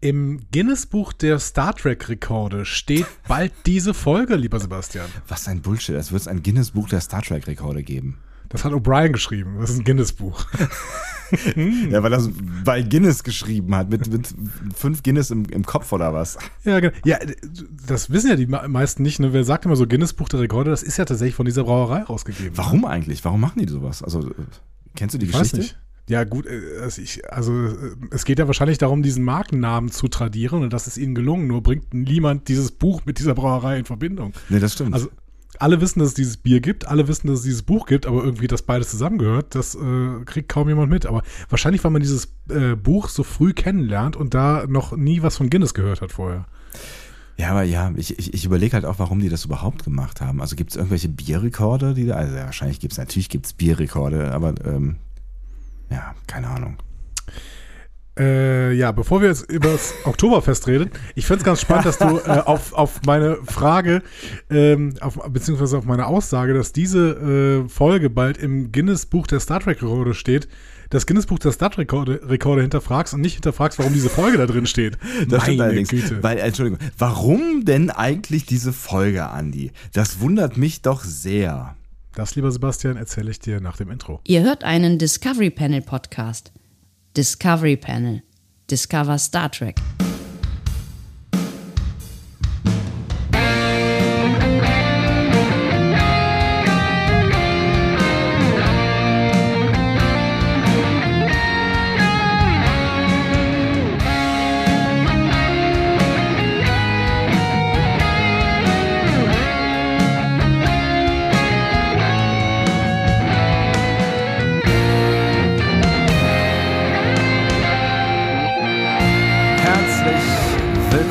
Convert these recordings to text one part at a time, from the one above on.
Im Guinness-Buch der Star Trek-Rekorde steht bald diese Folge, lieber Sebastian. Was ein Bullshit. Es wird ein Guinness-Buch der Star Trek-Rekorde geben. Das hat O'Brien geschrieben. Das ist ein Guinness-Buch. ja, weil das weil Guinness geschrieben hat, mit, mit fünf Guinness im, im Kopf oder was? Ja, genau. Ja, das wissen ja die meisten nicht. Ne? Wer sagt immer so Guinness-Buch der Rekorde? Das ist ja tatsächlich von dieser Brauerei rausgegeben. Warum eigentlich? Warum machen die sowas? Also, kennst du die ich Geschichte? Weiß nicht. Ja, gut, also, ich, also es geht ja wahrscheinlich darum, diesen Markennamen zu tradieren und das ist ihnen gelungen, nur bringt niemand dieses Buch mit dieser Brauerei in Verbindung. Nee, das stimmt. Also alle wissen, dass es dieses Bier gibt, alle wissen, dass es dieses Buch gibt, aber irgendwie, dass beides zusammengehört, das äh, kriegt kaum jemand mit. Aber wahrscheinlich, weil man dieses äh, Buch so früh kennenlernt und da noch nie was von Guinness gehört hat vorher. Ja, aber ja, ich, ich, ich überlege halt auch, warum die das überhaupt gemacht haben. Also gibt es irgendwelche Bierrekorde, die da, also ja, wahrscheinlich gibt es, natürlich gibt es Bierrekorde, aber ähm, ja, keine Ahnung. Äh, ja, bevor wir jetzt über das Oktoberfest reden, ich finde es ganz spannend, dass du äh, auf, auf meine Frage, ähm, auf, beziehungsweise auf meine Aussage, dass diese äh, Folge bald im Guinness-Buch der Star Trek-Rekorde steht, das Guinness-Buch der Star Trek-Rekorde hinterfragst und nicht hinterfragst, warum diese Folge da drin steht. Das stimmt allerdings. Güte. Weil, Entschuldigung, warum denn eigentlich diese Folge, Andi? Das wundert mich doch sehr. Das, lieber Sebastian, erzähle ich dir nach dem Intro. Ihr hört einen Discovery Panel Podcast. Discovery Panel. Discover Star Trek.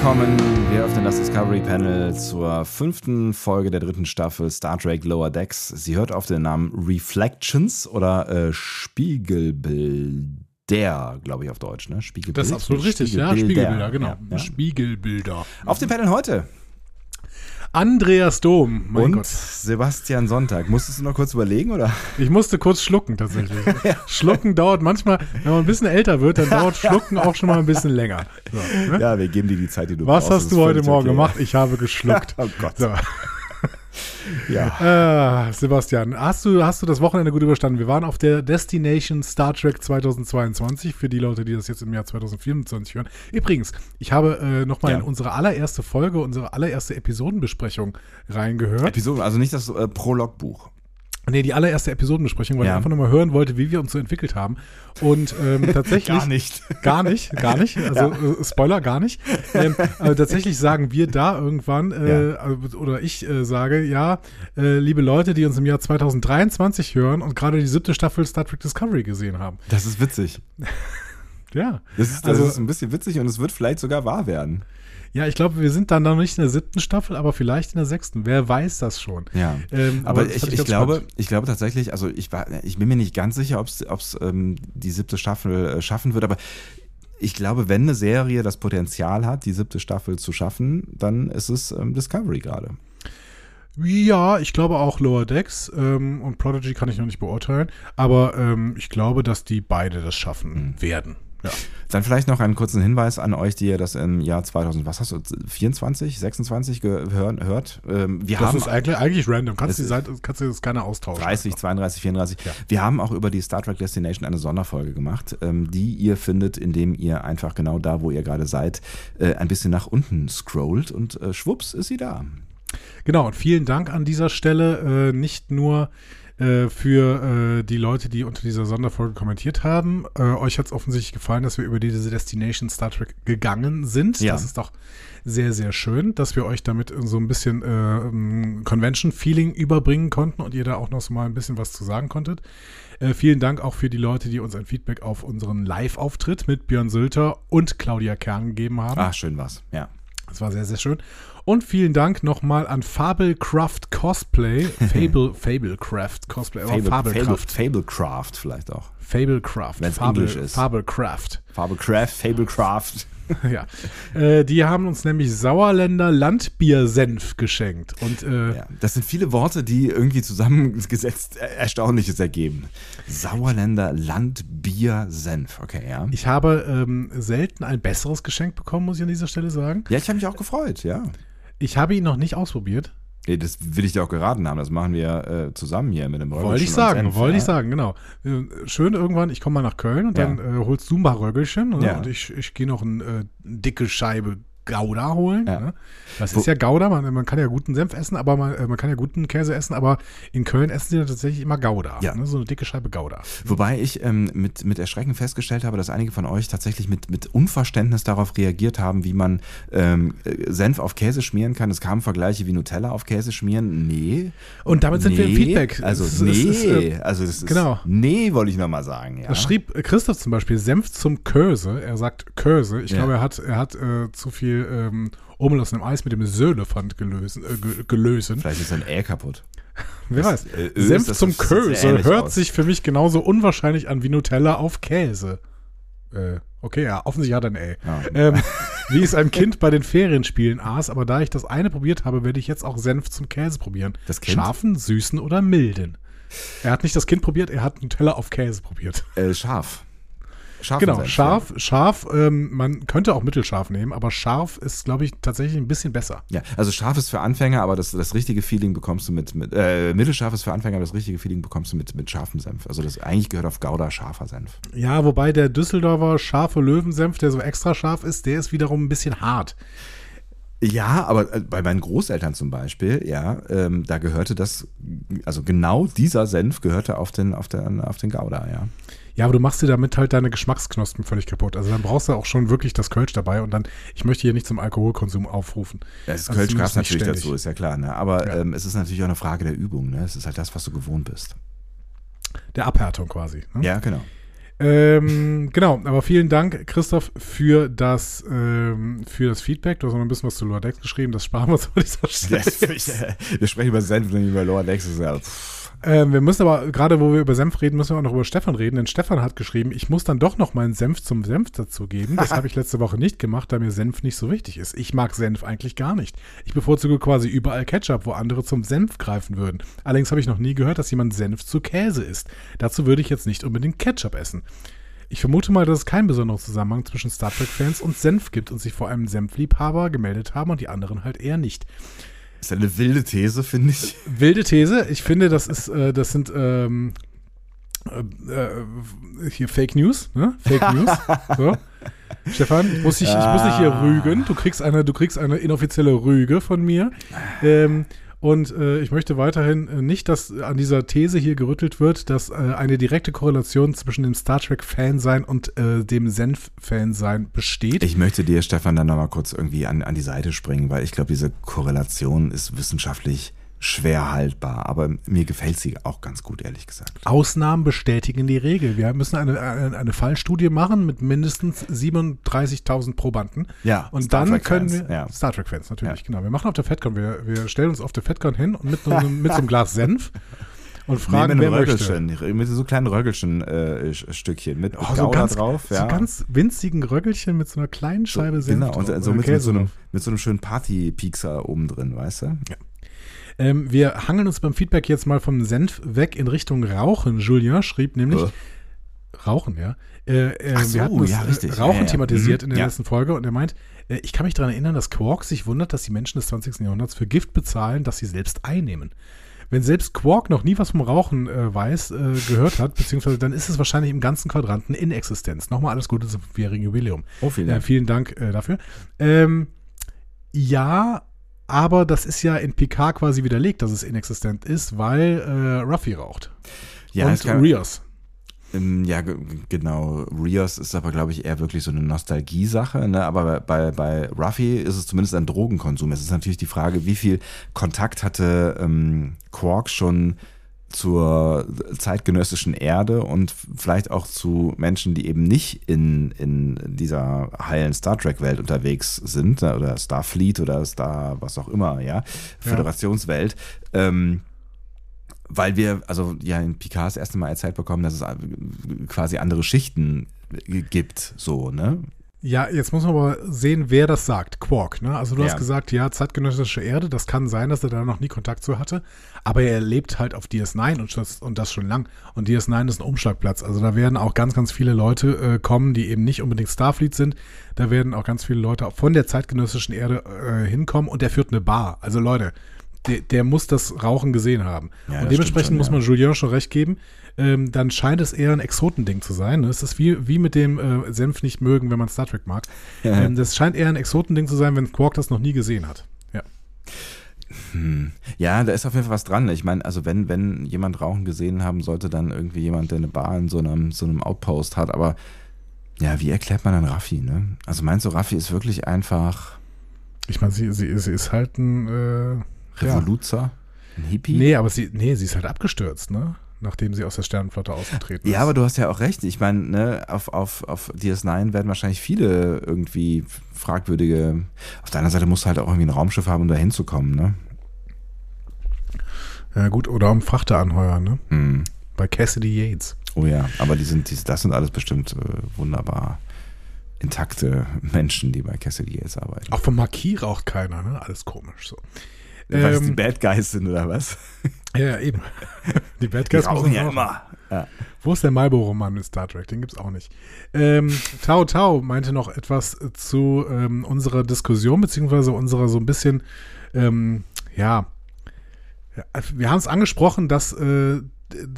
Willkommen. Wir öffnen das Discovery Panel zur fünften Folge der dritten Staffel Star Trek Lower Decks. Sie hört auf den Namen Reflections oder äh, Spiegelbilder, glaube ich auf Deutsch. Ne? Spiegelbild. Das ist absolut richtig, ja. Spiegelbilder, genau. Ja, ja. Spiegelbilder. Auf dem Panel heute Andreas Dom, mein und Gott. Sebastian Sonntag. Musstest du noch kurz überlegen, oder? Ich musste kurz schlucken, tatsächlich. Schlucken dauert manchmal, wenn man ein bisschen älter wird, dann dauert Schlucken auch schon mal ein bisschen länger. So, ne? Ja, wir geben dir die Zeit, die du Was brauchst. Was hast du heute Morgen okay. gemacht? Ich habe geschluckt. oh Gott. So. Ja. Äh, Sebastian, hast du, hast du das Wochenende gut überstanden? Wir waren auf der Destination Star Trek 2022 für die Leute, die das jetzt im Jahr 2024 hören. Übrigens, ich habe äh, nochmal ja. in unsere allererste Folge, unsere allererste Episodenbesprechung reingehört. Episoden, also nicht das äh, Prologbuch. Nee, die allererste Episodenbesprechung, weil ja. ich einfach nochmal hören wollte, wie wir uns so entwickelt haben. Und ähm, tatsächlich. gar nicht. Gar nicht, gar nicht. Also ja. äh, Spoiler, gar nicht. Ähm, äh, tatsächlich sagen wir da irgendwann, äh, ja. oder ich äh, sage, ja, äh, liebe Leute, die uns im Jahr 2023 hören und gerade die siebte Staffel Star Trek Discovery gesehen haben. Das ist witzig. ja. Das ist, das also, ist ein bisschen witzig und es wird vielleicht sogar wahr werden. Ja, ich glaube, wir sind dann noch nicht in der siebten Staffel, aber vielleicht in der sechsten. Wer weiß das schon? Ja. Ähm, aber, aber ich, ich, ich glaube, ich glaube tatsächlich, also ich, war, ich bin mir nicht ganz sicher, ob es ähm, die siebte Staffel äh, schaffen wird, aber ich glaube, wenn eine Serie das Potenzial hat, die siebte Staffel zu schaffen, dann ist es ähm, Discovery gerade. Ja, ich glaube auch Lower Decks ähm, und Prodigy kann ich noch nicht beurteilen, aber ähm, ich glaube, dass die beide das schaffen mhm. werden. Ja. Dann vielleicht noch einen kurzen Hinweis an euch, die ihr das im Jahr 2000, was hast du, 24, 26 gehört? hört. Ähm, wir das haben, ist eigentlich, eigentlich random. Kannst, die Seite, kannst du das gerne austauschen. 30, 32, 34. Ja. Wir haben auch über die Star Trek Destination eine Sonderfolge gemacht, ähm, die ihr findet, indem ihr einfach genau da, wo ihr gerade seid, äh, ein bisschen nach unten scrollt und äh, schwupps ist sie da. Genau, und vielen Dank an dieser Stelle. Äh, nicht nur äh, für äh, die Leute, die unter dieser Sonderfolge kommentiert haben. Äh, euch hat es offensichtlich gefallen, dass wir über diese Destination Star Trek gegangen sind. Ja. Das ist doch sehr, sehr schön, dass wir euch damit so ein bisschen äh, Convention-Feeling überbringen konnten und ihr da auch noch so mal ein bisschen was zu sagen konntet. Äh, vielen Dank auch für die Leute, die uns ein Feedback auf unseren Live-Auftritt mit Björn Sülter und Claudia Kern gegeben haben. Ach, schön was, ja. Das war sehr, sehr schön. Und vielen Dank nochmal an Fablecraft Cosplay. Fable, Fablecraft Cosplay. Fable, Fablecraft. Fablecraft vielleicht auch. Fablecraft. Wenn es Englisch ist. Fablecraft. Fablecraft, Fablecraft. ja. Äh, die haben uns nämlich Sauerländer Landbiersenf geschenkt. Und, äh, ja, das sind viele Worte, die irgendwie zusammengesetzt Erstaunliches ergeben. Sauerländer Landbiersenf. Okay, ja. Ich habe ähm, selten ein besseres Geschenk bekommen, muss ich an dieser Stelle sagen. Ja, ich habe mich auch gefreut, ja. Ich habe ihn noch nicht ausprobiert. Das will ich dir auch geraten haben. Das machen wir äh, zusammen hier mit dem Röggelchen. Wollte ich sagen, wollte ja? ich sagen, genau. Äh, schön irgendwann, ich komme mal nach Köln und ja. dann äh, holst du ein paar Röggelchen ja. und ich, ich gehe noch eine äh, dicke Scheibe Gouda holen. Ja. Ne? Das Wo, ist ja Gouda, man, man, kann ja guten Senf essen, aber man, äh, man kann ja guten Käse essen, aber in Köln essen sie ja tatsächlich immer Gouda. Ja. Ne? So eine dicke Scheibe Gouda. Wobei ich ähm, mit, mit Erschrecken festgestellt habe, dass einige von euch tatsächlich mit, mit Unverständnis darauf reagiert haben, wie man ähm, Senf auf Käse schmieren kann. Es kamen Vergleiche wie Nutella auf Käse schmieren. Nee. Und damit sind nee. wir im Feedback. Also es, nee, es, es, also es ist, genau. nee, wollte ich nochmal sagen. Ja. Das schrieb Christoph zum Beispiel, Senf zum Köse. Er sagt Köse. Ich ja. glaube, er hat, er hat äh, zu viel ähm, Omel aus einem Eis mit dem Söhnefand gelösen, äh, gelösen. Vielleicht ist sein Ä kaputt. Wer das, weiß. Äh, Senf zum Köse hört aus. sich für mich genauso unwahrscheinlich an wie Nutella auf Käse. Äh, okay, ja, offensichtlich hat er ein Ä. Ja. Ähm, wie es ein Kind bei den Ferienspielen aß, aber da ich das eine probiert habe, werde ich jetzt auch Senf zum Käse probieren. Das kind? Scharfen, süßen oder milden. Er hat nicht das Kind probiert, er hat Nutella auf Käse probiert. Äh, scharf. Scharf genau, Senf, scharf, ja. scharf, ähm, man könnte auch mittelscharf nehmen, aber scharf ist, glaube ich, tatsächlich ein bisschen besser. Ja, also scharf ist für Anfänger, aber das, das richtige Feeling bekommst du mit, mit äh, mittelscharf ist für Anfänger, aber das richtige Feeling bekommst du mit, mit scharfem Senf. Also das eigentlich gehört auf Gouda scharfer Senf. Ja, wobei der Düsseldorfer scharfe Löwensenf, der so extra scharf ist, der ist wiederum ein bisschen hart. Ja, aber äh, bei meinen Großeltern zum Beispiel, ja, ähm, da gehörte das, also genau dieser Senf gehörte auf den, auf den, auf den Gouda, ja. Ja, aber du machst dir damit halt deine Geschmacksknospen völlig kaputt. Also dann brauchst du auch schon wirklich das Kölsch dabei und dann, ich möchte hier nicht zum Alkoholkonsum aufrufen. Ja, das also Kölsch gab es natürlich ständig. dazu, ist ja klar. Ne? Aber ja. ähm, es ist natürlich auch eine Frage der Übung. Ne? Es ist halt das, was du gewohnt bist. Der Abhärtung quasi. Ne? Ja, genau. Ähm, genau, aber vielen Dank, Christoph, für das, ähm, für das Feedback. Du hast noch ein bisschen was zu Loadex geschrieben, das sparen wir uns an dieser Stelle. wir sprechen über Senf und über Loadex. Ja, pff. Ähm, wir müssen aber, gerade wo wir über Senf reden, müssen wir auch noch über Stefan reden, denn Stefan hat geschrieben, ich muss dann doch noch meinen Senf zum Senf dazu geben. Das habe ich letzte Woche nicht gemacht, da mir Senf nicht so wichtig ist. Ich mag Senf eigentlich gar nicht. Ich bevorzuge quasi überall Ketchup, wo andere zum Senf greifen würden. Allerdings habe ich noch nie gehört, dass jemand Senf zu Käse isst. Dazu würde ich jetzt nicht unbedingt Ketchup essen. Ich vermute mal, dass es keinen besonderen Zusammenhang zwischen Star Trek-Fans und Senf gibt und sich vor allem Senfliebhaber gemeldet haben und die anderen halt eher nicht. Ist eine wilde These, finde ich. Wilde These. Ich finde, das ist, äh, das sind ähm, äh, äh hier Fake News, ne? Fake News. So. Stefan, ich muss, dich, ich muss dich hier ah. rügen. Du kriegst eine, du kriegst eine inoffizielle Rüge von mir. Ähm, und äh, ich möchte weiterhin äh, nicht, dass an dieser These hier gerüttelt wird, dass äh, eine direkte Korrelation zwischen dem Star Trek-Fan-Sein und äh, dem Senf-Fan-Sein besteht. Ich möchte dir, Stefan, dann nochmal kurz irgendwie an, an die Seite springen, weil ich glaube, diese Korrelation ist wissenschaftlich schwer haltbar, aber mir gefällt sie auch ganz gut, ehrlich gesagt. Ausnahmen bestätigen die Regel. Wir müssen eine, eine, eine Fallstudie machen mit mindestens 37.000 Probanden. Ja, und Star dann können wir, ja. Star Trek-Fans natürlich, ja. genau. Wir machen auf der FedCon, wir, wir stellen uns auf der FedCon hin und mit, mit so einem Glas Senf und fragen, nee, wer Röggelchen, möchte. Mit so kleinen Röggelchen-Stückchen, äh, mit oh, so ganz, drauf. Ja. So ganz winzigen Röggelchen mit so einer kleinen Scheibe so, Senf. Genau, und so mit, mit, so einem, mit so einem schönen Party-Piekser oben drin, weißt du? Ja. Ähm, wir hangeln uns beim Feedback jetzt mal vom Senf weg in Richtung Rauchen. Julien schrieb nämlich, uh. Rauchen, ja. Äh, äh, so, wir hatten das, ja, richtig. Rauchen ja, ja. thematisiert mhm. in der letzten Folge und er meint, äh, ich kann mich daran erinnern, dass Quark sich wundert, dass die Menschen des 20. Jahrhunderts für Gift bezahlen, das sie selbst einnehmen. Wenn selbst Quark noch nie was vom Rauchen äh, weiß, äh, gehört hat, beziehungsweise dann ist es wahrscheinlich im ganzen Quadranten in Existenz. Nochmal alles Gute zum vierjährigen Jubiläum. Oh, vielen Dank. vielen Dank dafür. Ähm, ja, aber das ist ja in PK quasi widerlegt, dass es inexistent ist, weil äh, Ruffy raucht. Ja, und kann, Rios. Ähm, ja, genau. Rios ist aber, glaube ich, eher wirklich so eine Nostalgie-Sache. Ne? Aber bei, bei Ruffy ist es zumindest ein Drogenkonsum. Es ist natürlich die Frage, wie viel Kontakt hatte ähm, Quark schon zur zeitgenössischen Erde und vielleicht auch zu Menschen, die eben nicht in, in dieser heilen Star Trek-Welt unterwegs sind oder Starfleet oder Star, was auch immer, ja, Föderationswelt. Ja. Ähm, weil wir, also ja, in Picard das erste Mal erzählt bekommen, dass es quasi andere Schichten gibt, so, ne? Ja, jetzt muss man aber sehen, wer das sagt. Quark, ne? Also du ja. hast gesagt, ja, zeitgenössische Erde, das kann sein, dass er da noch nie Kontakt zu hatte, aber er lebt halt auf DS9 und das, und das schon lang. Und DS9 ist ein Umschlagplatz. Also da werden auch ganz, ganz viele Leute äh, kommen, die eben nicht unbedingt Starfleet sind. Da werden auch ganz viele Leute von der zeitgenössischen Erde äh, hinkommen und der führt eine Bar. Also Leute, der, der muss das Rauchen gesehen haben. Ja, und dementsprechend schon, muss man Julien schon recht geben ähm, dann scheint es eher ein Exotending zu sein. Es ist wie, wie mit dem äh, Senf nicht mögen, wenn man Star Trek mag. Ja. Ähm, das scheint eher ein Exotending zu sein, wenn Quark das noch nie gesehen hat. Ja. Hm. Ja, da ist auf jeden Fall was dran. Ich meine, also wenn, wenn jemand Rauchen gesehen haben sollte, dann irgendwie jemand, der eine Bar in so einem, so einem Outpost hat. Aber ja, wie erklärt man dann Raffi, ne? Also meinst du, Raffi ist wirklich einfach. Ich meine, sie, sie, sie ist halt ein äh, Revoluzer? Ja. Ein Hippie? Nee, aber sie, nee, sie ist halt abgestürzt, ne? Nachdem sie aus der Sternenflotte ausgetreten ist. Ja, aber du hast ja auch recht. Ich meine, ne, auf, auf, auf DS9 werden wahrscheinlich viele irgendwie fragwürdige. Auf deiner Seite musst du halt auch irgendwie ein Raumschiff haben, um da hinzukommen, ne? Ja, gut, oder um Frachter anheuern, ne? Hm. Bei Cassidy Yates. Oh ja, aber die sind, die, das sind alles bestimmt äh, wunderbar intakte Menschen, die bei Cassidy Yates arbeiten. Auch vom Marquis raucht keiner, ne? Alles komisch so. Weil ähm, es die Bad Guys sind, oder was? Ja, eben. Die Bad Guys die rauchen ja immer. Ja. Wo ist der Marlboro-Mann mit Star Trek? Den gibt es auch nicht. Ähm, Tau Tau meinte noch etwas zu ähm, unserer Diskussion, beziehungsweise unserer so ein bisschen, ähm, ja, wir haben es angesprochen, dass äh,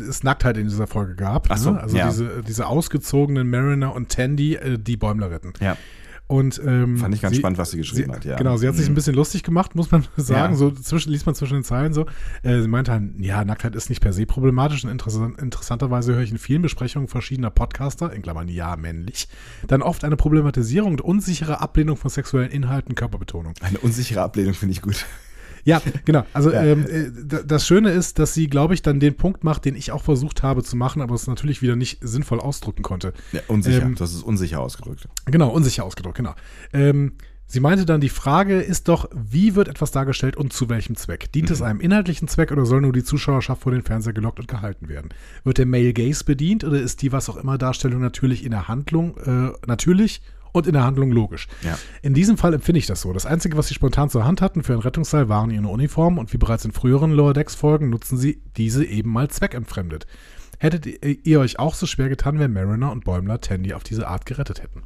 es Nacktheit in dieser Folge gab. Ach so, ne? Also ja. diese, diese ausgezogenen Mariner und Tandy, äh, die Bäumler retten. Ja. Und, ähm, Fand ich ganz sie, spannend, was sie geschrieben sie, hat, ja. Genau, sie hat sich ein mhm. bisschen lustig gemacht, muss man sagen. Ja. So zwischen, liest man zwischen den Zeilen so. Äh, sie meinte halt, ja, Nacktheit ist nicht per se problematisch. Und interessant, interessanterweise höre ich in vielen Besprechungen verschiedener Podcaster, in Klammern ja, männlich, dann oft eine Problematisierung und unsichere Ablehnung von sexuellen Inhalten, Körperbetonung. Eine unsichere Ablehnung finde ich gut. Ja, genau. Also ja. Ähm, äh, das Schöne ist, dass sie, glaube ich, dann den Punkt macht, den ich auch versucht habe zu machen, aber es natürlich wieder nicht sinnvoll ausdrücken konnte. Ja, unsicher. Ähm, das ist unsicher ausgedrückt. Genau, unsicher ausgedrückt, genau. Ähm, sie meinte dann, die Frage ist doch, wie wird etwas dargestellt und zu welchem Zweck? Dient mhm. es einem inhaltlichen Zweck oder soll nur die Zuschauerschaft vor den Fernseher gelockt und gehalten werden? Wird der Male Gaze bedient oder ist die was auch immer Darstellung natürlich in der Handlung äh, natürlich und in der Handlung logisch. Ja. In diesem Fall empfinde ich das so. Das Einzige, was sie spontan zur Hand hatten für ein Rettungsseil, waren ihre Uniformen und wie bereits in früheren Lower Decks Folgen nutzen sie diese eben mal zweckentfremdet. Hättet ihr euch auch so schwer getan, wenn Mariner und Bäumler Tandy auf diese Art gerettet hätten?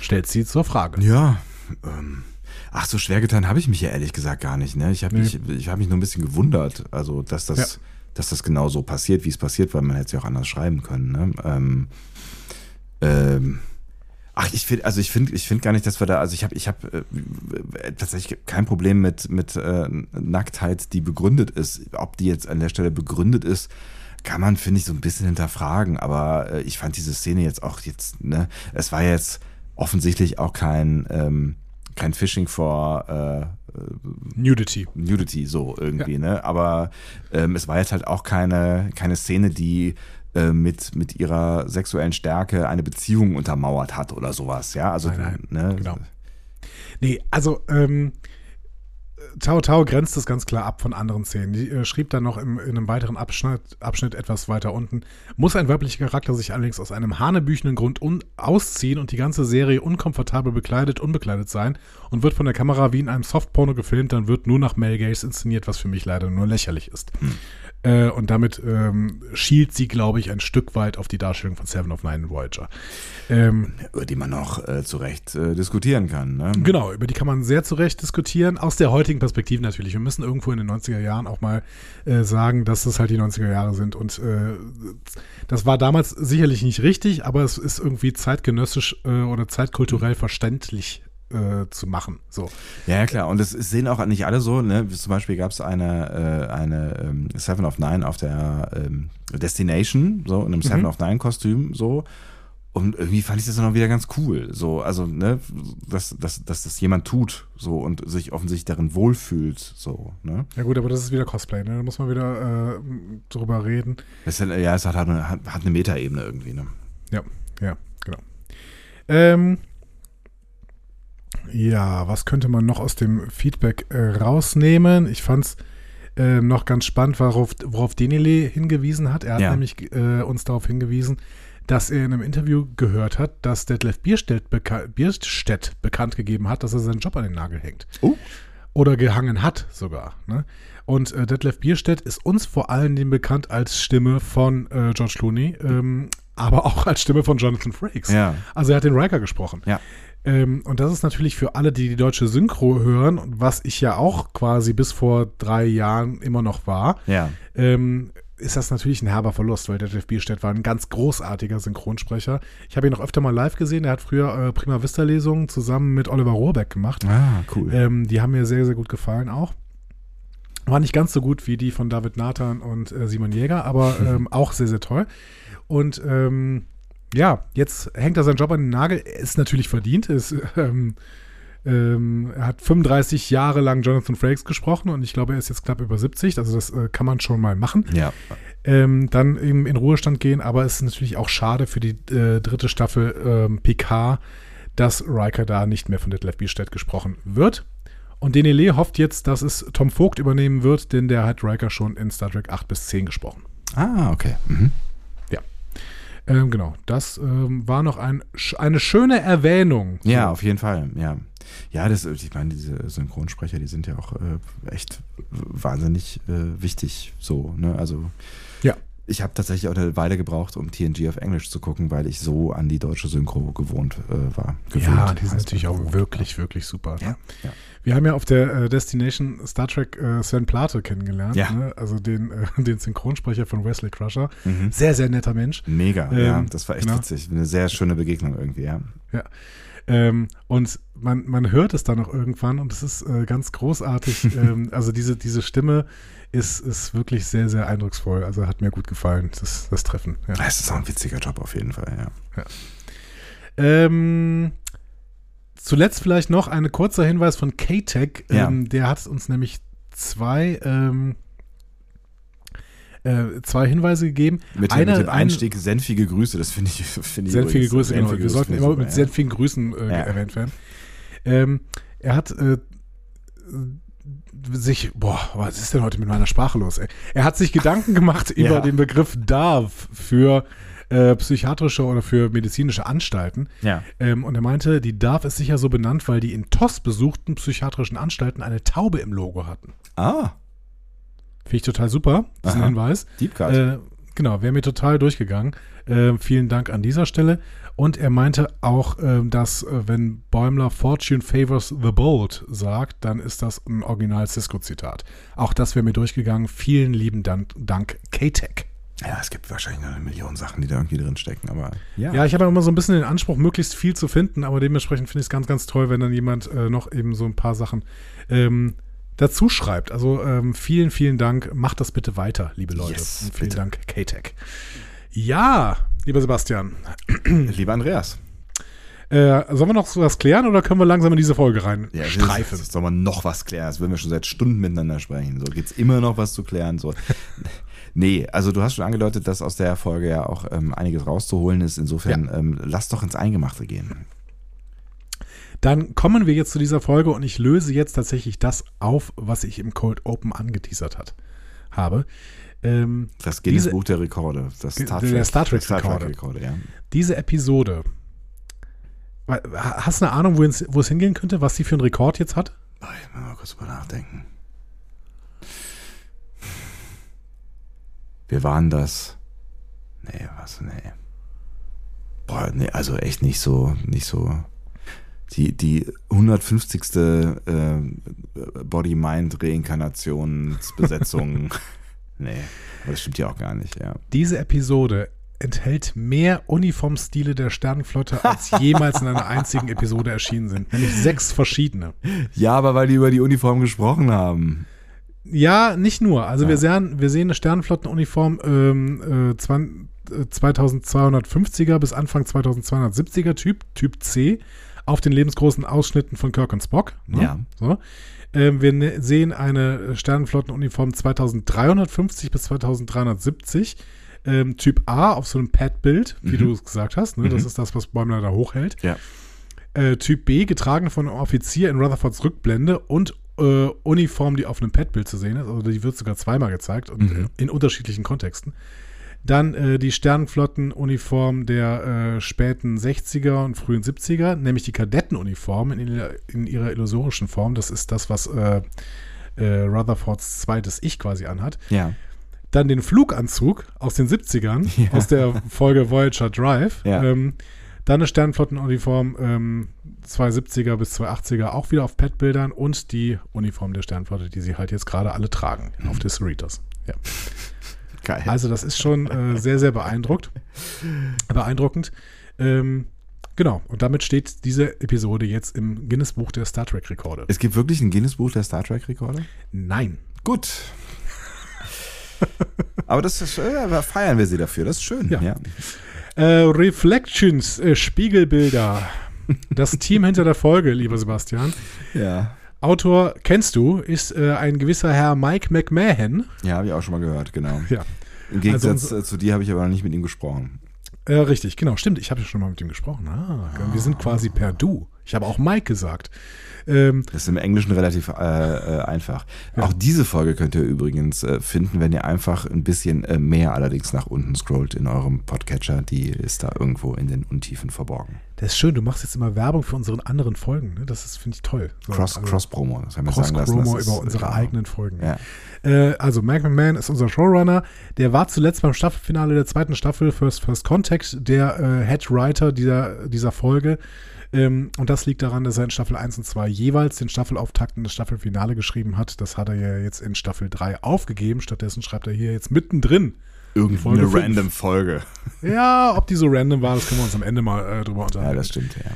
Stellt sie zur Frage. Ja, ähm, ach, so schwer getan habe ich mich ja ehrlich gesagt gar nicht. Ne? Ich habe nee. mich, hab mich nur ein bisschen gewundert, also dass das, ja. dass das genau so passiert, wie es passiert, weil man hätte es ja auch anders schreiben können. Ne? Ähm, ähm, Ach, ich finde, also ich finde, ich finde gar nicht, dass wir da, also ich habe, ich habe äh, tatsächlich kein Problem mit mit äh, Nacktheit, die begründet ist. Ob die jetzt an der Stelle begründet ist, kann man finde ich so ein bisschen hinterfragen. Aber äh, ich fand diese Szene jetzt auch jetzt, ne, es war jetzt offensichtlich auch kein ähm, kein Phishing for äh, Nudity. Nudity, so irgendwie, ja. ne? Aber ähm, es war jetzt halt auch keine, keine Szene, die äh, mit, mit ihrer sexuellen Stärke eine Beziehung untermauert hat oder sowas, ja. Also, nein, nein, ne? genau. Nee, also ähm, Tao Tao grenzt das ganz klar ab von anderen Szenen. Die äh, schrieb dann noch im, in einem weiteren Abschnitt, Abschnitt etwas weiter unten. Muss ein weiblicher Charakter sich allerdings aus einem hanebüchenden Grund ausziehen und die ganze Serie unkomfortabel bekleidet, unbekleidet sein und wird von der Kamera wie in einem Softporno gefilmt, dann wird nur nach Mel Gaze inszeniert, was für mich leider nur lächerlich ist. Äh, und damit ähm, schielt sie, glaube ich, ein Stück weit auf die Darstellung von Seven of Nine Voyager. Ähm, über die man auch äh, zu Recht äh, diskutieren kann. Ne? Genau, über die kann man sehr zu Recht diskutieren. Aus der heutigen Perspektive natürlich. Wir müssen irgendwo in den 90er Jahren auch mal äh, sagen, dass das halt die 90er Jahre sind. Und äh, das war damals sicherlich nicht richtig, aber es ist irgendwie zeitgenössisch oder zeitkulturell verständlich äh, zu machen. So. Ja, klar. Und es sehen auch nicht alle so. Ne? Zum Beispiel gab es eine, äh, eine ähm, Seven of Nine auf der ähm, Destination, so in einem Seven mhm. of Nine Kostüm, so. Und irgendwie fand ich das dann auch wieder ganz cool. So, also, ne, dass, dass, dass das jemand tut, so und sich offensichtlich darin wohlfühlt. So, ne? Ja, gut, aber das ist wieder Cosplay, ne? Da muss man wieder äh, drüber reden. Das ist, ja, es hat, eine, hat, hat eine Metaebene irgendwie, ne? Ja, ja, genau. Ähm, ja, was könnte man noch aus dem Feedback äh, rausnehmen? Ich fand's äh, noch ganz spannend, worauf, worauf Denele hingewiesen hat. Er hat ja. nämlich äh, uns darauf hingewiesen, dass er in einem Interview gehört hat, dass Detlef Bierstedt, beka Bierstedt bekannt gegeben hat, dass er seinen Job an den Nagel hängt. Oh. Oder gehangen hat sogar. Ne? Und äh, Detlef Bierstedt ist uns vor allen Dingen bekannt als Stimme von äh, George Clooney, ähm, aber auch als Stimme von Jonathan Frakes. Ja. Also er hat den Riker gesprochen. Ja. Ähm, und das ist natürlich für alle, die die deutsche Synchro hören, was ich ja auch quasi bis vor drei Jahren immer noch war, ja. ähm, ist das natürlich ein herber Verlust, weil der Jeff Bierstedt war ein ganz großartiger Synchronsprecher. Ich habe ihn noch öfter mal live gesehen. Er hat früher äh, Prima Vista Lesungen zusammen mit Oliver Rohrbeck gemacht. Ah, cool. Ähm, die haben mir sehr, sehr gut gefallen auch. War nicht ganz so gut wie die von David Nathan und äh, Simon Jäger, aber ähm, auch sehr, sehr toll. Und ähm, ja, jetzt hängt er seinen Job an den Nagel. Er ist natürlich verdient. Ist, ähm, ähm, er hat 35 Jahre lang Jonathan Frakes gesprochen und ich glaube, er ist jetzt knapp über 70. Also das äh, kann man schon mal machen. Ja. Ähm, dann eben in Ruhestand gehen. Aber es ist natürlich auch schade für die äh, dritte Staffel ähm, PK, dass Riker da nicht mehr von Detlef Bierstedt gesprochen wird. Und Denele hofft jetzt, dass es Tom Vogt übernehmen wird, denn der hat Riker schon in Star Trek 8 bis 10 gesprochen. Ah, okay. Mhm. Ähm, genau, das ähm, war noch ein, eine schöne Erwähnung. Ja, so. auf jeden Fall, ja. Ja, das, ich meine, diese Synchronsprecher, die sind ja auch äh, echt wahnsinnig äh, wichtig, so, ne? Also. Ja. Ich habe tatsächlich auch eine Weile gebraucht, um TNG auf Englisch zu gucken, weil ich so an die deutsche Synchro gewohnt äh, war. Gewöhnt, ja, die sind natürlich auch wirklich, wirklich super. Ne? Ja, ja. Wir haben ja auf der äh, Destination Star Trek äh, Sven Plate kennengelernt, ja. ne? also den, äh, den Synchronsprecher von Wesley Crusher. Mhm. Sehr, sehr netter Mensch. Mega, ähm, ja, das war echt genau. witzig. Eine sehr schöne Begegnung irgendwie, ja. Ja. Ähm, und man, man hört es dann auch irgendwann und es ist äh, ganz großartig. ähm, also diese, diese Stimme ist, ist wirklich sehr, sehr eindrucksvoll. Also hat mir gut gefallen, das, das Treffen. Ja. Es ist auch ein witziger Job auf jeden Fall, ja. ja. Ähm, zuletzt vielleicht noch ein kurzer Hinweis von K-Tech. Ja. Ähm, der hat uns nämlich zwei ähm, äh, zwei Hinweise gegeben. Mit, Einer, mit dem Einstieg ein, senfige Grüße, das finde ich, find ich Senfige übrigens, Grüße, genau. Wir sollten immer mit ja. senfigen Grüßen äh, ja. erwähnt werden. Ähm, er hat äh, sich, boah, was ist denn heute mit meiner Sprache los? Ey? Er hat sich Gedanken gemacht über den Begriff DARF für äh, psychiatrische oder für medizinische Anstalten. Ja. Ähm, und er meinte, die DARF ist sicher so benannt, weil die in TOS besuchten psychiatrischen Anstalten eine Taube im Logo hatten. Ah. Finde ich total super, diesen Aha. Hinweis. Deep Cut. Äh, genau, wäre mir total durchgegangen. Äh, vielen Dank an dieser Stelle. Und er meinte auch, äh, dass äh, wenn Bäumler Fortune favors the bold sagt, dann ist das ein Original Cisco-Zitat. Auch das wäre mir durchgegangen. Vielen lieben Dank, Dank K-Tech. Ja, es gibt wahrscheinlich noch eine Million Sachen, die da irgendwie drin stecken, aber ja. Ja, ich habe ja immer so ein bisschen den Anspruch, möglichst viel zu finden, aber dementsprechend finde ich es ganz, ganz toll, wenn dann jemand äh, noch eben so ein paar Sachen ähm, dazu schreibt. Also ähm, vielen, vielen Dank. Macht das bitte weiter, liebe Leute. Yes, vielen bitte. Dank, K-Tech. Ja, lieber Sebastian. Lieber Andreas. Äh, sollen wir noch was klären oder können wir langsam in diese Folge rein ja, streifen? Sollen wir noch was klären? Das würden wir schon seit Stunden miteinander sprechen. So gibt es immer noch was zu klären. So. Nee, also du hast schon angedeutet, dass aus der Folge ja auch ähm, einiges rauszuholen ist. Insofern ja. ähm, lass doch ins Eingemachte gehen. Dann kommen wir jetzt zu dieser Folge und ich löse jetzt tatsächlich das auf, was ich im Cold Open angeteasert hat, habe. Ähm, das Guinness diese, Buch der Rekorde. Das Star Trek, der Star Trek, Star Trek Rekorde. Rekorde ja. Diese Episode. Hast du eine Ahnung, wo es, wo es hingehen könnte, was sie für einen Rekord jetzt hat? Ich muss mal kurz drüber nachdenken. Wir waren das. Nee, was? Nee. Boah, nee, also echt nicht so, nicht so die, die 150. Äh, Body-Mind-Reinkarnationsbesetzung. nee, das stimmt ja auch gar nicht, ja. Diese Episode enthält mehr Uniformstile der Sternenflotte, als jemals in einer einzigen Episode erschienen sind. Nämlich sechs verschiedene. Ja, aber weil die über die Uniform gesprochen haben. Ja, nicht nur. Also ja. wir, sehen, wir sehen eine Sternenflottenuniform ähm, äh, 2250er bis Anfang 2270er Typ, Typ C, auf den lebensgroßen Ausschnitten von Kirk und Spock. Ne? Ja. So. Ähm, wir ne sehen eine Sternenflottenuniform 2350 bis 2370. Ähm, typ A auf so einem Pad-Bild, wie mhm. du es gesagt hast. Ne? Mhm. Das ist das, was Bäumler da hochhält. Ja. Äh, typ B, getragen von einem Offizier in Rutherfords Rückblende und äh, Uniform, die auf einem Pad-Bild zu sehen ist. Also die wird sogar zweimal gezeigt und mhm. in unterschiedlichen Kontexten. Dann äh, die Sternenflottenuniform der äh, späten 60er und frühen 70er, nämlich die Kadettenuniform in, in ihrer illusorischen Form. Das ist das, was äh, äh, Rutherfords zweites Ich quasi anhat. Ja. Dann den Fluganzug aus den 70ern, ja. aus der Folge Voyager Drive. Ja. Ähm, dann eine Sternenflottenuniform ähm, 270er bis 280er auch wieder auf Pad-Bildern und die Uniform der Sternflotte, die sie halt jetzt gerade alle tragen mhm. auf des Readers. Ja. Geil. Also das ist schon äh, sehr, sehr beeindruckt. beeindruckend. Ähm, genau, und damit steht diese Episode jetzt im Guinness-Buch der Star Trek-Rekorde. Es gibt wirklich ein Guinness-Buch der Star Trek-Rekorde? Nein. Gut. Aber das ist, äh, feiern wir sie dafür, das ist schön. Ja. ja. Äh, Reflections, äh, Spiegelbilder. Das Team hinter der Folge, lieber Sebastian. Ja. Autor kennst du, ist äh, ein gewisser Herr Mike McMahon. Ja, habe ich auch schon mal gehört, genau. Ja. Im Gegensatz also, zu dir habe ich aber noch nicht mit ihm gesprochen. Äh, richtig, genau, stimmt. Ich habe schon mal mit ihm gesprochen. Ah, ah. Wir sind quasi per Du. Ich habe auch Mike gesagt. Ähm, das ist im Englischen relativ äh, äh, einfach. Ja. Auch diese Folge könnt ihr übrigens äh, finden, wenn ihr einfach ein bisschen äh, mehr allerdings nach unten scrollt in eurem Podcatcher. Die ist da irgendwo in den Untiefen verborgen. Das ist schön, du machst jetzt immer Werbung für unsere anderen Folgen. Ne? Das finde ich toll. So, Cross, also, Cross-Promo, das haben wir Cross sagen lassen. Cross-Promo über unsere genau. eigenen Folgen. Ja. Äh, also Mike McMahon ist unser Showrunner. Der war zuletzt beim Staffelfinale der zweiten Staffel First First Contact der äh, Head Writer dieser, dieser Folge. Ähm, und das liegt daran, dass er in Staffel 1 und 2 jeweils den Staffelauftakt und das Staffelfinale geschrieben hat. Das hat er ja jetzt in Staffel 3 aufgegeben. Stattdessen schreibt er hier jetzt mittendrin Irgendeine random Folge. Ja, ob die so random war, das können wir uns am Ende mal äh, drüber unterhalten. Ja, das stimmt, ja.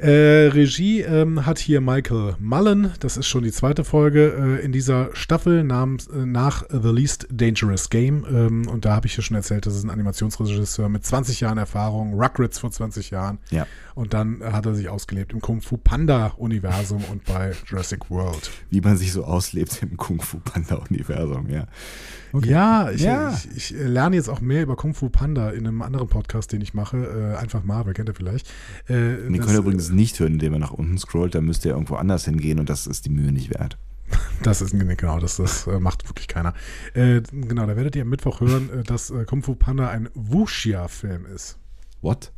Äh, Regie ähm, hat hier Michael Mullen. Das ist schon die zweite Folge äh, in dieser Staffel namens, äh, nach The Least Dangerous Game. Ähm, und da habe ich ja schon erzählt, das ist ein Animationsregisseur mit 20 Jahren Erfahrung, Rugrats vor 20 Jahren. Ja. Und dann hat er sich ausgelebt im Kung Fu Panda Universum und bei Jurassic World. Wie man sich so auslebt im Kung Fu Panda Universum, ja. Okay. Ja, ich, ja. Ich, ich, lerne jetzt auch mehr über Kung Fu Panda in einem anderen Podcast, den ich mache. Äh, einfach Marvel, kennt ihr vielleicht. Äh, den könnt ihr übrigens nicht hören, indem ihr nach unten scrollt. Da müsst ihr irgendwo anders hingehen und das ist die Mühe nicht wert. Das ist genau, das, das äh, macht wirklich keiner. Äh, genau, da werdet ihr am Mittwoch hören, äh, dass äh, Kung Fu Panda ein Wuxia-Film ist. What?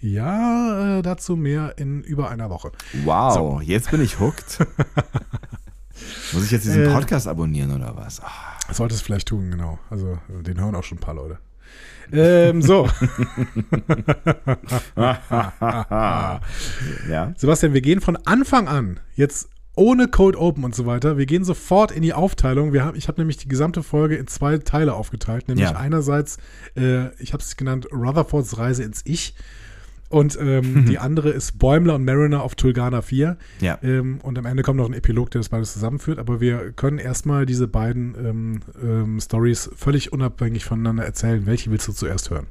Ja, dazu mehr in über einer Woche. Wow, so. jetzt bin ich hooked. Muss ich jetzt diesen Podcast abonnieren oder was? Oh. Sollte es vielleicht tun, genau. Also den hören auch schon ein paar Leute. Ähm, so. ja. Sebastian, wir gehen von Anfang an jetzt ohne Code Open und so weiter. Wir gehen sofort in die Aufteilung. Wir haben, ich habe nämlich die gesamte Folge in zwei Teile aufgeteilt. Nämlich ja. einerseits, äh, ich habe es genannt, Rutherfords Reise ins Ich. Und ähm, die andere ist Bäumler und Mariner auf Tulgana 4. Ja. Ähm, und am Ende kommt noch ein Epilog, der das beides zusammenführt. Aber wir können erstmal diese beiden ähm, ähm, Stories völlig unabhängig voneinander erzählen. Welche willst du zuerst hören?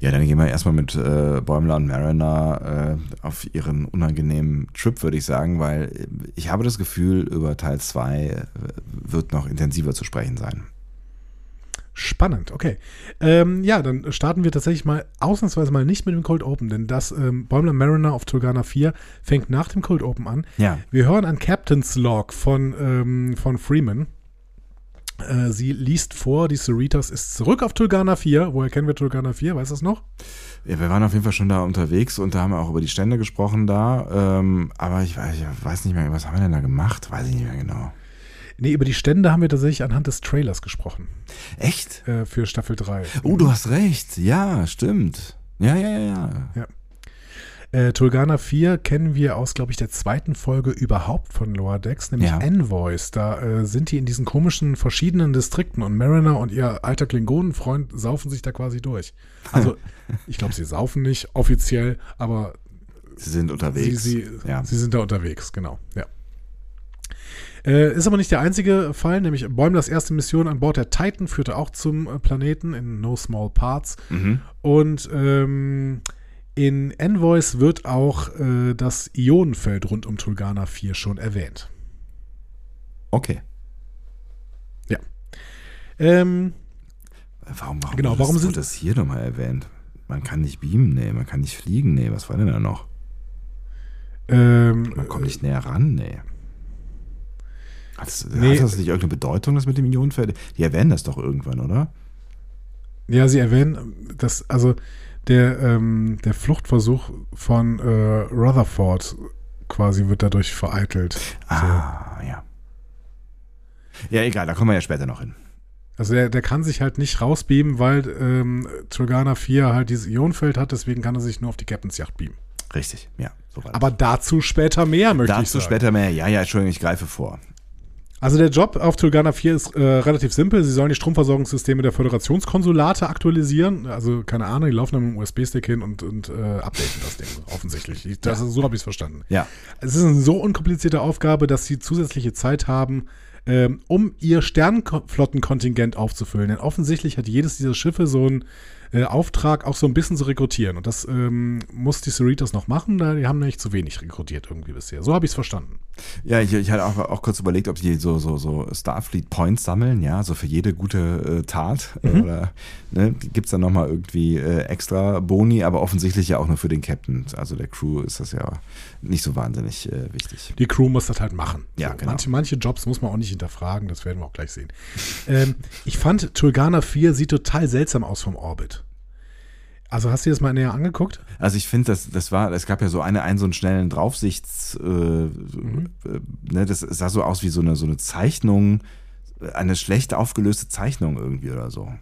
Ja, dann gehen wir erstmal mit äh, Bäumler und Mariner äh, auf ihren unangenehmen Trip, würde ich sagen, weil ich habe das Gefühl, über Teil 2 äh, wird noch intensiver zu sprechen sein. Spannend, okay. Ähm, ja, dann starten wir tatsächlich mal ausnahmsweise mal nicht mit dem Cold Open, denn das ähm, Bäumler Mariner auf Turgana 4 fängt nach dem Cold Open an. Ja. Wir hören ein Captain's Log von, ähm, von Freeman. Äh, sie liest vor, die Cerritos ist zurück auf Tulgana 4. Woher kennen wir Tulgana 4? Weißt du das noch? Ja, wir waren auf jeden Fall schon da unterwegs und da haben wir auch über die Stände gesprochen da. Ähm, aber ich weiß, ich weiß nicht mehr, was haben wir denn da gemacht? Weiß ich nicht mehr genau. Nee, über die Stände haben wir tatsächlich anhand des Trailers gesprochen. Echt? Äh, für Staffel 3. Oh, du hast recht. Ja, stimmt. Ja, ja, ja, ja. ja. Äh, Tulgana 4 kennen wir aus, glaube ich, der zweiten Folge überhaupt von Lower Decks, nämlich ja. Envoys. Da äh, sind die in diesen komischen verschiedenen Distrikten und Mariner und ihr alter Klingonenfreund saufen sich da quasi durch. Also, ich glaube, sie saufen nicht offiziell, aber sie sind unterwegs. Sie, sie, ja. sie sind da unterwegs, genau. Ja. Äh, ist aber nicht der einzige Fall, nämlich Bäumlers erste Mission an Bord der Titan führte auch zum äh, Planeten in No Small Parts. Mhm. Und ähm, in Envoys wird auch äh, das Ionenfeld rund um Tulgana 4 schon erwähnt. Okay. Ja. Ähm, warum, warum, genau, warum das, sind das hier nochmal erwähnt? Man kann nicht beamen, nee, man kann nicht fliegen, nee, was war denn da noch? Ähm, Man kommt nicht näher ran, nee. Hat das, Nee. hat das nicht irgendeine Bedeutung, das mit dem Ionenfeld? Die erwähnen das doch irgendwann, oder? Ja, sie erwähnen, dass, also der, ähm, der Fluchtversuch von äh, Rutherford quasi wird dadurch vereitelt. Ah, ja. Ja, egal, da kommen wir ja später noch hin. Also der, der kann sich halt nicht rausbeamen, weil ähm, Tulgana 4 halt dieses Ionenfeld hat, deswegen kann er sich nur auf die Captain's Yacht beamen. Richtig, ja. So. Aber dazu später mehr, möchte ich Dazu sagen. später mehr. Ja, ja, Entschuldigung, ich greife vor. Also der Job auf Tulgana 4 ist äh, relativ simpel. Sie sollen die Stromversorgungssysteme der Föderationskonsulate aktualisieren. Also keine Ahnung, die laufen dann mit dem USB-Stick hin und, und äh, updaten das Ding offensichtlich. Ich, das, So habe ich es verstanden. Ja. Es ist eine so unkomplizierte Aufgabe, dass sie zusätzliche Zeit haben, ähm, um ihr Sternflottenkontingent aufzufüllen. Denn offensichtlich hat jedes dieser Schiffe so einen äh, Auftrag, auch so ein bisschen zu rekrutieren. Und das ähm, muss die Cerritos noch machen, da die haben nämlich zu wenig rekrutiert irgendwie bisher. So habe ich es verstanden. Ja, ich, ich hatte auch, auch kurz überlegt, ob die so, so, so Starfleet Points sammeln, ja, so für jede gute äh, Tat. Mhm. Oder ne, gibt es dann nochmal irgendwie äh, extra Boni, aber offensichtlich ja auch nur für den Captain. Also der Crew ist das ja nicht so wahnsinnig äh, wichtig. Die Crew muss das halt machen. Ja, so, genau. manche, manche Jobs muss man auch nicht hinterfragen, das werden wir auch gleich sehen. ähm, ich fand, Tulgana 4 sieht total seltsam aus vom Orbit. Also hast du dir das mal näher angeguckt? Also ich finde, das, das war, es gab ja so eine, einen so einen schnellen Draufsichts, äh, Mhm. äh, ne, das sah so aus wie so eine, so eine Zeichnung, eine schlecht aufgelöste Zeichnung irgendwie oder so.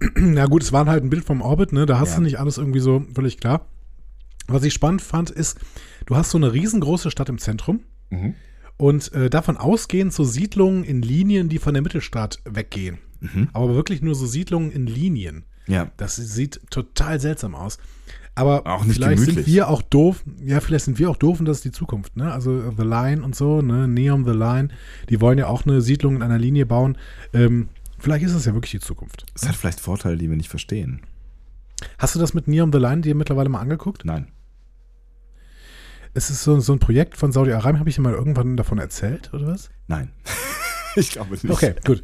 Na gut, es war halt ein Bild vom Orbit, ne? Da hast Ja. du nicht alles irgendwie so völlig klar. Was ich spannend fand, ist, du hast so eine riesengroße Stadt im Zentrum und äh, davon ausgehend so Siedlungen in Linien, die von der Mittelstadt weggehen. Mhm. Aber wirklich nur so Siedlungen in Linien. Ja. Das sieht total seltsam aus. Aber Auch nicht vielleicht gemütlich. sind wir auch doof. Ja, vielleicht sind wir auch doof und das ist die Zukunft. Ne? Also äh, The Line und so, ne? Neon The Line, die wollen ja auch eine Siedlung in einer Linie bauen. Ähm, vielleicht ist es ja wirklich die Zukunft. Es hat vielleicht Vorteile, die wir nicht verstehen. Hast du das mit Neon The Line dir mittlerweile mal angeguckt? Nein. Es ist so, so ein Projekt von Saudi-Arabien. Habe ich dir mal irgendwann davon erzählt oder was? Nein. ich glaube nicht. Okay, gut.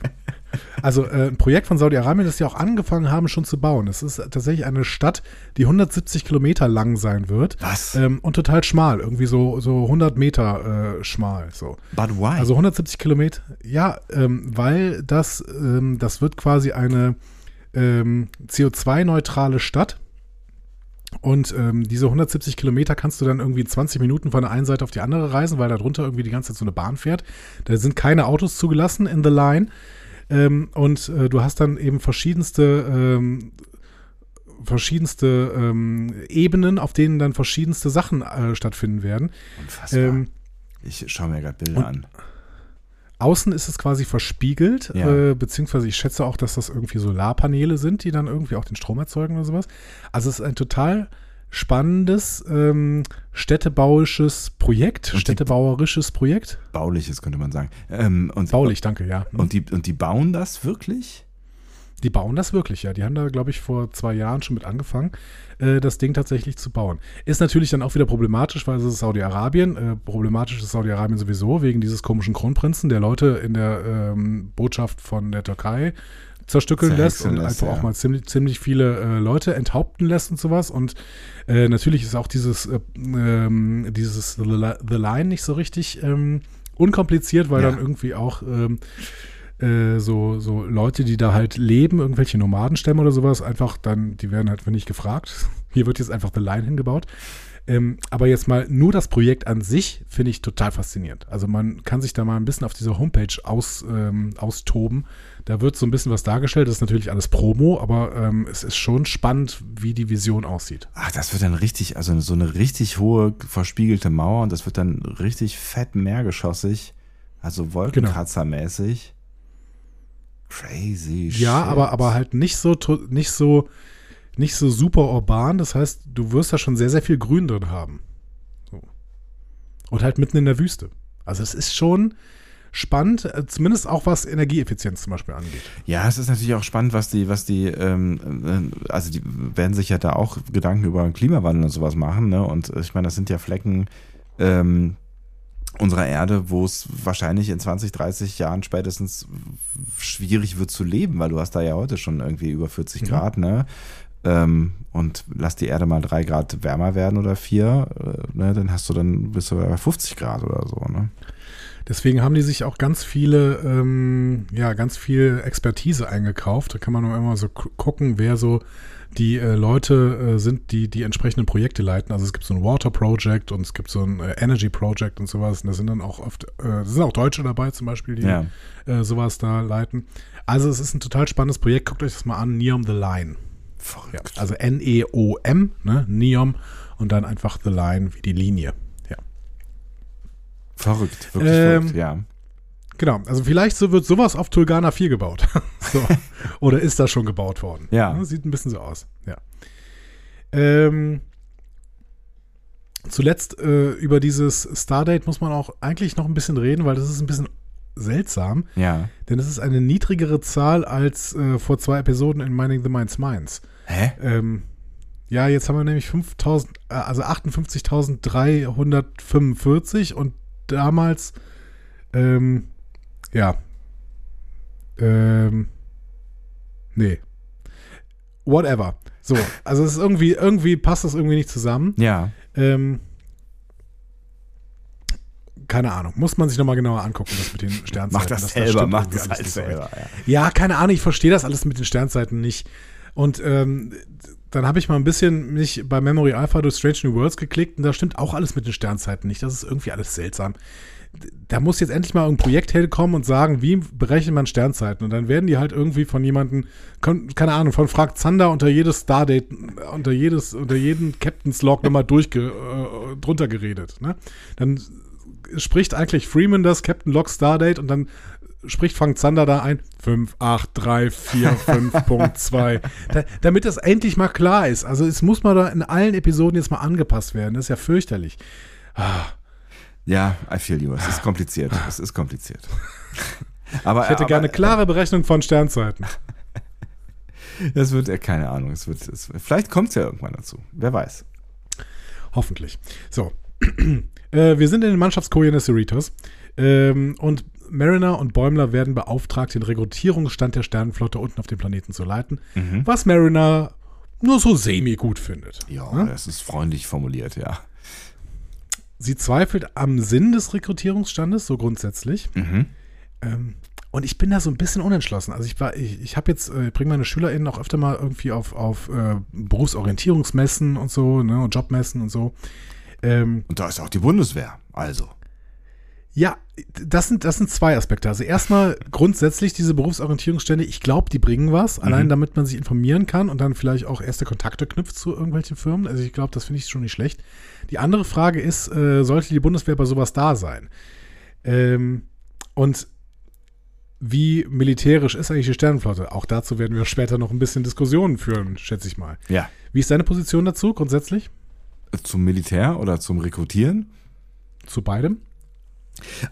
Also äh, ein Projekt von Saudi-Arabien, das sie auch angefangen haben schon zu bauen. Es ist tatsächlich eine Stadt, die 170 Kilometer lang sein wird. Was? Ähm, und total schmal, irgendwie so, so 100 Meter äh, schmal. So. But why? Also 170 Kilometer, ja, ähm, weil das, ähm, das wird quasi eine ähm, CO2-neutrale Stadt. Und ähm, diese 170 Kilometer kannst du dann irgendwie 20 Minuten von der einen Seite auf die andere reisen, weil da drunter irgendwie die ganze Zeit so eine Bahn fährt. Da sind keine Autos zugelassen in the line. Ähm, und äh, du hast dann eben verschiedenste, ähm, verschiedenste ähm, Ebenen, auf denen dann verschiedenste Sachen äh, stattfinden werden. Unfassbar. Ähm, ich schaue mir gerade Bilder an. Außen ist es quasi verspiegelt, Ja. äh, beziehungsweise ich schätze auch, dass das irgendwie Solarpaneele sind, die dann irgendwie auch den Strom erzeugen oder sowas. Also es ist ein total spannendes ähm, städtebauisches Projekt, Und die- städtebauerisches Projekt. Bauliches könnte man sagen. Ähm, und, Baulich, danke, ja. Und die, und die bauen das wirklich? Die bauen das wirklich, ja. Die haben da, glaube ich, vor zwei Jahren schon mit angefangen, äh, das Ding tatsächlich zu bauen. Ist natürlich dann auch wieder problematisch, weil es ist Saudi-Arabien. Äh, problematisch ist Saudi-Arabien sowieso wegen dieses komischen Kronprinzen, der Leute in der ähm, Botschaft von der Türkei zerstückeln lässt und einfach ja. auch mal ziemlich, ziemlich viele äh, Leute enthaupten lässt und sowas. Und äh, natürlich ist auch dieses, äh, ähm, dieses The Line nicht so richtig ähm, unkompliziert, weil Ja. dann irgendwie auch ähm, äh, so, so Leute, die da halt leben, irgendwelche Nomadenstämme oder sowas, einfach dann, die werden halt nicht gefragt. Hier wird jetzt einfach The Line hingebaut. Ähm, aber jetzt mal nur das Projekt an sich finde ich total faszinierend. Also man kann sich da mal ein bisschen auf dieser Homepage aus, ähm, austoben. Da wird so ein bisschen was dargestellt. Das ist natürlich alles Promo, aber ähm, es ist schon spannend, wie die Vision aussieht. Ach, das wird dann richtig, also so eine richtig hohe verspiegelte Mauer und das wird dann richtig fett mehrgeschossig, also Wolkenkratzermäßig. Crazy Ja, shit. aber, aber halt nicht so, nicht so, nicht so super urban. Das heißt, du wirst da schon sehr, sehr viel Grün drin haben. So. Und halt mitten in der Wüste. Also es ist schon spannend, äh, zumindest auch was Energieeffizienz zum Beispiel angeht. Ja, es ist natürlich auch spannend, was die, was die, ähm, äh, also die werden sich ja da auch Gedanken über den Klimawandel und sowas machen, ne? Und ich meine, das sind ja Flecken ähm, unserer Erde, wo es wahrscheinlich in 20, 30 Jahren spätestens schwierig wird zu leben, weil du hast da ja heute schon irgendwie über 40 mhm. Grad, ne? Ähm, und lass die Erde mal drei Grad wärmer werden oder vier, äh, ne, dann hast du dann bist du bei 50 Grad oder so, ne? Deswegen haben die sich auch ganz viele, ähm, ja, ganz viel Expertise eingekauft. Da kann man nur immer so gucken, wer so die äh, Leute äh, sind, die die entsprechenden Projekte leiten. Also es gibt so ein Water Project und es gibt so ein äh, Energy Project und sowas. Und da sind dann auch oft, äh, da sind auch Deutsche dabei zum Beispiel, die ja. Äh, sowas da leiten. Also es ist ein total spannendes Projekt. Guckt euch das mal an. Neom the Line. Ja, also N-E-O-M, ne? Neom und dann einfach the Line wie die Linie. Verrückt, wirklich ähm, verrückt, ja. Genau, also vielleicht so wird sowas auf Tulgana 4 gebaut. so. Oder ist das schon gebaut worden? Ja. Sieht ein bisschen so aus, ja. Ähm, zuletzt äh, über dieses Stardate muss man auch eigentlich noch ein bisschen reden, weil das ist ein bisschen seltsam. Ja. Denn es ist eine niedrigere Zahl als äh, vor zwei Episoden in Mining the Minds Minds. Hä? Ähm, ja, jetzt haben wir nämlich 5000, äh, also 58.345 und damals, ähm, ja, ähm, nee. Whatever. So, also es ist irgendwie, irgendwie passt das irgendwie nicht zusammen. Ja. Ähm, keine Ahnung. Muss man sich nochmal genauer angucken, das mit den Sternzeiten. Mach das, selber, mach das halt selber. Ja. ja. keine Ahnung, ich verstehe das alles mit den Sternzeiten nicht. Und ähm, dann habe ich mal ein bisschen mich bei Memory Alpha durch Strange New Worlds geklickt und da stimmt auch alles mit den Sternzeiten nicht. Das ist irgendwie alles seltsam. Da muss jetzt endlich mal ein Projekt herkommen und sagen, wie berechnet man Sternzeiten? Und dann werden die halt irgendwie von jemandem, keine Ahnung, von Frag Zander unter jedes Stardate, unter jedes, unter jeden Captain's Log nochmal durchge, äh, drunter geredet. Ne? Dann spricht eigentlich Freeman das Captain Log Stardate und dann spricht Frank Zander da ein 5, 8, 3, 4, 5.2. Da, damit das endlich mal klar ist. Also es muss mal da in allen Episoden jetzt mal angepasst werden. Das ist ja fürchterlich. Ah. Ja, I feel you. Es ist kompliziert. Es ist kompliziert. aber, ich hätte aber, gerne klare Berechnung von Sternzeiten. Das wird, äh, keine Ahnung, es wird, es, vielleicht kommt es ja irgendwann dazu. Wer weiß. Hoffentlich. So. äh, wir sind in den Mannschaftskojen des Cerritos. Ähm, und Mariner und Bäumler werden beauftragt, den Rekrutierungsstand der Sternenflotte unten auf dem Planeten zu leiten, mhm. was Mariner nur so semi gut findet. Ja, ne? das ist freundlich formuliert, ja. Sie zweifelt am Sinn des Rekrutierungsstandes, so grundsätzlich. Mhm. Ähm, und ich bin da so ein bisschen unentschlossen. Also ich war, ich, ich habe jetzt, äh, bringe meine SchülerInnen auch öfter mal irgendwie auf, auf äh, Berufsorientierungsmessen und so, ne, und Jobmessen und so. Ähm, und da ist auch die Bundeswehr, also. Ja, das sind, das sind zwei Aspekte. Also erstmal grundsätzlich diese Berufsorientierungsstände, ich glaube, die bringen was, mhm. allein damit man sich informieren kann und dann vielleicht auch erste Kontakte knüpft zu irgendwelchen Firmen. Also ich glaube, das finde ich schon nicht schlecht. Die andere Frage ist, äh, sollte die Bundeswehr bei sowas da sein? Ähm, und wie militärisch ist eigentlich die Sternenflotte? Auch dazu werden wir später noch ein bisschen Diskussionen führen, schätze ich mal. Ja. Wie ist deine Position dazu grundsätzlich? Zum Militär oder zum Rekrutieren? Zu beidem?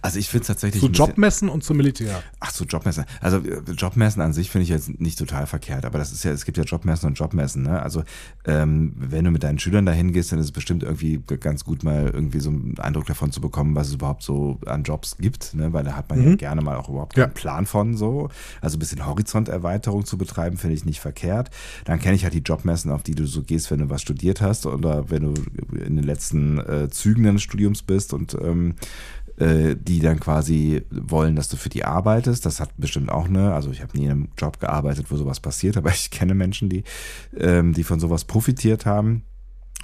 Also ich finde es tatsächlich. Zu Jobmessen und zum Militär. Ach, zu Jobmessen. Also äh, Jobmessen an sich finde ich jetzt nicht total verkehrt, aber das ist ja, es gibt ja Jobmessen und Jobmessen, ne? Also ähm, wenn du mit deinen Schülern dahin gehst, dann ist es bestimmt irgendwie ganz gut, mal irgendwie so einen Eindruck davon zu bekommen, was es überhaupt so an Jobs gibt, ne? Weil da hat man mhm. ja gerne mal auch überhaupt ja. Plan von so. Also ein bisschen Horizonterweiterung zu betreiben, finde ich nicht verkehrt. Dann kenne ich halt die Jobmessen, auf die du so gehst, wenn du was studiert hast oder wenn du in den letzten äh, Zügen deines Studiums bist und ähm, äh, die dann quasi wollen, dass du für die arbeitest. Das hat bestimmt auch eine, also ich habe nie in einem Job gearbeitet, wo sowas passiert, aber ich kenne Menschen, die, ähm, die von sowas profitiert haben.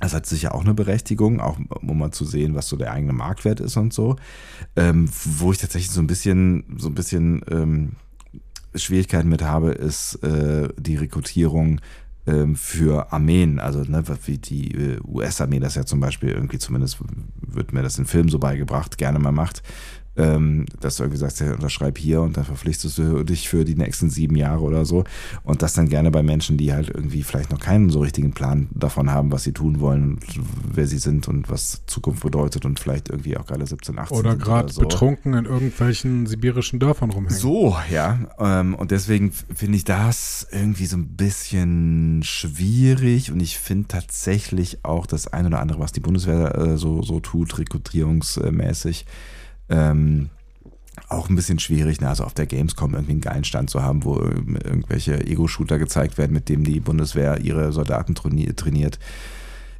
Das hat sicher auch eine Berechtigung, auch um mal zu sehen, was so der eigene Marktwert ist und so. Ähm, wo ich tatsächlich so ein bisschen, so ein bisschen ähm, Schwierigkeiten mit habe, ist äh, die Rekrutierung für Armeen, also ne, wie die US-Armee das ja zum Beispiel irgendwie zumindest wird mir das in Filmen so beigebracht, gerne mal macht. Ähm, dass du irgendwie sagst, ja, unterschreib hier und dann verpflichtest du dich für die nächsten sieben Jahre oder so. Und das dann gerne bei Menschen, die halt irgendwie vielleicht noch keinen so richtigen Plan davon haben, was sie tun wollen, wer sie sind und was Zukunft bedeutet und vielleicht irgendwie auch gerade 17, 18 Oder gerade so. betrunken in irgendwelchen sibirischen Dörfern rumhängen. So, ja. Ähm, und deswegen finde ich das irgendwie so ein bisschen schwierig und ich finde tatsächlich auch das ein oder andere, was die Bundeswehr äh, so, so tut, rekrutierungsmäßig, ähm, auch ein bisschen schwierig, ne? also auf der Gamescom irgendwie einen geilen Stand zu haben, wo irgendwelche Ego-Shooter gezeigt werden, mit dem die Bundeswehr ihre Soldaten trainiert.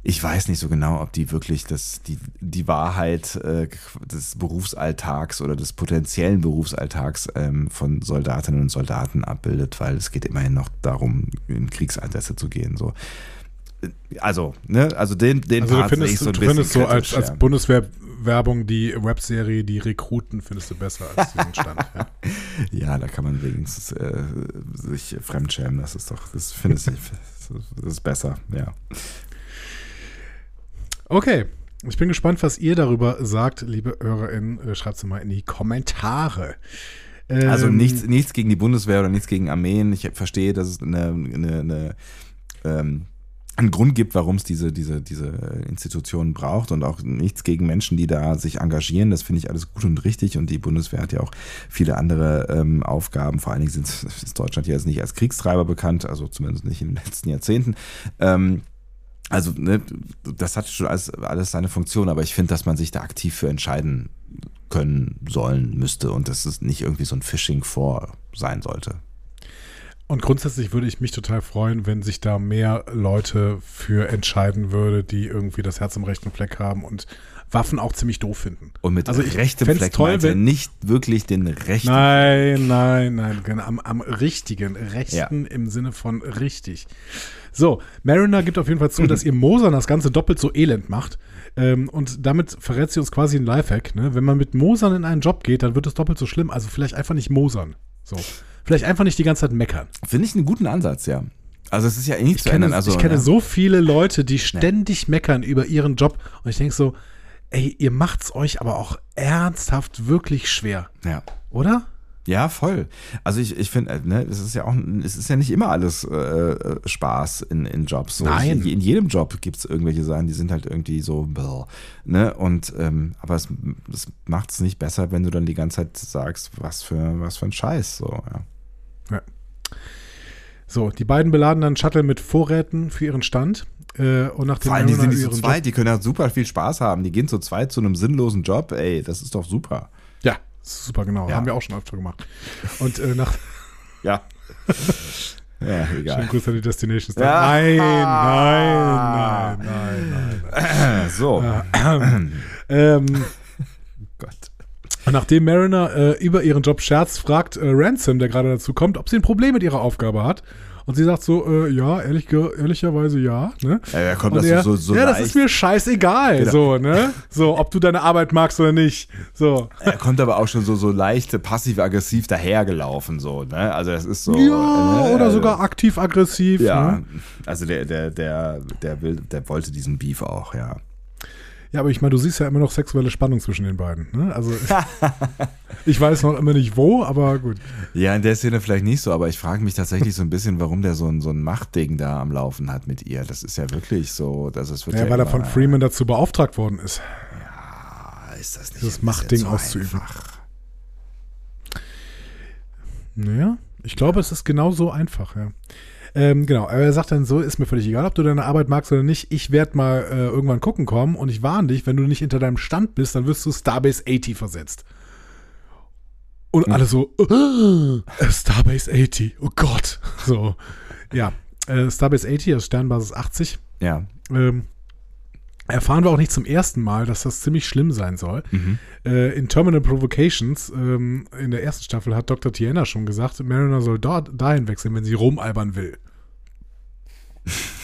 Ich weiß nicht so genau, ob die wirklich das, die, die Wahrheit äh, des Berufsalltags oder des potenziellen Berufsalltags ähm, von Soldatinnen und Soldaten abbildet, weil es geht immerhin noch darum, in Kriegseinsätze zu gehen. So also, ne, also den, den also Part du findest, so du findest so als, als Bundeswehr Werbung, die Webserie, die Rekruten findest du besser als diesen Stand. Ja, ja da kann man wenigstens äh, sich fremdschämen. Das ist doch, das finde ich, das ist besser, ja. Okay, ich bin gespannt, was ihr darüber sagt, liebe HörerInnen. Äh, Schreibt es mal in die Kommentare. Also ähm, nichts, nichts gegen die Bundeswehr oder nichts gegen Armeen. Ich verstehe, dass es eine, eine, eine ähm, einen Grund gibt, warum es diese, diese, diese Institutionen braucht und auch nichts gegen Menschen, die da sich engagieren. Das finde ich alles gut und richtig. Und die Bundeswehr hat ja auch viele andere ähm, Aufgaben. Vor allen Dingen ist Deutschland ja jetzt nicht als Kriegstreiber bekannt, also zumindest nicht in den letzten Jahrzehnten. Ähm, also, ne, das hat schon alles, alles seine Funktion, aber ich finde, dass man sich da aktiv für entscheiden können sollen müsste und dass es nicht irgendwie so ein Phishing vor sein sollte. Und grundsätzlich würde ich mich total freuen, wenn sich da mehr Leute für entscheiden würde, die irgendwie das Herz im rechten Fleck haben und Waffen auch ziemlich doof finden. Und mit also rechtem Fleck toll, wenn nicht wirklich den rechten. Nein, nein, nein, genau, am, am richtigen, rechten ja. im Sinne von richtig. So, Mariner gibt auf jeden Fall zu, dass ihr Mosern das Ganze doppelt so elend macht. Ähm, und damit verrät sie uns quasi ein Lifehack. Ne? Wenn man mit Mosern in einen Job geht, dann wird es doppelt so schlimm. Also vielleicht einfach nicht Mosern. So. Vielleicht einfach nicht die ganze Zeit meckern. Finde ich einen guten Ansatz, ja. Also es ist ja eh nichts zu ändern. Also, ich kenne ja. so viele Leute, die ständig meckern über ihren Job und ich denke so, ey, ihr macht's euch aber auch ernsthaft wirklich schwer. Ja. Oder? Ja, voll. Also ich, ich finde, ne, es ist ja auch, es ist ja nicht immer alles äh, äh Spaß in, in Jobs. So, Nein. In, in jedem Job gibt es irgendwelche Sachen, die sind halt irgendwie so, ne? Und ähm, aber es, es macht es nicht besser, wenn du dann die ganze Zeit sagst, was für was für ein Scheiß. So, ja. ja. So, die beiden beladen dann Shuttle mit Vorräten für ihren Stand. Äh, und nach dem Vor allem, die sind nicht so zweit, Job die können ja super viel Spaß haben. Die gehen zu zweit zu einem sinnlosen Job, ey, das ist doch super. Super, genau. Ja. Haben wir auch schon öfter gemacht. Und äh, nach. ja. Ja, egal. Schönen Grüß an die Destination Star. Ja. Nein, nein, nein, nein, nein. So. ähm, Gott. Nachdem Mariner äh, über ihren Job scherzt, fragt äh, Ransom, der gerade dazu kommt, ob sie ein Problem mit ihrer Aufgabe hat. Und sie sagt so, äh, ja, ehrlich, ehrlicherweise ja. Ne? Ja, er kommt das er, so, so Ja, leicht. das ist mir scheißegal, genau. so, ne? So, ob du deine Arbeit magst oder nicht. So. Er kommt aber auch schon so, so leicht passiv-aggressiv dahergelaufen, so, ne? Also das ist so. Ja, äh, oder sogar aktiv-aggressiv. Ja. Ne? Also der, der, der, der will, der wollte diesen Beef auch, ja. Ja, aber ich meine, du siehst ja immer noch sexuelle Spannung zwischen den beiden. Ne? Also ich weiß noch immer nicht wo, aber gut. Ja, in der Szene vielleicht nicht so, aber ich frage mich tatsächlich so ein bisschen, warum der so ein, so ein Machtding da am Laufen hat mit ihr. Das ist ja wirklich so, dass es wird ja, ja weil er von Freeman dazu beauftragt worden ist. Ja, ist das nicht das Machtding auszuüben. Naja, ich glaube, es ist genau so einfach, ja. Ähm, genau, er sagt dann so, ist mir völlig egal, ob du deine Arbeit magst oder nicht. Ich werde mal äh, irgendwann gucken kommen und ich warne dich, wenn du nicht hinter deinem Stand bist, dann wirst du Starbase 80 versetzt. Und alle so, äh, Starbase 80, oh Gott. So, ja. Äh, Starbase 80, also Sternbasis 80. Ja. Ähm, erfahren wir auch nicht zum ersten Mal, dass das ziemlich schlimm sein soll. Mhm. Äh, in Terminal Provocations, ähm, in der ersten Staffel, hat Dr. Tiana schon gesagt, Mariner soll dort dahin wechseln, wenn sie rumalbern will.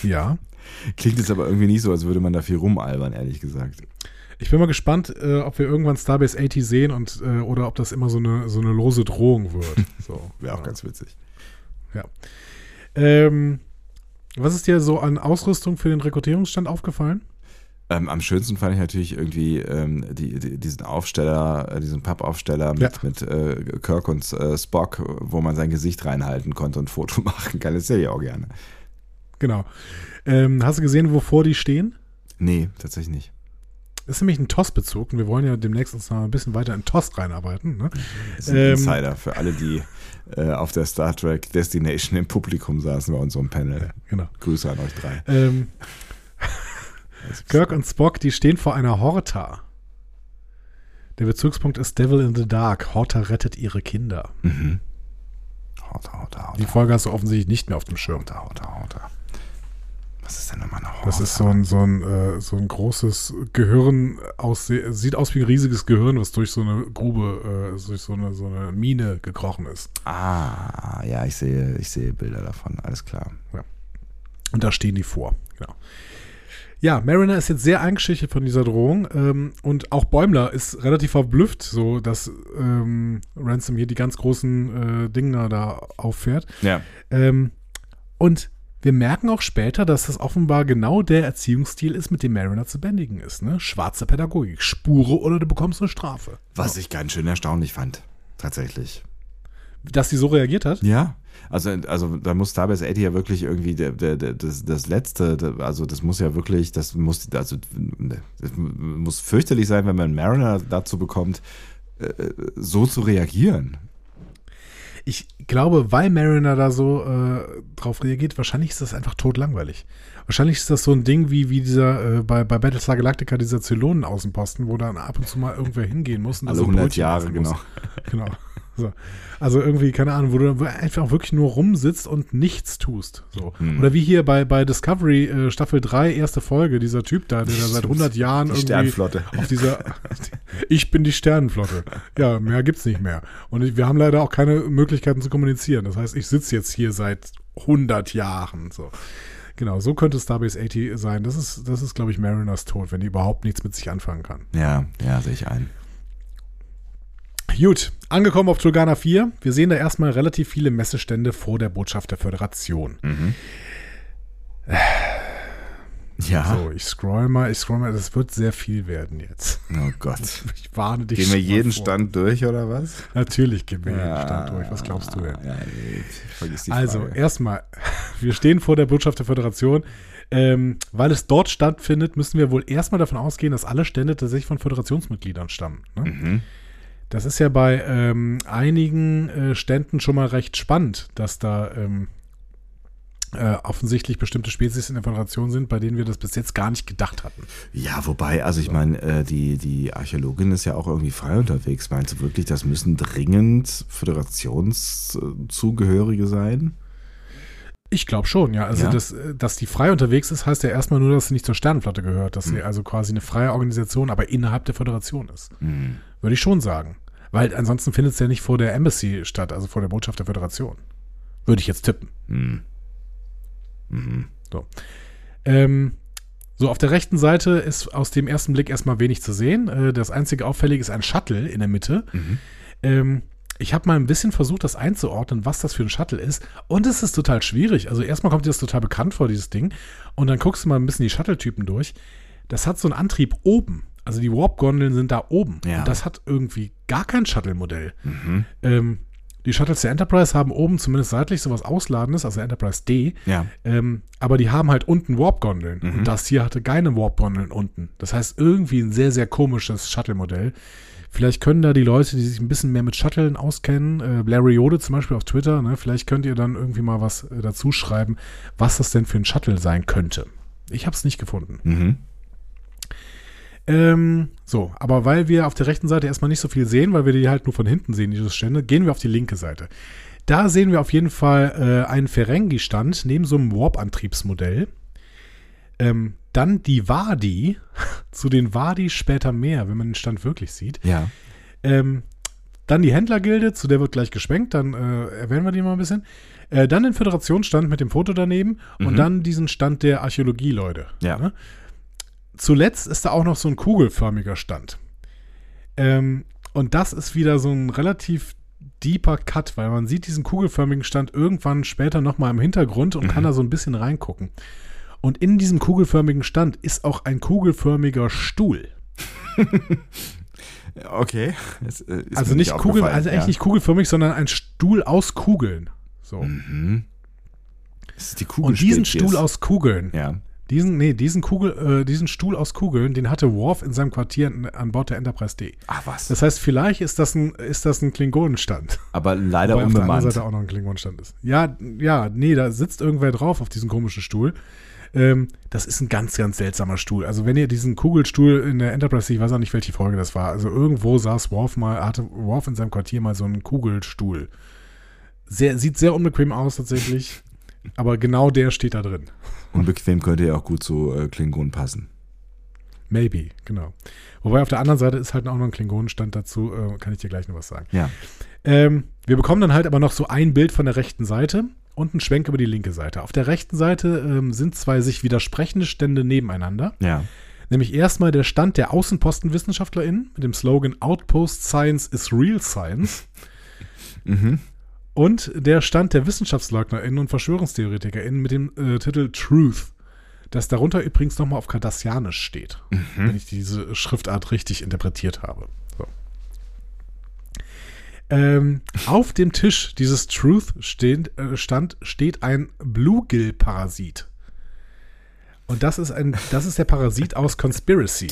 ja. Klingt jetzt aber irgendwie nicht so, als würde man da viel rumalbern, ehrlich gesagt. Ich bin mal gespannt, äh, ob wir irgendwann Starbase 80 sehen und äh, oder ob das immer so eine, so eine lose Drohung wird. So, Wäre auch ja. ganz witzig. Ja. Ähm, was ist dir so an Ausrüstung für den Rekrutierungsstand aufgefallen? Ähm, am schönsten fand ich natürlich irgendwie ähm, die, die, diesen Aufsteller, äh, diesen Pappaufsteller mit, ja. mit äh, Kirk und äh, Spock, wo man sein Gesicht reinhalten konnte und ein Foto machen kann. Das sehe ich auch gerne. Genau. Ähm, hast du gesehen, wovor die stehen? Nee, tatsächlich nicht. Das ist nämlich ein TOS-Bezug und wir wollen ja demnächst uns noch ein bisschen weiter in TOS reinarbeiten. Ne? Das ist ein ähm, Insider für alle, die äh, auf der Star Trek Destination im Publikum saßen bei unserem Panel. Ja, genau. Grüße an euch drei. Ähm, Kirk und Spock, die stehen vor einer Horta. Der Bezugspunkt ist Devil in the Dark. Horta rettet ihre Kinder. Mhm. Horta, Horta, Horta. Die Folge hast du offensichtlich nicht mehr auf dem Schirm. Horta, Horta, Horta. Was ist denn nochmal eine Horta? Das ist so ein, so ein, äh, so ein großes Gehirn, aus, sieht aus wie ein riesiges Gehirn, was durch so eine Grube, äh, durch so eine, so eine Mine gekrochen ist. Ah, ja, ich sehe, ich sehe Bilder davon, alles klar. Ja. Und da stehen die vor, genau. Ja, Mariner ist jetzt sehr eingeschüchtert von dieser Drohung ähm, und auch Bäumler ist relativ verblüfft, so dass ähm, Ransom hier die ganz großen äh, Dinger da auffährt. Ja. Ähm, und wir merken auch später, dass das offenbar genau der Erziehungsstil ist, mit dem Mariner zu bändigen ist. Ne? Schwarze Pädagogik. Spure oder du bekommst eine Strafe. Was ich ganz schön erstaunlich fand. Tatsächlich. Dass sie so reagiert hat? Ja. Also, also da muss Starbase 80 ja wirklich irgendwie der, der, der, das, das letzte, also das muss ja wirklich, das muss, also das muss fürchterlich sein, wenn man Mariner dazu bekommt, äh, so zu reagieren ich glaube, weil Mariner da so äh, drauf reagiert, wahrscheinlich ist das einfach totlangweilig. Wahrscheinlich ist das so ein Ding wie, wie dieser, äh, bei, bei Battlestar Galactica, dieser Zylonen-Außenposten, wo dann ab und zu mal irgendwer hingehen muss. Und Alle 100 Jahre, genau. Genau. So. Also irgendwie, keine Ahnung, wo du einfach wirklich nur rumsitzt und nichts tust. So. Hm. Oder wie hier bei, bei Discovery äh, Staffel 3, erste Folge, dieser Typ da, der da seit 100 Jahren die irgendwie Sternflotte. auf dieser Ich bin die Sternenflotte. Ja, mehr gibt's nicht mehr. Und wir haben leider auch keine Möglichkeiten zu kommunizieren. Das heißt, ich sitze jetzt hier seit 100 Jahren. So. Genau, so könnte Starbase 80 sein. Das ist, das ist glaube ich, Mariners Tod, wenn die überhaupt nichts mit sich anfangen kann. Ja, ja, sehe ich ein. Gut, angekommen auf Tulgana 4. Wir sehen da erstmal relativ viele Messestände vor der Botschaft der Föderation. Mhm. Ja. So, ich scroll mal, ich scroll mal, das wird sehr viel werden jetzt. Oh Gott. Ich warne dich. Gehen wir jeden vor. Stand durch oder was? Natürlich gehen wir ja, jeden Stand durch. Was glaubst du denn? Ja, also, erstmal, wir stehen vor der Botschaft der Föderation. Ähm, weil es dort stattfindet, müssen wir wohl erstmal davon ausgehen, dass alle Stände tatsächlich von Föderationsmitgliedern stammen. Ne? Mhm. Das ist ja bei ähm, einigen äh, Ständen schon mal recht spannend, dass da ähm, äh, offensichtlich bestimmte Spezies in der Föderation sind, bei denen wir das bis jetzt gar nicht gedacht hatten. Ja, wobei, also ich meine, äh, die, die Archäologin ist ja auch irgendwie frei unterwegs. Meinst du wirklich, das müssen dringend Föderationszugehörige sein? Ich glaube schon, ja. Also, ja. Das, äh, dass die frei unterwegs ist, heißt ja erstmal nur, dass sie nicht zur Sternenflotte gehört, dass mhm. sie also quasi eine freie Organisation, aber innerhalb der Föderation ist. Mhm. Würde ich schon sagen. Weil ansonsten findet es ja nicht vor der Embassy statt, also vor der Botschaft der Föderation. Würde ich jetzt tippen. Mhm. Mhm. So. Ähm, so, auf der rechten Seite ist aus dem ersten Blick erstmal wenig zu sehen. Äh, das einzige Auffällige ist ein Shuttle in der Mitte. Mhm. Ähm, ich habe mal ein bisschen versucht, das einzuordnen, was das für ein Shuttle ist. Und es ist total schwierig. Also erstmal kommt dir das total bekannt vor, dieses Ding. Und dann guckst du mal ein bisschen die Shuttle-Typen durch. Das hat so einen Antrieb oben. Also die Warp-Gondeln sind da oben. Ja. Und das hat irgendwie gar kein Shuttle-Modell. Mhm. Ähm, die Shuttles der Enterprise haben oben zumindest seitlich sowas Ausladendes, also Enterprise D. Ja. Ähm, aber die haben halt unten Warp-Gondeln. Mhm. Und das hier hatte keine Warp-Gondeln unten. Das heißt, irgendwie ein sehr, sehr komisches Shuttle-Modell. Vielleicht können da die Leute, die sich ein bisschen mehr mit Shuttlen auskennen, äh, Larry Ode zum Beispiel auf Twitter, ne, vielleicht könnt ihr dann irgendwie mal was äh, dazu schreiben, was das denn für ein Shuttle sein könnte. Ich habe es nicht gefunden. Mhm. Ähm, so, aber weil wir auf der rechten Seite erstmal nicht so viel sehen, weil wir die halt nur von hinten sehen, diese Stände, gehen wir auf die linke Seite. Da sehen wir auf jeden Fall äh, einen Ferengi-Stand neben so einem Warp-Antriebsmodell. Ähm, dann die Wadi, zu den Wadi später mehr, wenn man den Stand wirklich sieht. Ja. Ähm, dann die Händlergilde, zu der wird gleich geschwenkt, dann äh, erwähnen wir die mal ein bisschen. Äh, dann den Föderationsstand mit dem Foto daneben mhm. und dann diesen Stand der Archäologie-Leute. Ja. Ne? Zuletzt ist da auch noch so ein kugelförmiger Stand. Ähm, und das ist wieder so ein relativ deeper Cut, weil man sieht diesen kugelförmigen Stand irgendwann später nochmal im Hintergrund und mhm. kann da so ein bisschen reingucken. Und in diesem kugelförmigen Stand ist auch ein kugelförmiger Stuhl. okay. Das, äh, also nicht Kugel, also eigentlich ja. nicht kugelförmig, sondern ein Stuhl aus Kugeln. So. Mhm. Das ist die Kugel Und diesen Stuhl aus Kugeln, ja. Diesen, nee, diesen Kugel, äh, diesen Stuhl aus Kugeln, den hatte Worf in seinem Quartier an Bord der Enterprise D. Ach was. Das heißt, vielleicht ist das ein, ist das ein Klingonenstand. Aber leider Wobei unbemannt. auf der Seite auch noch ein Klingonenstand ist. Ja, ja, nee, da sitzt irgendwer drauf auf diesem komischen Stuhl. Ähm, das ist ein ganz, ganz seltsamer Stuhl. Also wenn ihr diesen Kugelstuhl in der Enterprise, ich weiß auch nicht, welche Folge das war, also irgendwo saß Worf mal, hatte Worf in seinem Quartier mal so einen Kugelstuhl. Sehr, sieht sehr unbequem aus tatsächlich, aber genau der steht da drin. Unbequem könnte ja auch gut zu äh, Klingonen passen. Maybe, genau. Wobei auf der anderen Seite ist halt auch noch ein Klingonenstand dazu, äh, kann ich dir gleich noch was sagen. Ja. Ähm, wir bekommen dann halt aber noch so ein Bild von der rechten Seite und einen Schwenk über die linke Seite. Auf der rechten Seite ähm, sind zwei sich widersprechende Stände nebeneinander. Ja. Nämlich erstmal der Stand der AußenpostenwissenschaftlerInnen mit dem Slogan Outpost Science is Real Science. mhm und der Stand der WissenschaftsleugnerInnen und VerschwörungstheoretikerInnen mit dem äh, Titel Truth, das darunter übrigens nochmal auf Kardassianisch steht, mhm. wenn ich diese Schriftart richtig interpretiert habe. So. Ähm, auf dem Tisch dieses Truth steht, äh, Stand steht ein Bluegill-Parasit. Und das ist, ein, das ist der Parasit aus Conspiracy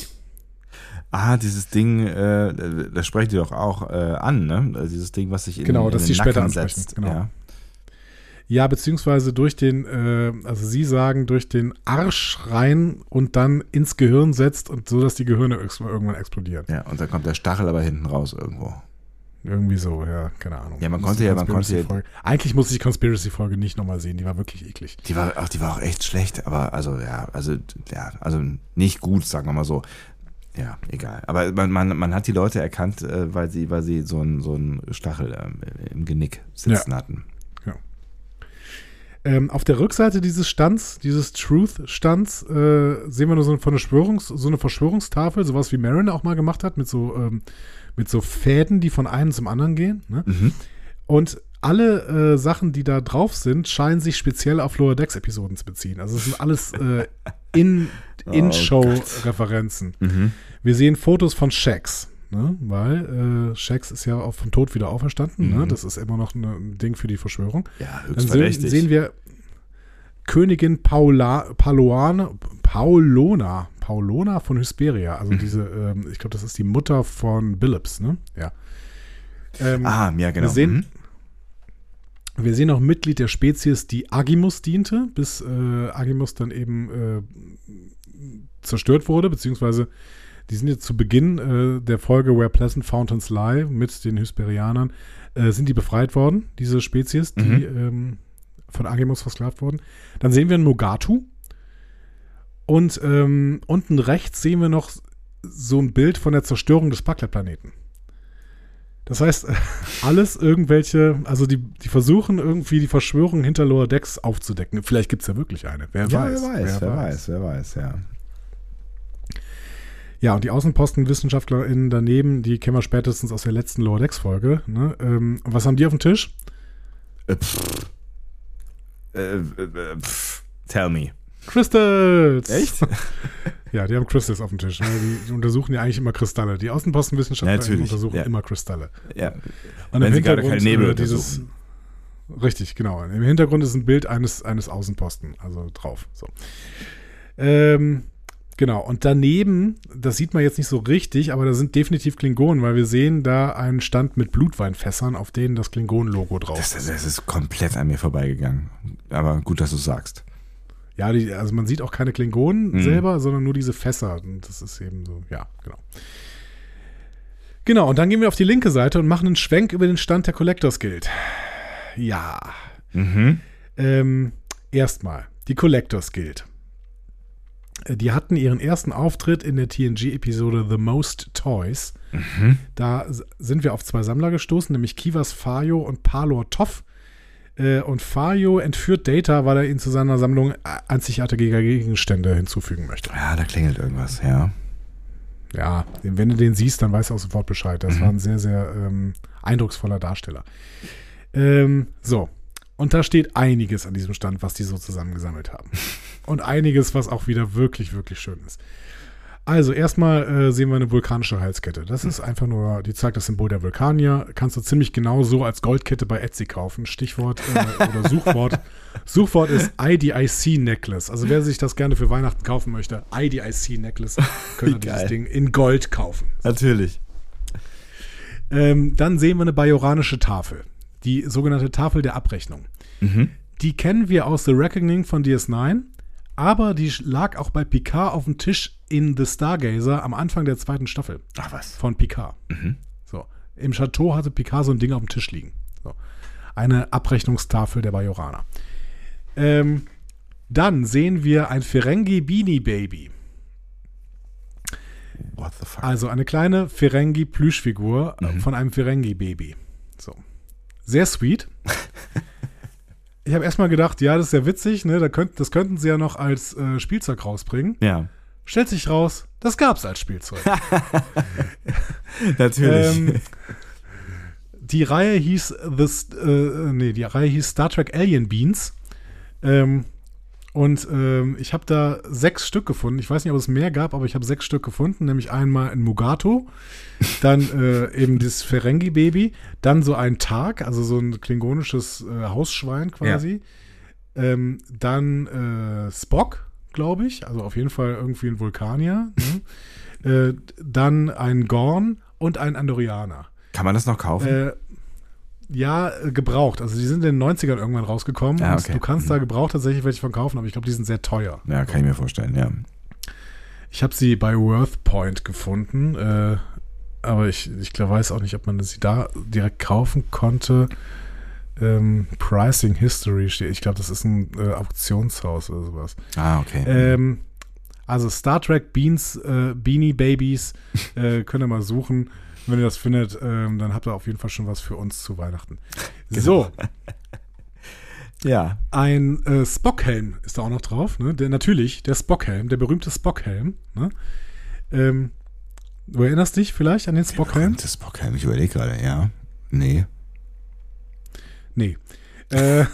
ah, dieses Ding, äh, das sprechen die doch auch äh, an, ne? Also dieses Ding, was sich in, genau, in dass den sie Nacken später setzt. Genau. Ja. ja. beziehungsweise durch den, äh, also sie sagen, durch den Arsch rein und dann ins Gehirn setzt und so, dass die Gehirne irgendwann explodieren. Ja, und dann kommt der Stachel aber hinten raus irgendwo. Irgendwie so, ja, keine Ahnung. Ja, man konnte ja, man konnte ja. Eigentlich muss ich die Conspiracy-Folge nicht nochmal sehen, die war wirklich eklig. Die war auch, die war auch echt schlecht, aber also, ja, also, ja, also nicht gut, sagen wir mal so. Ja, egal. Aber man, man, man hat die Leute erkannt, äh, weil sie, weil sie so einen so Stachel äh, im Genick sitzen ja. hatten. Ja. Ähm, auf der Rückseite dieses Stands, dieses Truth-Stands, äh, sehen wir nur so eine, Verschwörungs-, so eine Verschwörungstafel, sowas wie Marin auch mal gemacht hat, mit so, ähm, mit so Fäden, die von einem zum anderen gehen. Ne? Mhm. Und alle äh, Sachen, die da drauf sind, scheinen sich speziell auf Lower Decks Episoden zu beziehen. Also es sind alles äh, in, in Show Referenzen. Mhm. Wir sehen Fotos von Shax, ne? weil äh, Shax ist ja auch vom Tod wieder auferstanden. Ne? Mhm. Ne? Das ist immer noch ein Ding für die Verschwörung. Ja, Dann sehen, sehen wir Königin Paula, Paulona, Paulona, Paulona von Hesperia. Also mhm. diese, ähm, ich glaube, das ist die Mutter von Billups, ne? Ja. Ähm, ah, ja, genau. Wir sehen, mhm. wir sehen auch Mitglied der Spezies, die Agimus diente, bis äh, Agimus dann eben äh, zerstört wurde, beziehungsweise die sind jetzt zu Beginn äh, der Folge Where Pleasant Fountains Lie mit den Hysperianern, äh, sind die befreit worden, diese Spezies, die mhm. ähm, von Agimus versklavt wurden. Dann sehen wir einen Mogatu. Und ähm, unten rechts sehen wir noch so ein Bild von der Zerstörung des Pakler-Planeten. Das heißt, alles irgendwelche, also die, die versuchen irgendwie die Verschwörung hinter Lower Decks aufzudecken. Vielleicht gibt es ja wirklich eine. Wer ja, weiß. Wer weiß, wer, wer weiß, weiß, wer weiß, ja. Ja, und die AußenpostenwissenschaftlerInnen daneben, die kennen wir spätestens aus der letzten Lower Decks-Folge. Ne? Ähm, was haben die auf dem Tisch? Äh, pff. Äh, äh, pff. Tell me. Crystals! Echt? ja, die haben Crystals auf dem Tisch. Ne? Die untersuchen ja eigentlich immer Kristalle. Die Außenpostenwissenschaftler ja, untersuchen ja. immer Kristalle. Ja. Und Wenn sie gerade keine Nebel äh, dieses, Richtig, genau. Im Hintergrund ist ein Bild eines, eines Außenposten, also drauf. So. Ähm, Genau, und daneben, das sieht man jetzt nicht so richtig, aber da sind definitiv Klingonen, weil wir sehen da einen Stand mit Blutweinfässern, auf denen das Klingonen-Logo drauf ist. Das, das, ist komplett an mir vorbeigegangen. Aber gut, dass du sagst. Ja, die, also man sieht auch keine Klingonen mhm. selber, sondern nur diese Fässer. Und das ist eben so, ja, genau. Genau, und dann gehen wir auf die linke Seite und machen einen Schwenk über den Stand der Collectors Guild. Ja. Mhm. Ähm, erstmal, die Collectors Guild. Äh, die hatten ihren ersten Auftritt in der TNG-Episode The Most Toys. Mhm. Da sind wir auf zwei Sammler gestoßen, nämlich Kivas Fayo und Palor Toff. Äh, und Fayo entführt Data, weil er ihn zu seiner Sammlung einzigartige Gegenstände hinzufügen möchte. Ja, da klingelt irgendwas, ja. Ja, wenn du den siehst, dann weißt du auch sofort Bescheid. Das mhm. war ein sehr, sehr ähm, eindrucksvoller Darsteller. Ähm, so. Und da steht einiges an diesem Stand, was die so zusammengesammelt haben. Und einiges, was auch wieder wirklich, wirklich schön ist. Also erstmal äh, sehen wir eine vulkanische Halskette. Das ist einfach nur, die zeigt das Symbol der Vulkanier. Kannst du ziemlich genau so als Goldkette bei Etsy kaufen. Stichwort äh, oder Suchwort. Suchwort ist IDIC Necklace. Also wer sich das gerne für Weihnachten kaufen möchte, IDIC Necklace, könnte dieses Ding in Gold kaufen. Natürlich. Ähm, dann sehen wir eine bajoranische Tafel. Die sogenannte Tafel der Abrechnung. Mhm. Die kennen wir aus The Reckoning von DS9 aber die lag auch bei Picard auf dem Tisch in The Stargazer am Anfang der zweiten Staffel. Ach was. Von Picard. Mhm. So. Im Chateau hatte Picard so ein Ding auf dem Tisch liegen. So. Eine Abrechnungstafel der Bajoraner. Ähm, dann sehen wir ein Ferengi Beanie Baby. What the fuck? Also eine kleine Ferengi Plüschfigur mhm. von einem Ferengi Baby. So. Sehr sweet. ich habe erstmal gedacht, ja, das ist ja witzig, ne? Da könnt, das könnten sie ja noch als äh, Spielzeug rausbringen. Ja. Stellt sich raus, das gab es als Spielzeug. Natürlich. Ähm, die Reihe hieß The, äh, nee, die Reihe hieß Star Trek Alien Beans. Ähm, und ähm, ich habe da sechs Stück gefunden. Ich weiß nicht, ob es mehr gab, aber ich habe sechs Stück gefunden. Nämlich einmal ein Mugato, dann äh, eben das Ferengi-Baby, dann so ein Tag, also so ein klingonisches äh, Hausschwein quasi. Ja. Ähm, dann äh, Spock, glaube ich, also auf jeden Fall irgendwie ein Vulkanier. Ne? Äh, dann ein Gorn und ein Andorianer. Kann man das noch kaufen? Ja, äh, gebraucht. Also die sind in den 90ern irgendwann rausgekommen. Ja, okay. Du kannst mhm. da gebraucht tatsächlich welche von kaufen, aber ich glaube, die sind sehr teuer. Ja, kann ich mir vorstellen, ja. Ich habe sie bei WorthPoint gefunden, äh, aber ich, ich glaub, weiß auch nicht, ob man sie da direkt kaufen konnte. Ähm, Pricing History steht. Ich glaube, das ist ein äh, Auktionshaus oder sowas. Ah, okay. Ähm, also Star Trek Beans, äh, Beanie Babies, äh, könnt ihr mal suchen. Wenn ihr das findet, ähm, dann habt ihr auf jeden Fall schon was für uns zu Weihnachten. Genau. So. ja. Ein äh, Spockhelm ist da auch noch drauf. Ne? Der, natürlich, der Spockhelm, der berühmte Spockhelm. Ne? Ähm, du erinnerst dich vielleicht an den Spockhelm? Der Spockhelm, ich überlege gerade, ja. Nee. Nee. Äh,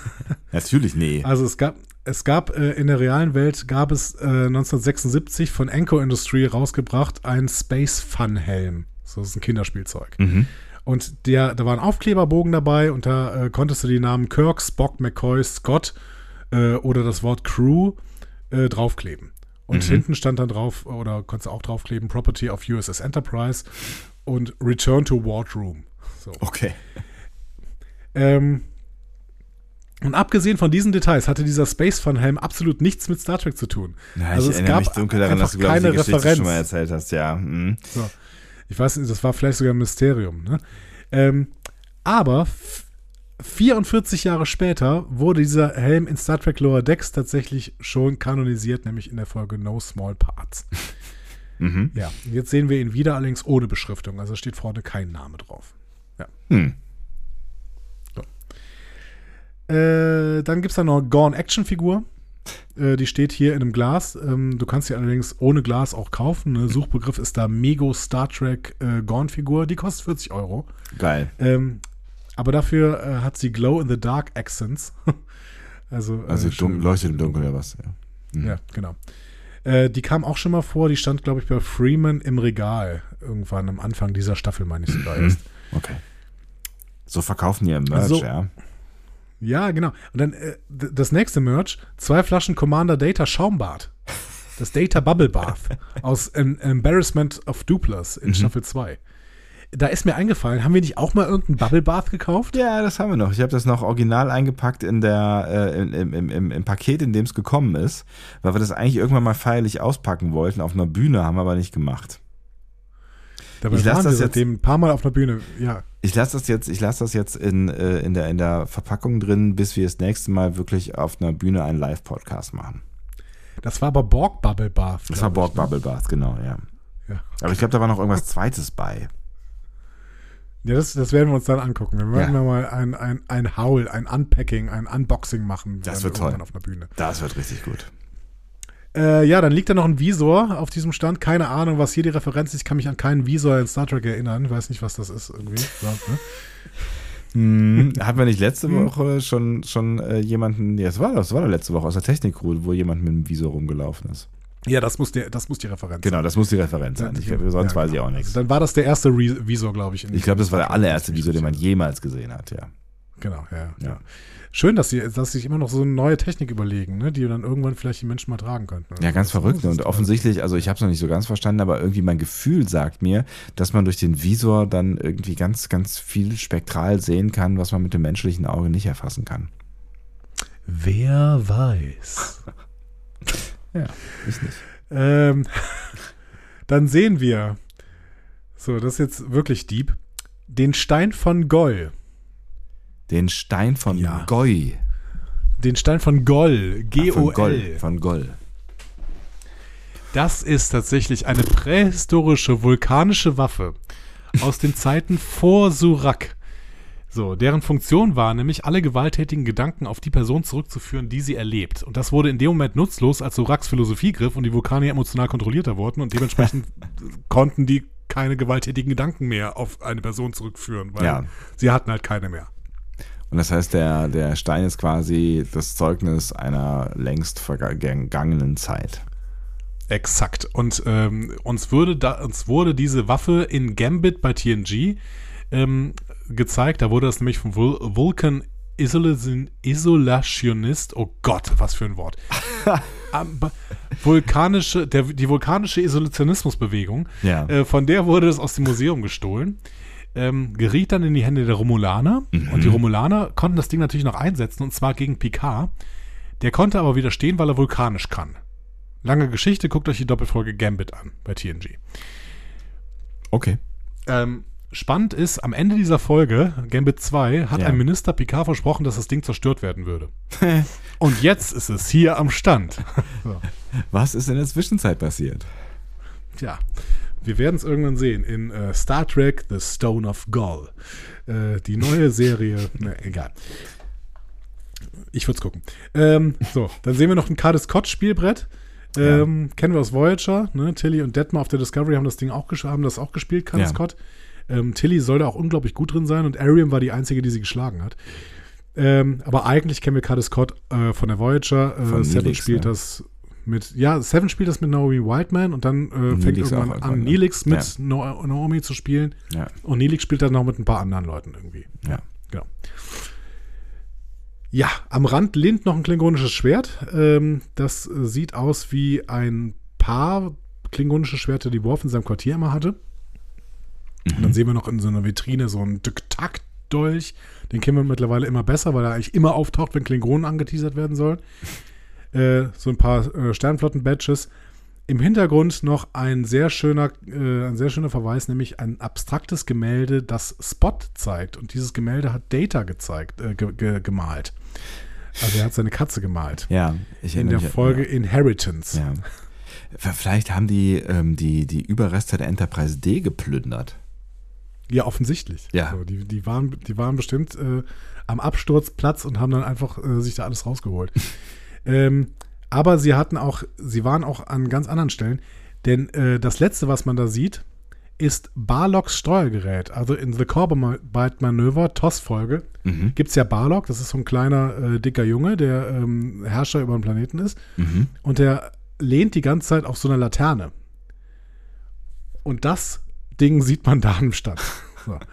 Natürlich nee. Also es gab, es gab äh, in der realen Welt gab es äh, 1976 von Enco Industry rausgebracht einen Space Fun Helm. So, das ist ein Kinderspielzeug. Mhm. Und der, da war ein Aufkleberbogen dabei und da äh, konntest du die Namen Kirk, Spock, McCoy, Scott äh, oder das Wort Crew äh, draufkleben. Und mhm. hinten stand dann drauf, oder konntest du auch draufkleben, Property of USS Enterprise und Return to Wardroom. So. Okay. Ähm, und abgesehen von diesen Details hatte dieser Space Fun Helm absolut nichts mit Star Trek zu tun. Ja, also ich es gab mich dunkel daran, dass du, glaube ich, die Geschichte Referenz. schon mal erzählt hast, ja. Mhm. So. Ich weiß nicht, das war vielleicht sogar ein Mysterium. Ne? Ähm, aber 44 Jahre später wurde dieser Helm in Star Trek Lower Decks tatsächlich schon kanonisiert, nämlich in der Folge No Small Parts. mhm. Ja, jetzt sehen wir ihn wieder, allerdings ohne Beschriftung. Also steht vorne kein Name drauf. Ja. Hm. So. Äh, dann gibt es da noch Gorn Action Figur. Äh, die steht hier in einem Glas. Ähm, du kannst sie allerdings ohne Glas auch kaufen. Ne? Suchbegriff ist da Mego Star Trek äh, Gorn-Figur. Die kostet 40 Euro. Geil. Ähm, aber dafür äh, hat sie Glow in the Dark Accents. also äh, also dumm, leuchtet im Dunkeln oder was. Ja, mhm. ja genau. Die kam auch schon mal vor. Die stand, glaube ich, bei Freeman im Regal. Irgendwann am Anfang dieser Staffel, meine ich sogar erst. Okay. So verkaufen die ihr Merch, also, ja. Ja, genau. Und dann äh, das nächste Merch: zwei Flaschen Commander Data Schaumbad. Das Data Bubble Bath aus Em Embarrassment of Duplers in mhm. Staffel 2. Da ist mir eingefallen, haben wir nicht auch mal irgendein Bubble Bath gekauft? Ja, das haben wir noch. Ich habe das noch original eingepackt in der, äh, im, im, im, im, Paket, in dem es gekommen ist, weil wir das eigentlich irgendwann mal feierlich auspacken wollten auf einer Bühne, haben wir aber nicht gemacht. Dabei ich lasse das jetzt ein paar Mal auf der Bühne, ja. Ich lasse das jetzt, ich lasse das jetzt in, äh, in, der, in der Verpackung drin, bis wir das nächste Mal wirklich auf einer Bühne einen Live-Podcast machen. Das war aber Borg Bubble Bath. Das war Borg ne? Bubble Bath, genau, ja. ja. Aber ich glaube, da war noch irgendwas Zweites bei. Ja, das, das werden wir uns dann angucken. Wir werden ja. mal ein, ein, ein Haul, ein Unpacking, ein Unboxing machen. Das wird toll. Auf einer Bühne. Das wird richtig gut. Äh, ja, dann liegt da noch ein Visor auf diesem Stand. Keine Ahnung, was hier die Referenz ist. Ich kann mich an keinen Visor in Star Trek erinnern. Ich weiß nicht, was das ist irgendwie. Ja, ne? Hm, hatten wir nicht letzte hm. Woche schon, schon äh, jemanden, ja, das war das war doch letzte Woche aus der Technik-Crew, wo jemand mit dem Visor rumgelaufen ist. Ja, das muss, der, das muss die Referenz genau, sein. Genau, das muss die Referenz sein. Ich, sonst ja, weiß ich auch nichts. Also dann war das der erste Visor, glaube ich. ich glaube, das war der allererste Visor, den man jemals gesehen hat, ja. Genau, ja. ja. Schön, dass sie, dass sich immer noch so eine neue Technik überlegen, ne, die dann irgendwann vielleicht die Menschen mal tragen könnten. Ja, ganz verrückt. Und offensichtlich, also ich habe es noch nicht so ganz verstanden, aber irgendwie mein Gefühl sagt mir, dass man durch den Visor dann irgendwie ganz, ganz viel spektral sehen kann, was man mit dem menschlichen Auge nicht erfassen kann. Wer weiß. ja, ich nicht. Ähm, dann sehen wir, so, das ist jetzt wirklich deep, den Stein von Goll. Den Stein von ja. Goy. Den Stein von Goll. G-O-L. Von Goll. Das ist tatsächlich eine prähistorische vulkanische Waffe aus den Zeiten vor Surak. So, deren Funktion war nämlich, alle gewalttätigen Gedanken auf die Person zurückzuführen, die sie erlebt. Und das wurde in dem Moment nutzlos, als Suraks Philosophie griff und die Vulkanier emotional kontrollierter wurden und dementsprechend konnten die keine gewalttätigen Gedanken mehr auf eine Person zurückführen, weil ja. sie hatten halt keine mehr. Und das heißt, der, der Stein ist quasi das Zeugnis einer längst vergangenen Zeit. Exakt. Und ähm, uns, würde da, uns wurde diese Waffe in Gambit bei TNG ähm, gezeigt. Da wurde das nämlich vom Vul Vulcan Isolationist, oh Gott, was für ein Wort. vulkanische, der, die vulkanische Isolationismusbewegung, ja. äh, von der wurde das aus dem Museum gestohlen ähm, geriet dann in die Hände der Romulaner. Mhm. Und die Romulaner konnten das Ding natürlich noch einsetzen, und zwar gegen Picard. Der konnte aber widerstehen, weil er vulkanisch kann. Lange Geschichte, guckt euch die Doppelfolge Gambit an bei TNG. Okay. Ähm, spannend ist, am Ende dieser Folge, Gambit 2, hat ja. ein Minister Picard versprochen, dass das Ding zerstört werden würde. Und jetzt ist es hier am Stand. so. Was ist in der Zwischenzeit passiert? Tja, wir werden es irgendwann sehen in äh, Star Trek The Stone of Gaul. Äh, die neue Serie, ne, egal. Ich würde es gucken. Ähm, so, dann sehen wir noch ein Cardis Scott Spielbrett. Ähm, ja. Kennen wir aus Voyager. Ne? Tilly und Detmar auf der Discovery haben das Ding auch, haben das auch gespielt, Cardis ja. Scott. Ähm, Tilly soll da auch unglaublich gut drin sein und Ariam war die einzige, die sie geschlagen hat. Ähm, aber eigentlich kennen wir Cardis Scott äh, von der Voyager. Äh, Seven spielt ne? das mit, ja, Seven spielt das mit Naomi Whiteman und dann äh, fängt Neelix irgendwann an, Neelix mit ja. Naomi zu spielen. Ja. Und Neelix spielt dann noch mit ein paar anderen Leuten irgendwie. Ja. Genau. Ja, am Rand lehnt noch ein klingonisches Schwert. Ähm, das äh, sieht aus wie ein paar klingonische Schwerter, die Worf in seinem Quartier immer hatte. Mhm. Und dann sehen wir noch in so einer Vitrine so einen Dyktak-Dolch. Den kennen wir mittlerweile immer besser, weil er eigentlich immer auftaucht, wenn Klingonen angeteasert werden sollen. Äh, so ein paar äh, Sternflotten-Badges. Im Hintergrund noch ein sehr schöner, äh, ein sehr schöner Verweis, nämlich ein abstraktes Gemälde, das Spot zeigt. Und dieses Gemälde hat Data gezeigt, äh, ge ge gemalt. Also er hat seine Katze gemalt. Ja, ich In der mich, Folge ja. Inheritance. Ja. Vielleicht haben die, ähm, die die Überreste der Enterprise D geplündert. Ja, offensichtlich. Ja. Also die, die, waren, die waren bestimmt äh, am Absturzplatz und haben dann einfach äh, sich da alles rausgeholt. Ähm, aber sie hatten auch, sie waren auch an ganz anderen Stellen, denn äh, das letzte, was man da sieht, ist Barlocks Steuergerät. Also in The Corbomite Manöver, TOS-Folge, mhm. gibt es ja Barlock, das ist so ein kleiner, äh, dicker Junge, der ähm, Herrscher über den Planeten ist. Mhm. Und der lehnt die ganze Zeit auf so einer Laterne. Und das Ding sieht man da am Stand. So.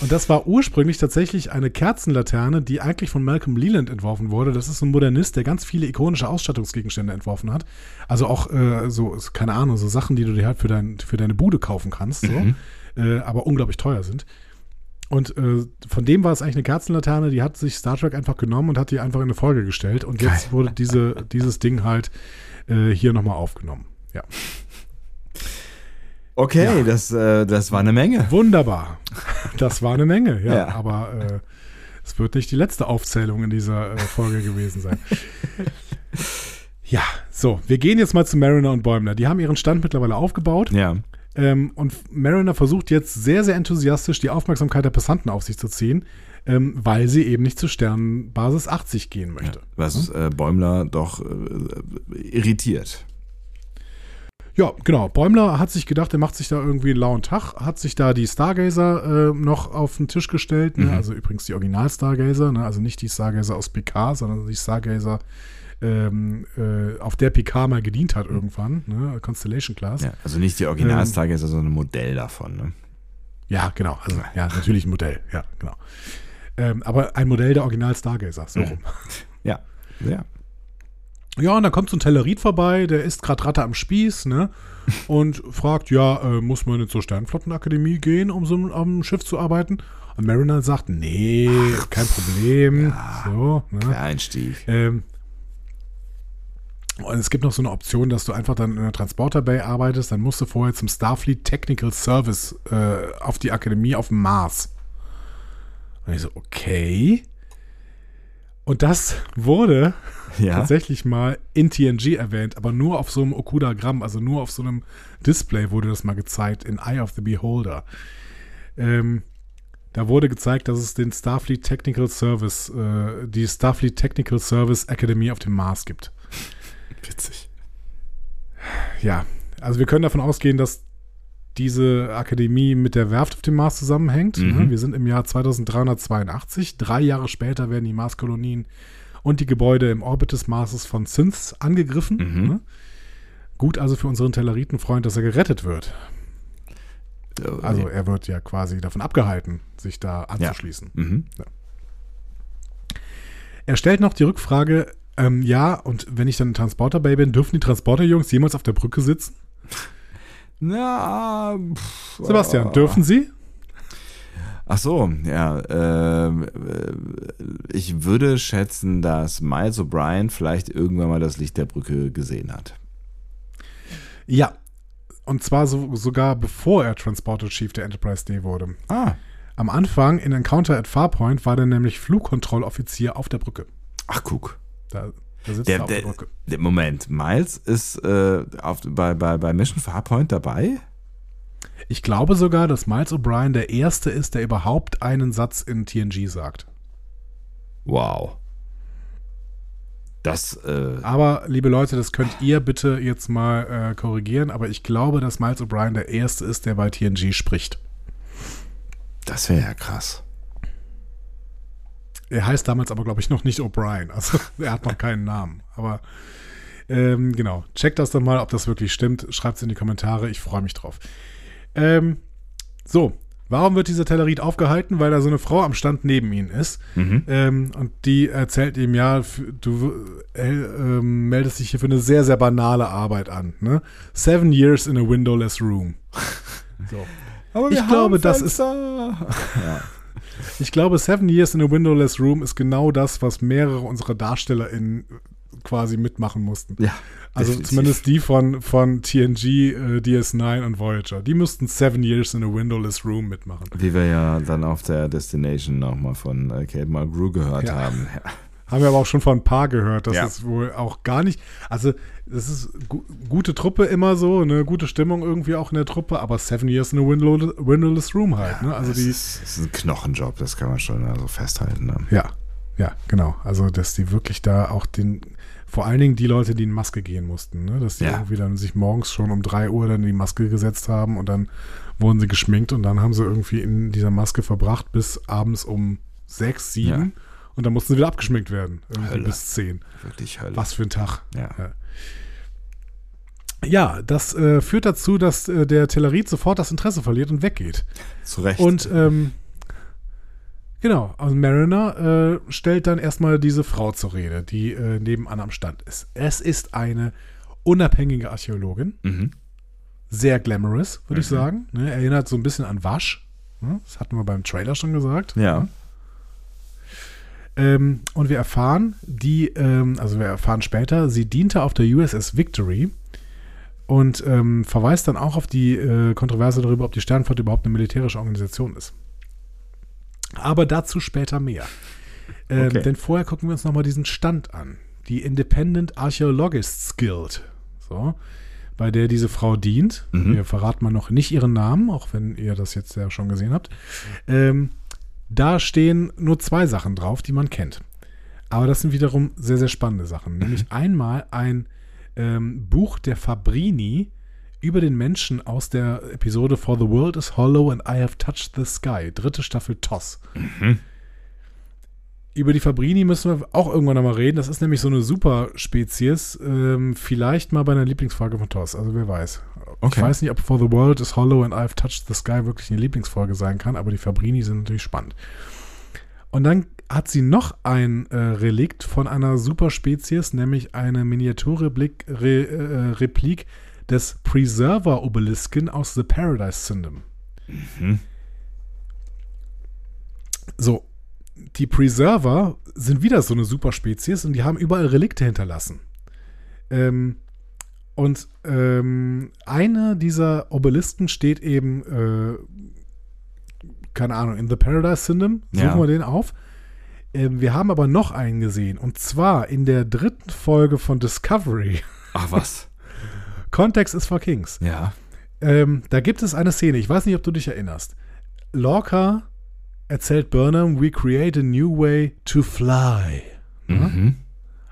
Und das war ursprünglich tatsächlich eine Kerzenlaterne, die eigentlich von Malcolm Leland entworfen wurde. Das ist ein Modernist, der ganz viele ikonische Ausstattungsgegenstände entworfen hat. Also auch äh, so, keine Ahnung, so Sachen, die du dir halt für, dein, für deine Bude kaufen kannst, so, mhm. äh, aber unglaublich teuer sind. Und äh, von dem war es eigentlich eine Kerzenlaterne, die hat sich Star Trek einfach genommen und hat die einfach in eine Folge gestellt. Und jetzt wurde diese, dieses Ding halt äh, hier nochmal aufgenommen. Ja. Okay, ja. das, äh, das war eine Menge. Wunderbar. Das war eine Menge, ja. ja. Aber äh, es wird nicht die letzte Aufzählung in dieser äh, Folge gewesen sein. Ja, so, wir gehen jetzt mal zu Mariner und Bäumler. Die haben ihren Stand mittlerweile aufgebaut. Ja. Ähm, und Mariner versucht jetzt sehr, sehr enthusiastisch die Aufmerksamkeit der Passanten auf sich zu ziehen, ähm, weil sie eben nicht zur Sternenbasis 80 gehen möchte. Ja, was hm? äh, Bäumler doch äh, irritiert. Ja, genau. Bäumler hat sich gedacht, er macht sich da irgendwie einen lauen Tag, hat sich da die Stargazer äh, noch auf den Tisch gestellt. Ne? Mhm. Also übrigens die Original-Stargazer, ne? also nicht die Stargazer aus PK, sondern die Stargazer, ähm, äh, auf der PK mal gedient hat irgendwann, ne? Constellation Class. Ja, also nicht die Original-Stargazer, ähm, sondern ein Modell davon. Ne? Ja, genau. Also, ja, natürlich ein Modell. Ja, genau. Ähm, aber ein Modell der Original-Stargazer, so rum. Ja, ja. Ja, und dann kommt so ein Tellerit vorbei, der ist gerade Ratte am Spieß, ne? Und fragt, ja, äh, muss man jetzt zur Sternflottenakademie gehen, um so am Schiff zu arbeiten? Und Mariner sagt, nee, Ach, kein Problem. Ja, so, ne? Einstieg. Ähm, und es gibt noch so eine Option, dass du einfach dann in der Transporter Bay arbeitest, dann musst du vorher zum Starfleet Technical Service äh, auf die Akademie auf dem Mars. Und ich so, okay. Und das wurde ja. tatsächlich mal in TNG erwähnt, aber nur auf so einem Okudagramm, also nur auf so einem Display wurde das mal gezeigt, in Eye of the Beholder. Ähm, da wurde gezeigt, dass es den Starfleet Technical Service, äh, die Starfleet Technical Service Academy auf dem Mars gibt. Witzig. Ja, also wir können davon ausgehen, dass diese Akademie mit der Werft auf dem Mars zusammenhängt. Mhm. Wir sind im Jahr 2382. Drei Jahre später werden die Marskolonien und die Gebäude im Orbit des Marses von Synths angegriffen. Mhm. Ne? Gut also für unseren Telleritenfreund, dass er gerettet wird. Also er wird ja quasi davon abgehalten, sich da anzuschließen. Ja. Mhm. Ja. Er stellt noch die Rückfrage, ähm, ja, und wenn ich dann ein Transporter-Bay bin, dürfen die Transporter-Jungs jemals auf der Brücke sitzen? Na, pff, Sebastian, dürfen sie? Ach so, ja. Äh, ich würde schätzen, dass Miles O'Brien vielleicht irgendwann mal das Licht der Brücke gesehen hat. Ja. Und zwar so, sogar bevor er Transporter Chief der Enterprise D wurde. Ah. Am Anfang in Encounter at Farpoint war er nämlich Flugkontrolloffizier auf der Brücke. Ach, guck. Da, der, er der. Der, Moment, Miles ist äh, auf, bei, bei, bei Mission Farpoint dabei? Ich glaube sogar, dass Miles O'Brien der Erste ist, der überhaupt einen Satz in TNG sagt. Wow. Das, äh aber, liebe Leute, das könnt ihr bitte jetzt mal äh, korrigieren, aber ich glaube, dass Miles O'Brien der Erste ist, der bei TNG spricht. Das wäre ja krass. Er heißt damals aber, glaube ich, noch nicht O'Brien. Also er hat noch keinen Namen. Aber ähm, genau, checkt das dann mal, ob das wirklich stimmt. Schreibt es in die Kommentare. Ich freue mich drauf. Ähm, so, warum wird dieser Tellerit aufgehalten? Weil da so eine Frau am Stand neben ihm ist. Mhm. Ähm, und die erzählt ihm, ja, du äh, äh, meldest dich hier für eine sehr, sehr banale Arbeit an. Ne? Seven years in a windowless room. So. Aber ich glaube, das ist. ja. Ich glaube, Seven Years in a Windowless Room ist genau das, was mehrere unserer DarstellerInnen quasi mitmachen mussten. Ja. Also definitiv. zumindest die von, von TNG, äh, DS9 und Voyager. Die müssten Seven Years in a Windowless Room mitmachen. Wie wir ja dann auf der Destination nochmal von äh, Kate Mulgrew gehört ja. haben. Ja. Haben wir aber auch schon von ein paar gehört, dass ja. es wohl auch gar nicht. Also, das ist gu gute Truppe immer so, eine gute Stimmung irgendwie auch in der Truppe, aber Seven Years in a Windowless, Windowless Room halt. Ja, ne? Also das die, ist, das ist ein Knochenjob, das kann man schon also festhalten. Ne? Ja, ja, genau. Also, dass die wirklich da auch den, vor allen Dingen die Leute, die in Maske gehen mussten, ne? dass die ja. irgendwie dann sich morgens schon um drei Uhr dann in die Maske gesetzt haben und dann wurden sie geschminkt und dann haben sie irgendwie in dieser Maske verbracht bis abends um sechs, sieben. Ja und dann mussten sie wieder abgeschminkt werden. Hölle. bis 10. Wirklich Hölle. Was für ein Tag. Ja. ja. Ja, das äh, führt dazu, dass äh, der Tellerit sofort das Interesse verliert und weggeht. Zu Recht. Und ähm, genau, also Mariner äh, stellt dann erstmal diese Frau zur Rede, die äh, nebenan am Stand ist. Es ist eine unabhängige Archäologin. Mhm. Sehr glamorous, würde mhm. ich sagen. Ne, erinnert so ein bisschen an Wasch. Ne? Das hatten wir beim Trailer schon gesagt. Ja. Ähm, und wir erfahren, die, ähm, also wir erfahren später, sie diente auf der USS Victory und ähm, verweist dann auch auf die äh, Kontroverse darüber, ob die Sternflotte überhaupt eine militärische Organisation ist. Aber dazu später mehr. Ähm, okay. Denn vorher gucken wir uns nochmal diesen Stand an. Die Independent Archaeologists Guild. So, bei der diese Frau dient. Mhm. Wir verraten mal noch nicht ihren Namen, auch wenn ihr das jetzt ja schon gesehen habt. Ähm, da stehen nur zwei Sachen drauf, die man kennt. Aber das sind wiederum sehr, sehr spannende Sachen. Mhm. Nämlich einmal ein ähm, Buch der Fabrini über den Menschen aus der Episode For the World is Hollow and I Have Touched the Sky, dritte Staffel TOS. Mhm. Über die Fabrini müssen wir auch irgendwann nochmal reden. Das ist nämlich so eine Super-Spezies. Ähm, vielleicht mal bei einer Lieblingsfolge von TOS. Also wer weiß. Okay. Ich weiß nicht, ob For the World is Hollow and I've Touched the Sky wirklich eine Lieblingsfolge sein kann, aber die Fabrini sind natürlich spannend. Und dann hat sie noch ein äh, Relikt von einer Superspezies, nämlich eine Miniaturreplik Re, äh, Replik des Preserver-Obelisken aus The Paradise Syndom. Mhm. So, die Preserver sind wieder so eine Superspezies und die haben überall Relikte hinterlassen. Ähm, und ähm, eine dieser Obelisken steht eben, äh, keine Ahnung, in The Paradise Syndom. Suchen ja. wir den auf. Ähm, wir haben aber noch einen gesehen. Und zwar in der dritten Folge von Discovery. Ach was. Kontext ist for Kings. Ja. Ähm, da gibt es eine Szene, ich weiß nicht, ob du dich erinnerst. Lorca erzählt Burnham, we create a new way to fly. Mhm.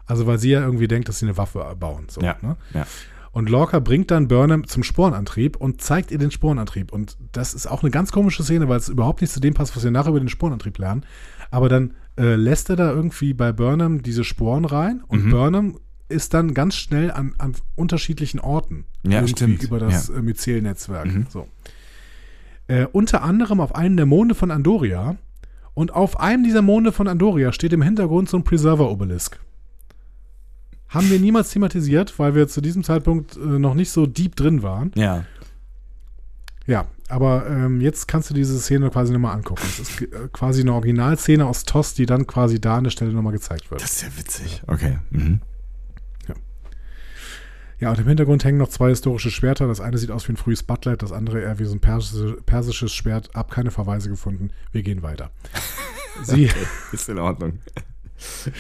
Also weil sie ja irgendwie denkt, dass sie eine Waffe bauen. So, ja. Ne? ja. Und Lorca bringt dann Burnham zum Sporenantrieb und zeigt ihr den Sporenantrieb. Und das ist auch eine ganz komische Szene, weil es überhaupt nicht zu dem passt, was wir nachher über den Sporenantrieb lernen. Aber dann äh, lässt er da irgendwie bei Burnham diese Sporen rein und mhm. Burnham ist dann ganz schnell an, an unterschiedlichen Orten. Ja, stimmt. Über das ja. Äh, Myzel-Netzwerk. Mhm. So. Äh, unter anderem auf einem der Monde von Andoria. Und auf einem dieser Monde von Andoria steht im Hintergrund so ein Preserver-Obelisk. Haben wir niemals thematisiert, weil wir zu diesem Zeitpunkt äh, noch nicht so deep drin waren. Ja. Ja, aber ähm, jetzt kannst du diese Szene quasi nochmal angucken. Das ist äh, quasi eine Originalszene aus TOS, die dann quasi da an der Stelle nochmal gezeigt wird. Das ist ja witzig. Okay. Mhm. Ja. Und im Hintergrund hängen noch zwei historische Schwerter. Das eine sieht aus wie ein frühes Butlet, das andere eher wie so ein persische, persisches Schwert. Hab keine Verweise gefunden. Wir gehen weiter. Sie okay, ist in Ordnung.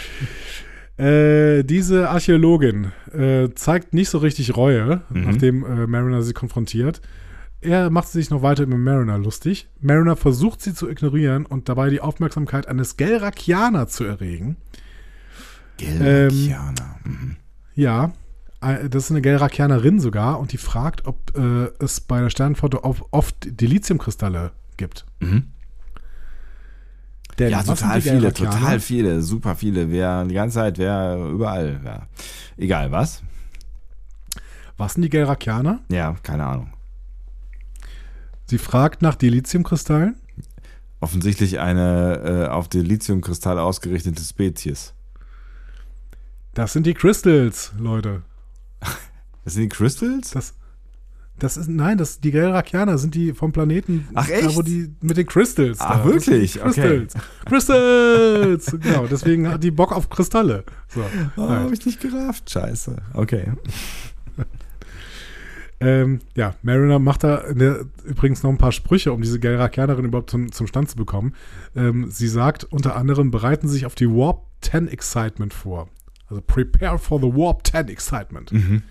Äh, diese Archäologin äh, zeigt nicht so richtig Reue, mhm. nachdem äh, Mariner sie konfrontiert. Er macht sich noch weiter über Mariner lustig. Mariner versucht sie zu ignorieren und dabei die Aufmerksamkeit eines Gelrakianer zu erregen. Gelrakianer. Ähm, mhm. Ja, das ist eine Gelrakianerin sogar und die fragt, ob äh, es bei der Sternenflotte oft Dilithiumkristalle gibt. Mhm. Denn ja, total viele, total viele, super viele. Wer die ganze Zeit, wer überall, wer. Egal, was? Was sind die Gelrakianer? Ja, keine Ahnung. Sie fragt nach Dilithiumkristallen? Offensichtlich eine äh, auf Dilithiumkristall ausgerichtete Spezies. Das sind die Crystals, Leute. Das sind die Crystals? Das, das ist, nein, das, die Gelrakianer sind die vom Planeten, Ach, echt? Da, wo die mit den Crystals. Ach, da. wirklich? Crystals. Okay. Crystals! genau, deswegen hat die Bock auf Kristalle. So, oh, hab ich nicht gerafft. Scheiße. Okay. ähm, ja, Mariner macht da ne, übrigens noch ein paar Sprüche, um diese Gelrakianerin überhaupt zum, zum Stand zu bekommen. Ähm, sie sagt unter anderem, bereiten Sie sich auf die Warp 10 Excitement vor. Also prepare for the Warp 10 Excitement. Mhm.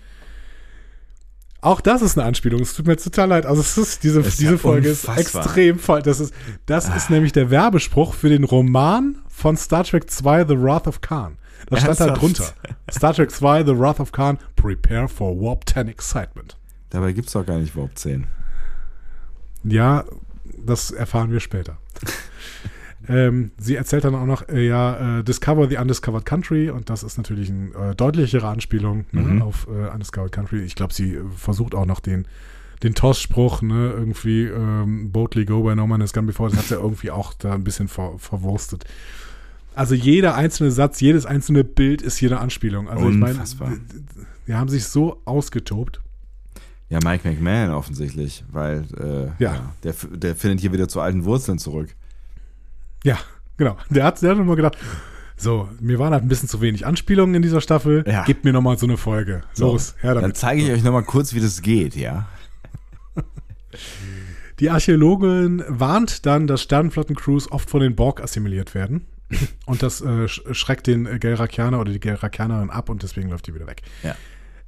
Auch das ist eine Anspielung. Es tut mir total leid. Also es ist, diese, ist diese ja Folge unfassbar. ist extrem voll. Das ist, das ah. ist nämlich der Werbespruch für den Roman von Star Trek 2 The Wrath of Khan. Da stand da drunter. Star Trek 2 The Wrath of Khan, prepare for Warp 10 Excitement. Dabei gibt es doch gar nicht Warp 10. Ja, das erfahren wir später. Ähm, sie erzählt dann auch noch, äh, ja, äh, Discover the Undiscovered Country und das ist natürlich eine äh, deutlichere Anspielung ne, mhm. auf äh, Undiscovered Country. Ich glaube, sie äh, versucht auch noch den, den Toss-Spruch, ne, irgendwie ähm, Boldly Go by No Man Has Gone Before, das hat sie ja irgendwie auch da ein bisschen ver verwurstet. Also jeder einzelne Satz, jedes einzelne Bild ist hier eine Anspielung. Also Unfassbar. ich meine, die haben sich so ausgetobt. Ja, Mike McMahon offensichtlich, weil äh, ja. ja. der, der findet hier wieder zu alten Wurzeln zurück. Ja, genau. Der hat, der hat immer gedacht, so, mir waren halt ein bisschen zu wenig Anspielungen in dieser Staffel. Ja. Gebt mir nochmal so eine Folge. Los, so, her damit. Dann zeige ich euch nochmal kurz, wie das geht, ja. Die Archäologin warnt dann, dass Sternenflotten-Crews oft von den Borg assimiliert werden. Und das äh, schreckt den Gelrakianer oder die Gelrakianerin ab und deswegen läuft die wieder weg. Ja.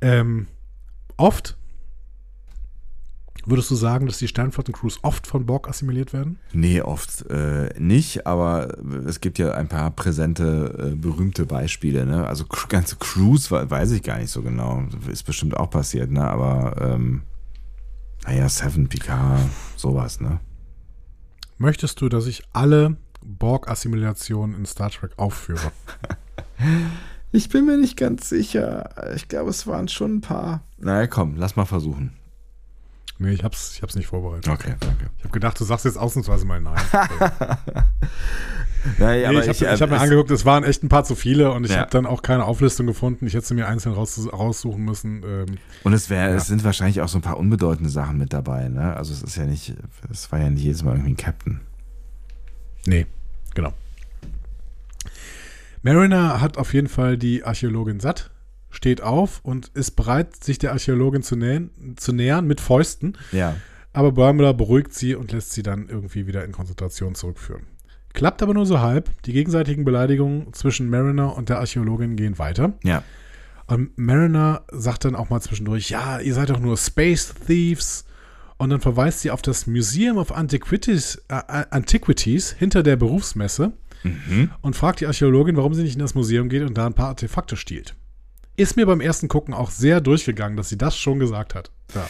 Ähm, oft Würdest du sagen, dass die Sternflotten-Crews oft von Borg assimiliert werden? Nee, oft äh, nicht, aber es gibt ja ein paar präsente, äh, berühmte Beispiele. Ne? Also ganze Crews weiß ich gar nicht so genau. Ist bestimmt auch passiert, ne? aber ähm, Naja, Seven, Picard, sowas, ne? Möchtest du, dass ich alle Borg-Assimilationen in Star Trek aufführe? ich bin mir nicht ganz sicher. Ich glaube, es waren schon ein paar. Naja, komm, lass mal versuchen. Nee, ich hab's, ich hab's nicht vorbereitet. Okay, danke. Ich habe gedacht, du sagst jetzt ausnahmsweise mal nein. Nein, nee, ich habe hab mir angeguckt, es waren echt ein paar zu viele und ich ja. habe dann auch keine Auflistung gefunden. Ich hätte sie mir einzeln raus, raussuchen müssen. Ähm, und es, wär, ja. es sind wahrscheinlich auch so ein paar unbedeutende Sachen mit dabei. Ne? Also es ist ja nicht, es war ja nicht jedes Mal irgendwie ein Captain. Nee, genau. Mariner hat auf jeden Fall die Archäologin satt, steht auf und ist bereit, sich der Archäologin zu, nähen, zu nähern mit Fäusten. Ja. Aber Bäumler beruhigt sie und lässt sie dann irgendwie wieder in Konzentration zurückführen. Klappt aber nur so halb. Die gegenseitigen Beleidigungen zwischen Mariner und der Archäologin gehen weiter. Ja. Und Mariner sagt dann auch mal zwischendurch, ja, ihr seid doch nur Space Thieves. Und dann verweist sie auf das Museum of Antiquities, äh, Antiquities hinter der Berufsmesse mhm. und fragt die Archäologin, warum sie nicht in das Museum geht und da ein paar Artefakte stiehlt. Ist mir beim ersten Gucken auch sehr durchgegangen, dass sie das schon gesagt hat. Ja.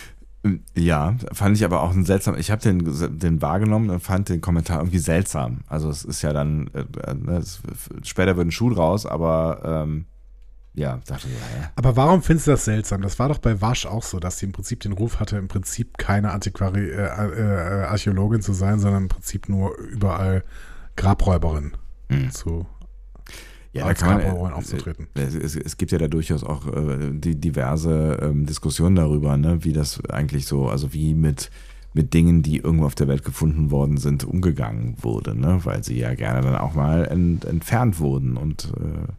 Ja, fand ich aber auch ein seltsam. Ich habe den, den wahrgenommen und fand den Kommentar irgendwie seltsam. Also es ist ja dann, äh, äh ne, es, später wird ein Schuh draus, aber ähm, ja, dachte ich, ja. Aber warum findest du das seltsam? Das war doch bei Wasch auch so, dass sie im Prinzip den Ruf hatte, im Prinzip keine Antiquari äh, äh, Archäologin zu sein, sondern im Prinzip nur überall Grabräuberin hm. zu ja, als kann man, aufzutreten. Es, es, es, gibt ja da durchaus auch äh, die diverse ähm, Diskussionen darüber, ne, wie das eigentlich so, also wie mit mit Dingen, die irgendwo auf der Welt gefunden worden sind, umgegangen wurde, ne? weil sie ja gerne dann auch mal ent, entfernt wurden und äh,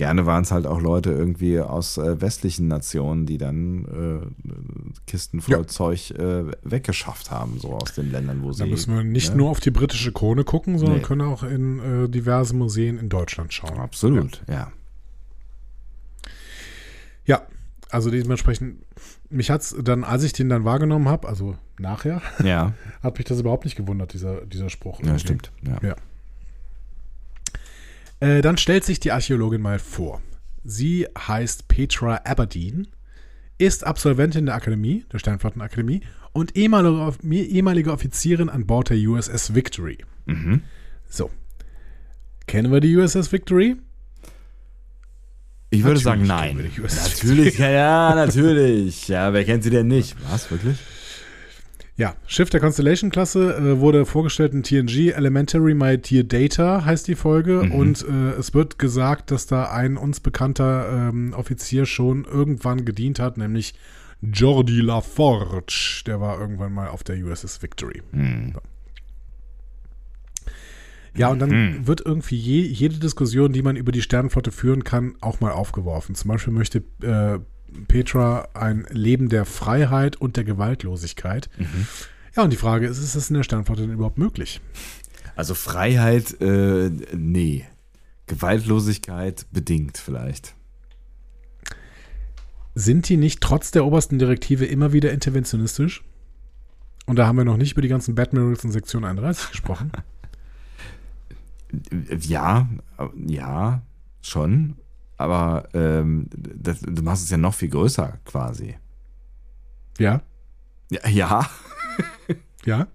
gerne waren es halt auch Leute irgendwie aus äh, westlichen Nationen, die dann äh, Kisten voll ja. Zeug äh, weggeschafft haben, so aus den Ländern, wo sie. Da müssen wir nicht ne? nur auf die britische Krone gucken, sondern nee. können auch in äh, diverse Museen in Deutschland schauen. Absolut, ja. Ja, also dementsprechend, mich hat es dann, als ich den dann wahrgenommen habe, also nachher, ja. hat mich das überhaupt nicht gewundert, dieser, dieser Spruch. Ja, stimmt. ja. ja. Äh, dann stellt sich die Archäologin mal vor. Sie heißt Petra Aberdeen, ist Absolventin der Akademie, der Sternflottenakademie und ehemalige, Offizierin an Bord der USS Victory. Mhm. So. Kennen wir die USS Victory? Ich würde natürlich sagen, nein. Natürlich, ja, ja, natürlich. Ja, wer kennt sie denn nicht? Was, wirklich? Ja, Schiff der Constellation-Klasse äh, wurde vorgestellt in TNG. Elementary My Dear Data heißt die Folge. Mhm. Und äh, es wird gesagt, dass da ein uns bekannter ähm, Offizier schon irgendwann gedient hat, nämlich Jordi LaForge. Der war irgendwann mal auf der USS Victory. Mhm. So. Ja, und dann mhm. wird irgendwie je, jede Diskussion, die man über die Sternenflotte führen kann, auch mal aufgeworfen. Zum Beispiel möchte äh, Petra ein Leben der Freiheit und der Gewaltlosigkeit. Mhm. Ja, und die Frage ist, ist es in der Sternflotte denn überhaupt möglich? Also Freiheit, äh, nee. Gewaltlosigkeit bedingt vielleicht. Sind die nicht trotz der obersten Direktive immer wieder interventionistisch? Und da haben wir noch nicht über die ganzen Batmirals in Sektion 31 gesprochen. Ja, ja, schon aber ähm, das, du machst es ja noch viel größer quasi. Ja. Ja. Ja. ja.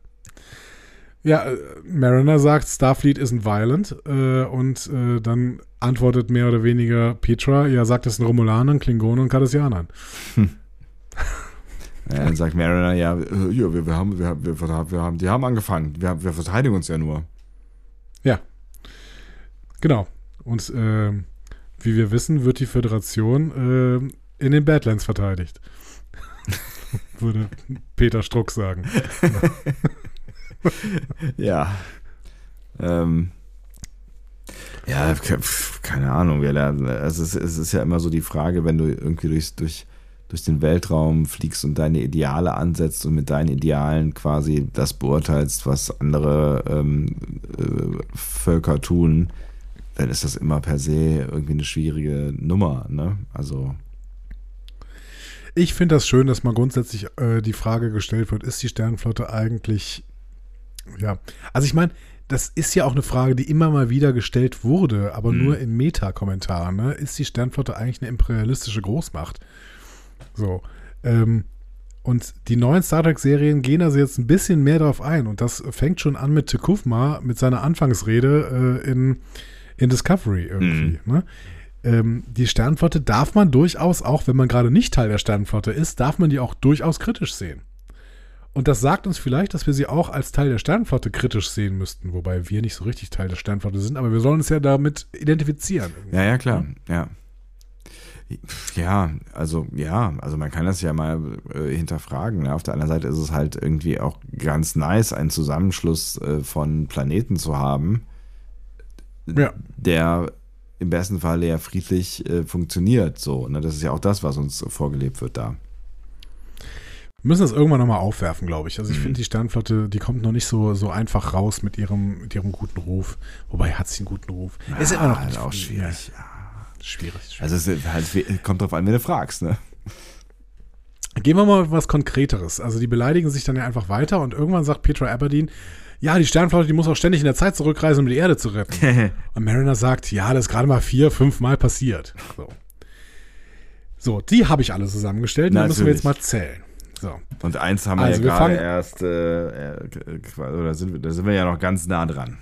Ja, äh, Mariner sagt, Starfleet isn't violent äh, und äh, dann antwortet mehr oder weniger Petra, ja, sagt es den Romulanern, Klingonen und Cardassianern. Hm. Ja, dann sagt Mariner, ja, äh, ja wir, wir, haben, wir, wir, wir, haben, die haben angefangen, wir, wir verteidigen uns ja nur. Ja, genau. Und äh, wie wir wissen, wird die Föderation äh, in den Badlands verteidigt. Würde Peter Struck sagen. ja. Ähm. Ja, keine Ahnung. Wir lernen, also es, es, ist ja immer so die Frage, wenn du irgendwie durch, durch, durch den Weltraum fliegst und deine Ideale ansetzt und mit deinen Idealen quasi das beurteilst, was andere ähm, äh, Völker tun, dann ist das immer per se irgendwie eine schwierige Nummer, ne? Also. Ich finde das schön, dass mal grundsätzlich äh, die Frage gestellt wird, ist die Sternenflotte eigentlich, ja, also ich meine, das ist ja auch eine Frage, die immer mal wieder gestellt wurde, aber mhm. nur in Meta-Kommentaren, ne? Ist die Sternenflotte eigentlich eine imperialistische Großmacht? So, ähm, Und die neuen Star Trek-Serien gehen also jetzt ein bisschen mehr darauf ein. Und das fängt schon an mit Tekufma, mit seiner Anfangsrede äh, in, in Discovery irgendwie. Mhm. Ne? Ähm, die Sternflotte darf man durchaus, auch wenn man gerade nicht Teil der Sternflotte ist, darf man die auch durchaus kritisch sehen. Und das sagt uns vielleicht, dass wir sie auch als Teil der Sternflotte kritisch sehen müssten, wobei wir nicht so richtig Teil der Sternflotte sind, aber wir sollen uns ja damit identifizieren. Ja, ja, klar, ja. Ja, also ja, also man kann das ja mal äh, hinterfragen. Ne? Auf der anderen Seite ist es halt irgendwie auch ganz nice, einen Zusammenschluss äh, von Planeten zu haben, ja. der im besten Fall ja friedlich äh, funktioniert. So, ne? Das ist ja auch das, was uns vorgelebt wird da. Wir müssen das irgendwann nochmal aufwerfen, glaube ich. Also ich mhm. finde, die Sternflotte, die kommt noch nicht so, so einfach raus mit ihrem, mit ihrem guten Ruf. Wobei hat sie einen guten Ruf. Ja, ist immer noch halt auch schwierig. Ja. Schwierig, schwierig. Also es halt, kommt drauf an, wenn du fragst, ne? Gehen wir mal auf was Konkreteres. Also die beleidigen sich dann ja einfach weiter und irgendwann sagt Petra Aberdeen, ja, die Sternflotte, die muss auch ständig in der Zeit zurückreisen, um die Erde zu retten. und Mariner sagt, ja, das ist gerade mal vier, fünf Mal passiert. So, so die habe ich alle zusammengestellt. Die müssen wir jetzt mal zählen. So. Und eins haben also wir ja gerade erst, äh, äh, oder sind wir, da sind wir ja noch ganz nah dran.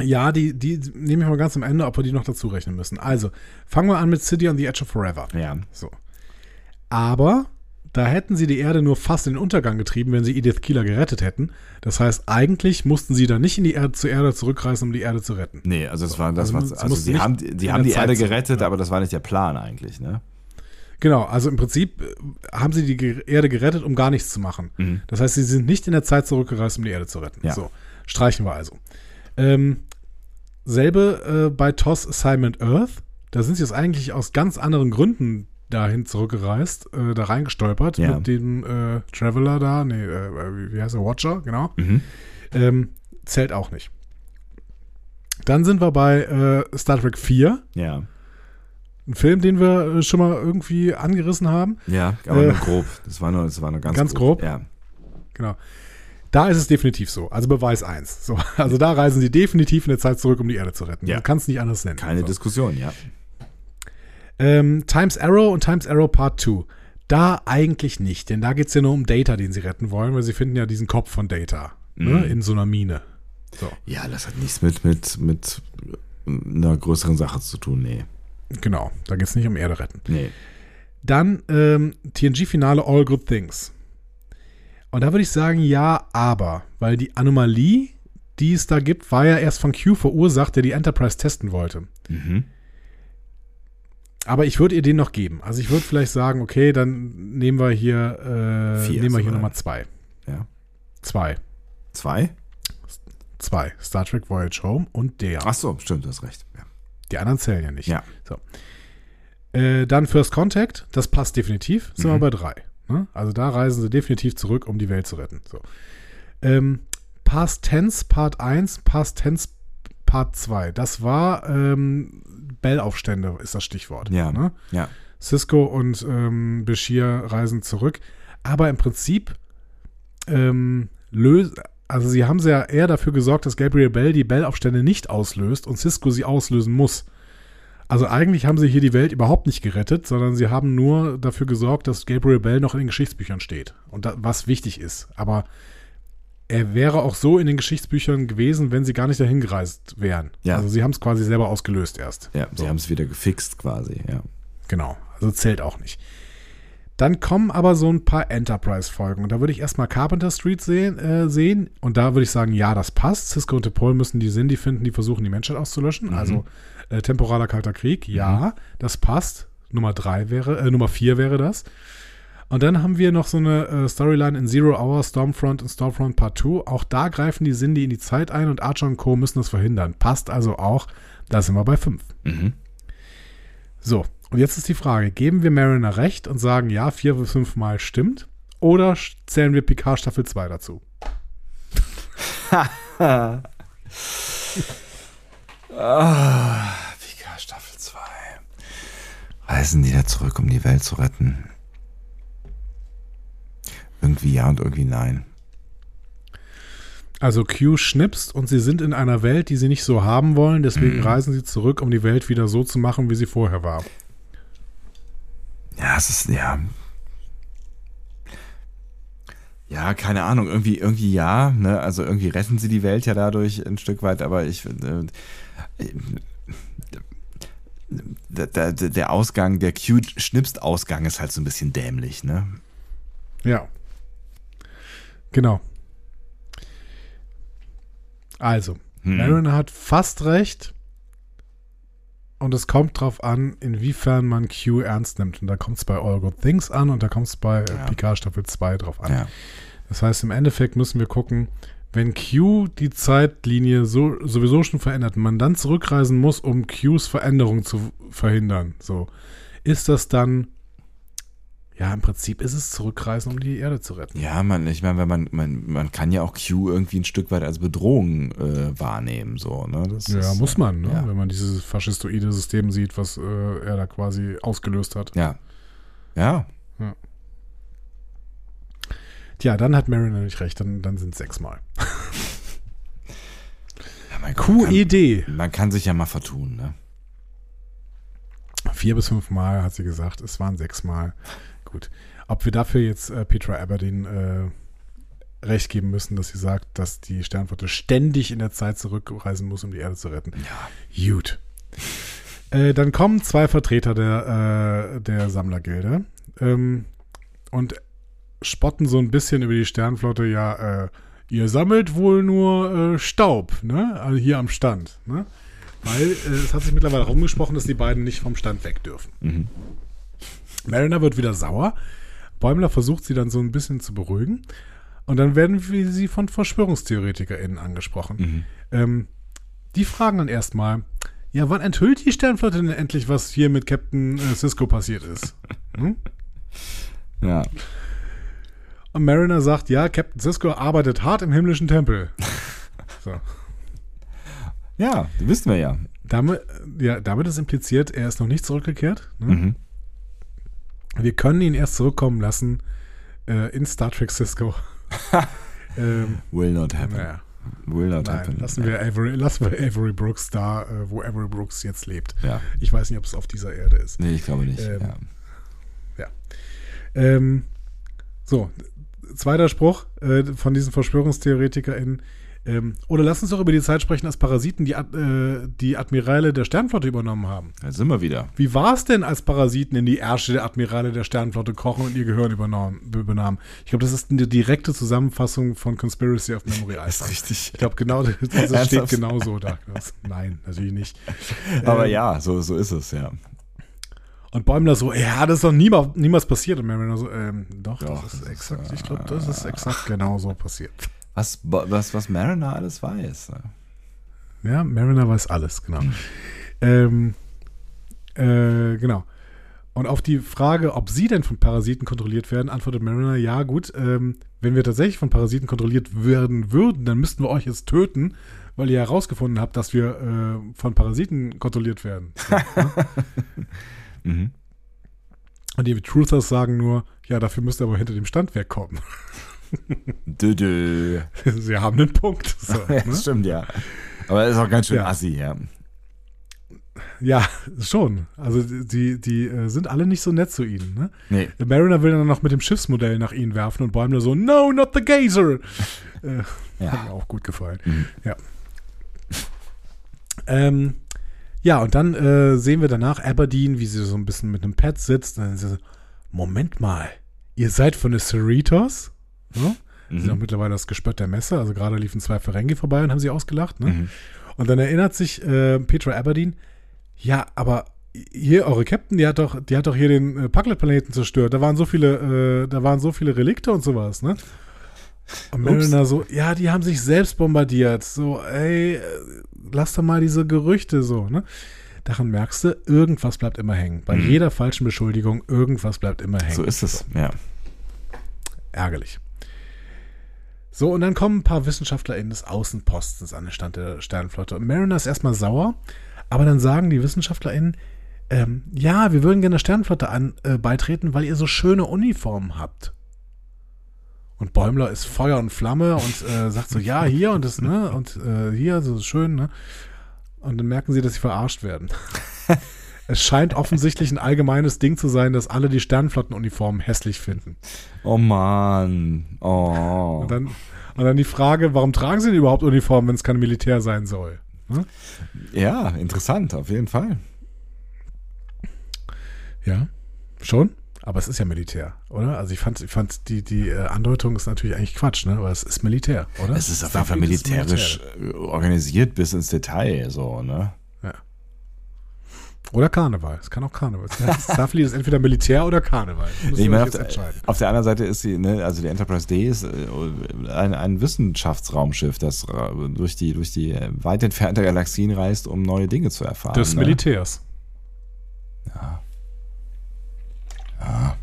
Ja, die, die nehme ich mal ganz am Ende, ob wir die noch dazu rechnen müssen. Also, fangen wir an mit City on the Edge of Forever. Ja. So. Aber da hätten sie die Erde nur fast in den Untergang getrieben, wenn sie Edith Keeler gerettet hätten. Das heißt, eigentlich mussten sie da nicht in die Erde, zur Erde zurückreisen, um die Erde zu retten. Nee, also das war das also, was, also sie haben, die haben die Erde gerettet, ja. aber das war nicht der Plan eigentlich, ne? Genau, also im Prinzip äh, haben sie die Erde gerettet, um gar nichts zu machen. Mhm. Das heißt, sie sind nicht in der Zeit zurückgereist, um die Erde zu retten. Ja. So, streichen wir also. Ähm, selbe äh, bei TOS Assignment Earth. Da sind sie jetzt eigentlich aus ganz anderen Gründen dahin zurückgereist, äh, da reingestolpert ja. mit dem äh, Traveler da, nee, äh, wie heißt er, Watcher, genau. Mhm. Ähm, zählt auch nicht. Dann sind wir bei äh, Star Trek 4. Ja. Ein Film, den wir äh, schon mal irgendwie angerissen haben. Ja, aber nur grob. Das war nur, das war nur ganz, ganz grob. grob. Ja. Genau. Da ist es definitiv so. Also Beweis 1. So, also da reisen sie definitiv in der Zeit zurück, um die Erde zu retten. Ja. Du kannst nicht anders nennen. Keine so. Diskussion, ja. Ähm, Times Arrow und Times Arrow Part 2. Da eigentlich nicht, denn da geht es ja nur um Data, den sie retten wollen, weil sie finden ja diesen Kopf von Data ne, mhm. ne, in so einer Mine. So. Ja, das hat nichts mit, mit, mit einer größeren Sache zu tun, nee. Genau, da geht es nicht um Erde retten. Nee. Dann ähm, TNG-Finale All Good Things. Und da würde ich sagen, ja, aber, weil die Anomalie, die es da gibt, war ja erst von Q verursacht, der die Enterprise testen wollte. Mhm. Aber ich würde ihr den noch geben. Also ich würde vielleicht sagen, okay, dann nehmen wir hier, äh, Vier nehmen wir hier Nummer zwei. Ja. Zwei. Zwei? Zwei. Star Trek Voyage Home und der. Ach so, stimmt, du hast recht. Ja. Die anderen zählen ja nicht. Ja. So. Äh, dann First Contact, das passt definitiv. Sind mhm. wir bei drei. Ne? Also da reisen sie definitiv zurück, um die Welt zu retten. So. Ähm, Past Tense Part 1, Past Tense Part 2. Das war ähm, Bell-Aufstände, ist das Stichwort. Ja. Ne? ja. Cisco und ähm, Bashir reisen zurück. Aber im Prinzip ähm, löst, also sie haben ja eher dafür gesorgt, dass Gabriel Bell die Bell-Aufstände nicht auslöst und Cisco sie auslösen muss. Also eigentlich haben sie hier die Welt überhaupt nicht gerettet, sondern sie haben nur dafür gesorgt, dass Gabriel Bell noch in den Geschichtsbüchern steht. Und da, was wichtig ist. Aber er wäre auch so in den Geschichtsbüchern gewesen, wenn sie gar nicht dahin gereist wären. Ja. Also sie haben es quasi selber ausgelöst erst. Ja, so. sie haben es wieder gefixt quasi, ja. Genau, also zählt auch nicht. Dann kommen aber so ein paar Enterprise-Folgen. Und da würde ich erstmal Carpenter Street sehen, äh, sehen. Und da würde ich sagen, ja, das passt. Cisco und DePaul müssen die Cindy finden, die versuchen, die Menschheit auszulöschen. Mhm. Also äh, temporaler Kalter Krieg, ja, mhm. das passt. Nummer drei wäre, äh, Nummer vier wäre das. Und dann haben wir noch so eine äh, Storyline in Zero Hour, Stormfront und Stormfront Part 2. Auch da greifen die Cindy in die Zeit ein und Archer und Co. müssen das verhindern. Passt also auch. Da sind wir bei fünf. Mhm. So, und jetzt ist die Frage: Geben wir Mariner recht und sagen, ja, vier bis fünf Mal stimmt? Oder zählen wir Picard Staffel 2 dazu? Ah, Vika Staffel 2. Reisen die da zurück, um die Welt zu retten? Irgendwie ja und irgendwie nein. Also Q schnipst und sie sind in einer Welt, die sie nicht so haben wollen, deswegen mhm. reisen sie zurück, um die Welt wieder so zu machen, wie sie vorher war. Ja, es ist, ja. Ja, keine Ahnung, irgendwie, irgendwie ja, ne? Also irgendwie retten sie die Welt ja dadurch ein Stück weit, aber ich äh, der, der Ausgang, der Q-Schnipst-Ausgang ist halt so ein bisschen dämlich, ne? Ja. Genau. Also, hm. Marin hat fast recht. Und es kommt drauf an, inwiefern man Q ernst nimmt. Und da kommt es bei All Good Things an und da kommt es bei ja. Picard Staffel 2 drauf an. Ja. Das heißt, im Endeffekt müssen wir gucken, wenn Q die Zeitlinie so, sowieso schon verändert und man dann zurückreisen muss, um Qs Veränderung zu verhindern, so, ist das dann ja, im Prinzip ist es zurückreisen, um die Erde zu retten. Ja, man, ich meine, man, man, man kann ja auch Q irgendwie ein Stück weit als Bedrohung äh, wahrnehmen, so, ne? Das ja, ist, muss man, ne? Ja. wenn man dieses faschistoide System sieht, was äh, er da quasi ausgelöst hat. Ja. Ja. ja. Tja, dann hat Mariner nicht recht, dann, dann sind es sechsmal. ja, Q-Idee. Man, man kann sich ja mal vertun, ne? Vier bis fünf Mal hat sie gesagt, es waren sechs Mal. Gut. Ob wir dafür jetzt äh, Petra Aberdeen äh, recht geben müssen, dass sie sagt, dass die Sternflotte ständig in der Zeit zurückreisen muss, um die Erde zu retten. Ja. Gut. Äh, dann kommen zwei Vertreter der, äh, der Sammlergilde ähm, und spotten so ein bisschen über die Sternflotte. Ja, äh, ihr sammelt wohl nur äh, Staub, ne? Also hier am Stand, ne? Weil es hat sich mittlerweile rumgesprochen, dass die beiden nicht vom Stand weg dürfen. Mhm. Mariner wird wieder sauer. Bäumler versucht sie dann so ein bisschen zu beruhigen. Und dann werden wir sie von VerschwörungstheoretikerInnen angesprochen. Mhm. Ähm, die fragen dann erstmal, ja, wann enthüllt die Sternflotte denn endlich, was hier mit Captain äh, Cisco passiert ist? Hm? Ja. Und Mariner sagt, ja, Captain Cisco arbeitet hart im himmlischen Tempel. So. Ja, wissen wir ja. Damit, ja, damit ist impliziert, er ist noch nicht zurückgekehrt. Ne? Mhm. Wir können ihn erst zurückkommen lassen äh, in Star Trek Cisco. ähm, Will not happen. Naja. Will not Nein, happen. Lassen wir, Avery, lassen wir Avery Brooks da, äh, wo Avery Brooks jetzt lebt. Ja. Ich weiß nicht, ob es auf dieser Erde ist. Nee, ich glaube nicht. Ähm, ja. ja. Ähm, so, zweiter Spruch äh, von diesen VerschwörungstheoretikerInnen. Ähm, oder lass uns doch über die Zeit sprechen, als Parasiten die, äh, die Admirale der Sternflotte übernommen haben. Da sind wir wieder. Wie war es denn, als Parasiten in die Ärsche der Admirale der Sternflotte kochen und ihr Gehirn übernahmen? Ich glaube, das ist eine direkte Zusammenfassung von Conspiracy of Memory. Das ist richtig. Ich glaube, genau, das, das steht genau so da. Nein, natürlich nicht. Aber ähm, ja, so, so ist es, ja. Und Bäumler so, ja, das ist doch niemals, niemals passiert. Und Mariner so, ähm, doch, doch, das ist exakt, ich glaube, das ist exakt genau so passiert. Was, was, was Mariner alles weiß. Ne? Ja, Mariner weiß alles, genau. Ähm, äh, genau. Und auf die Frage, ob sie denn von Parasiten kontrolliert werden, antwortet Mariner, ja gut, ähm, wenn wir tatsächlich von Parasiten kontrolliert werden würden, dann müssten wir euch jetzt töten, weil ihr herausgefunden habt, dass wir äh, von Parasiten kontrolliert werden. So, ne? mhm. Und die Truthers sagen nur, ja, dafür müsst ihr aber hinter dem Standwerk kommen. Dö, dö. Sie haben einen Punkt. So, ne? Stimmt, ja. Aber das ist auch ganz schön ja. assi, ja. Ja, schon. Also die, die äh, sind alle nicht so nett zu ihnen. Ne? Nee. Mariner will dann noch mit dem Schiffsmodell nach ihnen werfen und Bäumler so, no, not the gazer. Äh, ja. Hat mir auch gut gefallen. Mhm. Ja. Ähm, ja, und dann äh, sehen wir danach Aberdeen, wie sie so ein bisschen mit einem Pad sitzt. Und dann sie so, Moment mal, ihr seid von den Cerritos? Ne? Mhm. Sie sind auch mittlerweile das Gespött der Messe. Also gerade liefen zwei Ferengi vorbei und haben sie ausgelacht. Ne? Mhm. Und dann erinnert sich äh, Petra Aberdeen, ja, aber hier eure Captain, die hat doch, die hat doch hier den äh, Packlet-Planeten zerstört. Da waren so viele, äh, da waren so viele Relikte und sowas, ne? Und Mariner so, ja, die haben sich selbst bombardiert. So, ey, äh, lass doch mal diese Gerüchte so, ne? Daran merkst du, irgendwas bleibt immer hängen. Bei mhm. jeder falschen Beschuldigung, irgendwas bleibt immer hängen. So ist es, ja. Ärgerlich. So, und dann kommen ein paar WissenschaftlerInnen des Außenpostens an den Stand der Sternenflotte. Und Mariner ist erstmal sauer, aber dann sagen die WissenschaftlerInnen, ähm, ja, wir würden gerne der Sternenflotte an, äh, beitreten, weil ihr so schöne Uniformen habt. Und Bäumler ist Feuer und Flamme und äh, sagt so, ja, hier und das, ne, und äh, hier, so schön, ne. Und dann merken sie, dass sie verarscht werden. Es scheint offensichtlich ein allgemeines Ding zu sein, dass alle die Sternflottenuniformen hässlich finden. Oh Mann. Oh. Und dann, und dann die Frage, warum tragen sie denn überhaupt Uniformen, wenn es kein Militär sein soll? Hm? Ja, interessant, auf jeden Fall. Ja, schon? Aber es ist ja Militär, oder? Also ich fand, ich fand die, die äh, Andeutung ist natürlich eigentlich Quatsch, ne? Aber es ist Militär, oder? Es ist auf jeden Fall militärisch Militär. Äh, organisiert bis ins Detail, so, ne? Oder Karneval. Es kann auch Karneval sein. Starfleet ist entweder Militär oder Karneval. Ich meine, auf, auf, der anderen Seite ist die, ne, also die Enterprise D ist äh, ein, ein Wissenschaftsraumschiff, das durch die, durch die weit entfernte Galaxien reist, um neue Dinge zu erfahren. Des ne? Militärs. Ja. Ja.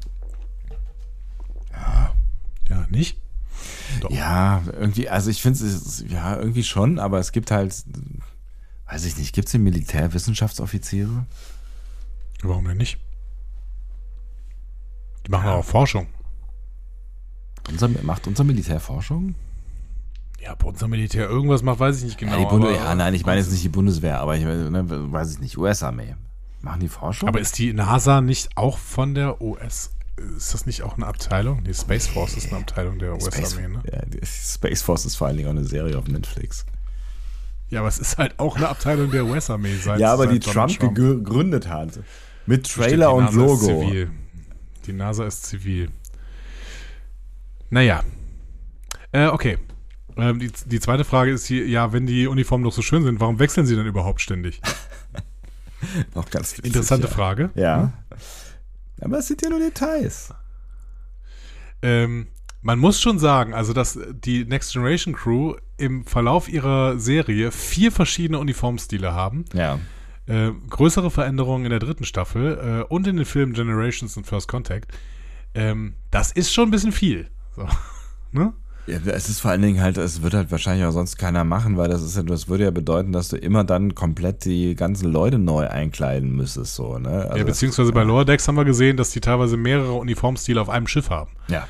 Ja. Ja, nicht? Doch. Ja, irgendwie, also ich finde es, ja, irgendwie schon, aber es gibt halt, weiß ich nicht, gibt es denn Militärwissenschaftsoffiziere? Warum denn nicht? Die machen ja. auch Forschung. Unser, macht unser Militär Forschung? Ja, ob unser Militär irgendwas macht, weiß ich nicht genau. Ja, Bundes ja nein, ich meine jetzt nicht die Bundeswehr, aber ich ne, weiß ich nicht, US-Armee. Machen die Forschung? Aber ist die NASA nicht auch von der US? Ist das nicht auch eine Abteilung? Die Space Force ist eine Abteilung der US-Armee, ne? Ja, Space Force ist vor allen Dingen auch eine Serie auf Netflix. Ja, aber es ist halt auch eine Abteilung der US-Armee. Ja, aber die Trump, Trump, gegründet hat. Mit Trailer und Logo. Die NASA ist zivil. Naja. Äh, okay. Ähm, die, die zweite Frage ist hier, ja, wenn die Uniformen doch so schön sind, warum wechseln sie denn überhaupt ständig? Noch ganz witzig, Interessante ja. Frage. Ja. Hm? Aber es sind ja nur Details. Ähm, man muss schon sagen, also dass die Next Generation Crew im Verlauf ihrer Serie vier verschiedene Uniformstile haben. Ja. Äh, größere Veränderungen in der dritten Staffel äh, und in den Filmen Generations und First Contact. Ähm, das ist schon ein bisschen viel. So. ne? Ja, es ist vor allen Dingen halt, es wird halt wahrscheinlich auch sonst keiner machen, weil das ist ja, das würde ja bedeuten, dass du immer dann komplett die ganzen Leute neu einkleiden müsstest, so, ne? Also ja, beziehungsweise das, bei Lower Decks haben wir gesehen, dass die teilweise mehrere Uniformstile auf einem Schiff haben. Ja.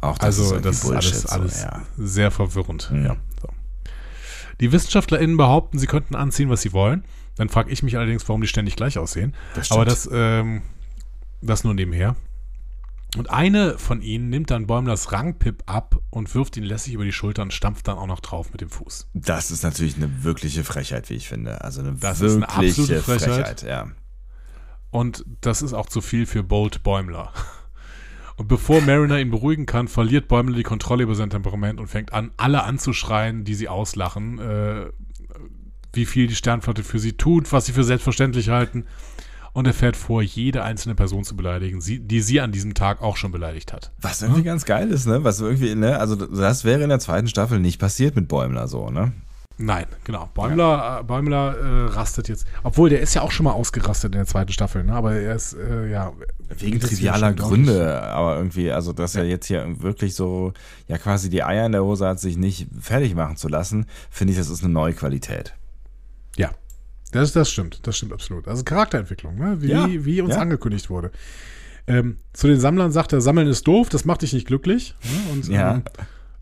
Auch das also, ist das ist alles, alles so, ja. sehr verwirrend. Mhm. Ja. So. Die WissenschaftlerInnen behaupten, sie könnten anziehen, was sie wollen. Dann frage ich mich allerdings, warum die ständig gleich aussehen. Das Aber das, ähm, das nur nebenher. Und eine von ihnen nimmt dann Bäumlers Rangpip ab und wirft ihn lässig über die Schulter und stampft dann auch noch drauf mit dem Fuß. Das ist natürlich eine wirkliche Frechheit, wie ich finde. Also eine das wirkliche ist eine absolute Frechheit. Frechheit ja. Und das ist auch zu viel für Bolt Bäumler. Und bevor Mariner ihn beruhigen kann, verliert Bäumler die Kontrolle über sein Temperament und fängt an, alle anzuschreien, die sie auslachen, äh, wie viel die Sternflotte für sie tut, was sie für selbstverständlich halten und er fährt vor, jede einzelne Person zu beleidigen, die sie an diesem Tag auch schon beleidigt hat. Was irgendwie ja? ganz geil ist, ne? Was irgendwie, ne? Also das wäre in der zweiten Staffel nicht passiert mit Bäumler so, ne? Nein, genau. Bäumler, ja. äh, Bäumler äh, rastet jetzt. Obwohl, der ist ja auch schon mal ausgerastet in der zweiten Staffel, ne? Aber er ist, äh, ja. Wegen trivialer Gründe, aber irgendwie, also dass ja. er jetzt hier wirklich so, ja quasi die Eier in der Hose hat, sich nicht fertig machen zu lassen, finde ich, das ist eine neue Qualität. Ja, das, das stimmt, das stimmt absolut. Also Charakterentwicklung, ne? wie, ja, wie uns angekündigt wurde. Ähm, zu den Sammlern sagt er, Sammeln ist doof, das macht dich nicht glücklich. Ne? Und ja. ähm,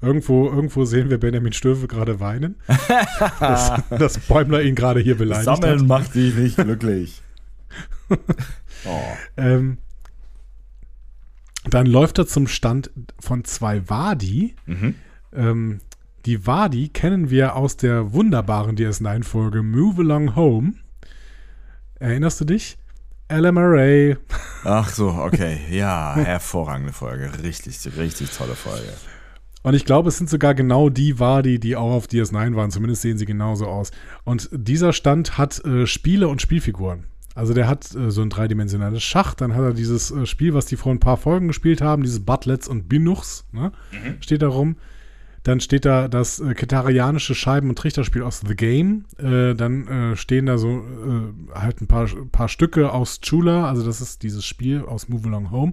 irgendwo, irgendwo sehen wir Benjamin Stöve gerade weinen, dass, dass Bäumler ihn gerade hier beleidigt Sammeln hat. macht dich nicht glücklich. oh. ähm, dann läuft er zum Stand von zwei Wadi. Mhm. Ähm, die Wadi kennen wir aus der wunderbaren DS9-Folge Move Along Home. Erinnerst du dich? LMRA. Ach so, okay. Ja, hervorragende Folge. Richtig, richtig tolle Folge. Und ich glaube, es sind sogar genau die Wadi, die auch auf DS9 waren. Zumindest sehen sie genauso aus. Und dieser Stand hat äh, Spiele und Spielfiguren. Also der hat äh, so ein dreidimensionales Schach. Dann hat er dieses äh, Spiel, was die vor ein paar Folgen gespielt haben, dieses Butlets und Binuchs, ne? mhm. steht da rum. Dann steht da das äh, ketarianische Scheiben- und Trichterspiel aus The Game. Äh, dann äh, stehen da so äh, halt ein paar, paar Stücke aus Chula, also das ist dieses Spiel aus Move Along Home,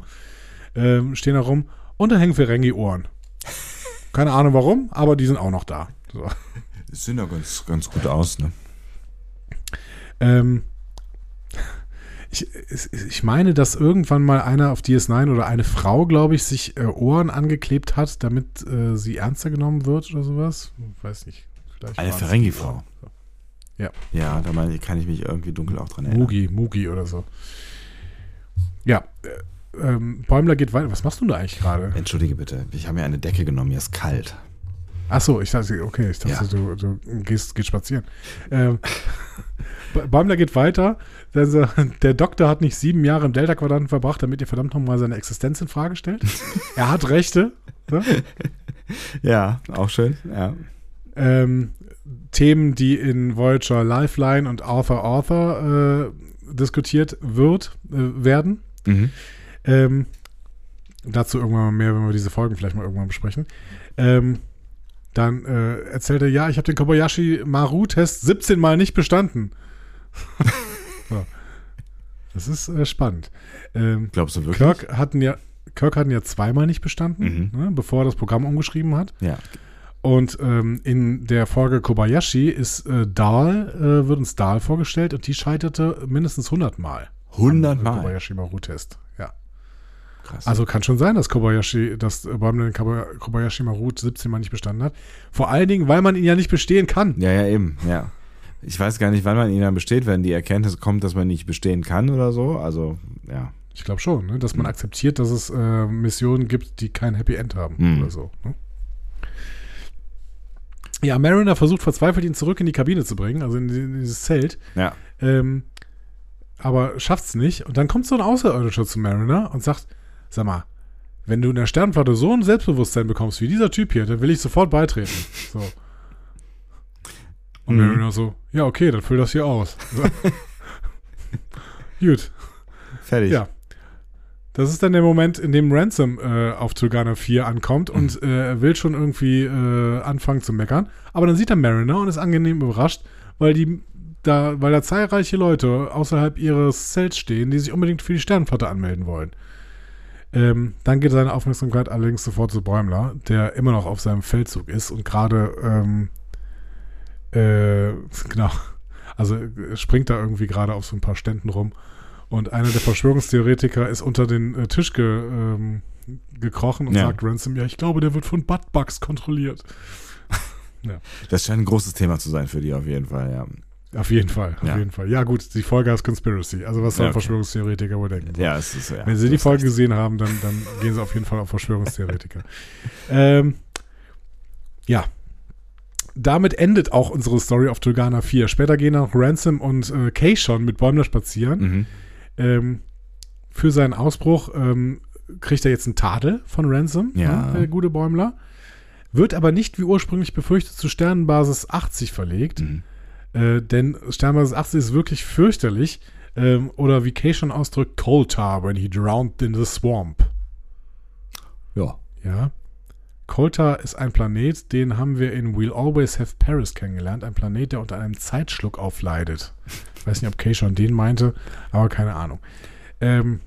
ähm, stehen da rum. Und da hängen Ferengi-Ohren. Keine Ahnung warum, aber die sind auch noch da. So. Die sehen ja ganz, ganz gut aus, ne? Ähm, ich, ich meine, dass irgendwann mal einer auf DS9 oder eine Frau, glaube ich, sich äh, Ohren angeklebt hat, damit äh, sie ernster genommen wird oder sowas. Ich weiß nicht. eine Ferengi-Frau. Ja. Ja, da meine ich, kann ich mich irgendwie dunkel auch dran erinnern. Mugi, Mugi oder so. Ja, äh, ähm, Bäumler geht weiter. Was machst du da eigentlich gerade? Entschuldige bitte, ich habe mir eine Decke genommen, mir ist kalt. Ach so, ich dachte, okay, ich dachte, Ja. du, du gehst, gehst spazieren. Ähm, Bäumler geht weiter. Der Doktor hat nicht sieben Jahre im Delta-Quadranten verbracht, damit ihr verdammt nochmal seine Existenz in Frage stellt. er hat Rechte. Ne? Ja, auch schön, ja. ähm, Themen, die in Voyager Lifeline und Arthur Arthur äh, diskutiert wird, äh, werden. Mhm. Ähm, dazu irgendwann mal mehr, wenn wir diese Folgen vielleicht mal irgendwann besprechen. Ähm, dann äh, erzählt er, ja, ich habe den Kobayashi Maru-Test 17 Mal nicht bestanden. so. Das ist äh, spannend. Ähm, Glaubst du wirklich? Kirk hatten ja Kirk hatten ja zweimal nicht bestanden, Mhm. ne, bevor er das Programm umgeschrieben hat. Ja. Und ähm, in der Folge Kobayashi ist äh, Dahl, äh, wird uns Dahl vorgestellt und die scheiterte mindestens 100 Mal. 100 am Mal. Kobayashi Maru-Test. Ja. Krass. Also kann schon sein, dass Kobayashi, dass Bäumler den Koba- Kobayashi Maru 17 Mal nicht bestanden hat. Vor allen Dingen, weil man ihn ja nicht bestehen kann. ja, ja, eben, ja. Ich weiß gar nicht, wann man ihn dann besteht, wenn die Erkenntnis kommt, dass man nicht bestehen kann oder so. Also, ja. Ich glaube schon, ne? dass man Mhm. akzeptiert, dass es äh, Missionen gibt, die kein Happy End haben Mhm. oder so. Ne? Ja, Mariner versucht verzweifelt, ihn zurück in die Kabine zu bringen, also in, in dieses Zelt. Ja. Ähm, aber schafft's nicht. Und dann kommt so ein Außerirdischer zu Mariner und sagt: Sag mal, wenn du in der Sternenflotte so ein Selbstbewusstsein bekommst wie dieser Typ hier, dann will ich sofort beitreten. So. Und Mhm. Mariner so: Ja, okay, dann füll das hier aus. Gut. Fertig. Ja. Das ist dann der Moment, in dem Ransom äh, auf Tulgana 4 ankommt und äh, er will schon irgendwie äh, anfangen zu meckern. Aber dann sieht er Mariner und ist angenehm überrascht, weil die da, weil da zahlreiche Leute außerhalb ihres Zelts stehen, die sich unbedingt für die Sternenflotte anmelden wollen. Ähm, dann geht seine Aufmerksamkeit allerdings sofort zu Bäumler, der immer noch auf seinem Feldzug ist und gerade ähm, äh, genau, also äh, springt da irgendwie gerade auf so ein paar Ständen rum und einer der Verschwörungstheoretiker ist unter den äh, Tisch ge, ähm, gekrochen und Ja. sagt Ransom, ja, ich glaube, der wird von Buttbugs kontrolliert. Das scheint ein großes Thema zu sein für die auf jeden Fall, ja. Auf jeden Fall, auf Ja. jeden Fall. Ja, gut, die Folge heißt Conspiracy. Also was sollen Ja, okay. Verschwörungstheoretiker wohl denken? Ja, es ist ja. Wenn sie die Folge recht. gesehen haben, dann, dann gehen sie auf jeden Fall auf Verschwörungstheoretiker. ähm, ja. Damit endet auch unsere Story of Tulgana 4. Später gehen auch Ransom und äh, Kay schon mit Bäumler spazieren. Mhm. Ähm, für seinen Ausbruch ähm, kriegt er jetzt einen Tadel von Ransom, Ja. ne, der gute Bäumler. Wird aber nicht wie ursprünglich befürchtet zu Sternenbasis 80 verlegt. Mhm. Äh, denn Sternbasis 80 ist wirklich fürchterlich. Ähm, oder wie Kay schon ausdrückt, Coal Tar when he drowned in the swamp. Ja. Ja. Koltar ist ein Planet, den haben wir in We'll Always Have Paris kennengelernt. Ein Planet, der unter einem Zeitschluck aufleidet. Ich weiß nicht, ob Kay schon den meinte, aber keine Ahnung. Ähm,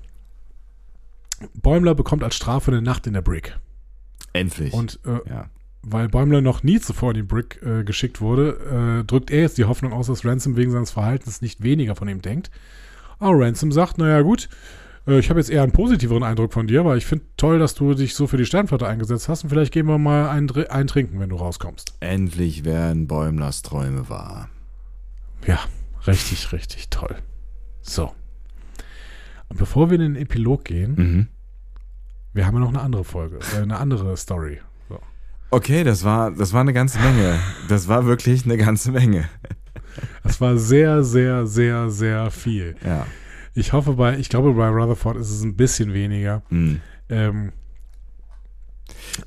Bäumler bekommt als Strafe eine Nacht in der Brick. Endlich. Und äh, ja. Weil Bäumler noch nie zuvor in die Brick äh, geschickt wurde, äh, drückt er jetzt die Hoffnung aus, dass Ransom wegen seines Verhaltens nicht weniger von ihm denkt. Aber Ransom sagt, naja gut, äh, ich habe jetzt eher einen positiveren Eindruck von dir, weil ich finde toll, dass du dich so für die Sternflotte eingesetzt hast und vielleicht gehen wir mal ein, Dr- ein Trinken, wenn du rauskommst. Endlich werden Bäumlers Träume wahr. Ja, richtig, richtig toll. So. Und bevor wir in den Epilog gehen, Mhm. wir haben ja noch eine andere Folge, äh, eine andere Story. Okay, das war, das war eine ganze Menge. Das war wirklich eine ganze Menge. Das war sehr, sehr, sehr, sehr viel. Ja. Ich hoffe bei, ich glaube bei Rutherford ist es ein bisschen weniger. Mhm. Ähm,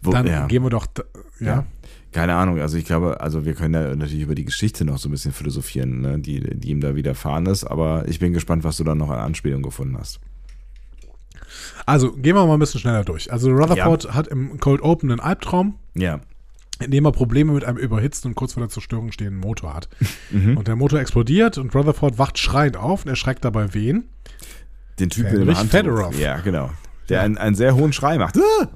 Wo, dann ja. gehen wir doch, da, ja. Ja. Keine Ahnung, also ich glaube, also wir können ja natürlich über die Geschichte noch so ein bisschen philosophieren, ne, die, die ihm da widerfahren ist, aber ich bin gespannt, was du dann noch an Anspielung gefunden hast. Also gehen wir mal ein bisschen schneller durch. Also Rutherford hat im Cold Open einen Albtraum, Ja. in dem er Probleme mit einem überhitzten und kurz vor der Zerstörung stehenden Motor hat. Mhm. Und der Motor explodiert und Rutherford wacht schreiend auf und erschreckt dabei wen? Den Typen Fädrich im Handtuch. Fedorov. Ja, genau. Der einen, einen sehr hohen Schrei macht. Ah!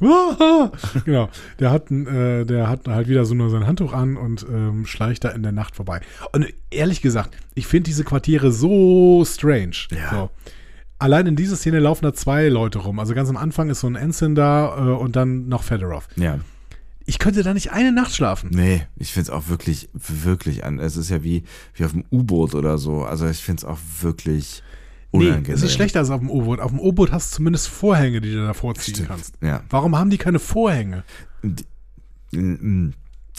genau, der hat, äh, der hat halt wieder so nur sein Handtuch an und ähm, schleicht da in der Nacht vorbei. Und ehrlich gesagt, ich finde diese Quartiere so strange. Ja. So. Allein in dieser Szene laufen da zwei Leute rum. Also ganz am Anfang ist so ein Ensign da äh, und dann noch Fedorov. Ja. Ich könnte da nicht eine Nacht schlafen. Nee, ich finde es auch wirklich, wirklich an. Es ist ja wie, wie auf dem U-Boot oder so. Also ich finde es auch wirklich unangenehm. Nee, es ist schlechter als auf dem U-Boot. Auf dem U-Boot hast du zumindest Vorhänge, die du davor ziehen Stimmt, kannst. Ja. Warum haben die keine Vorhänge? Die,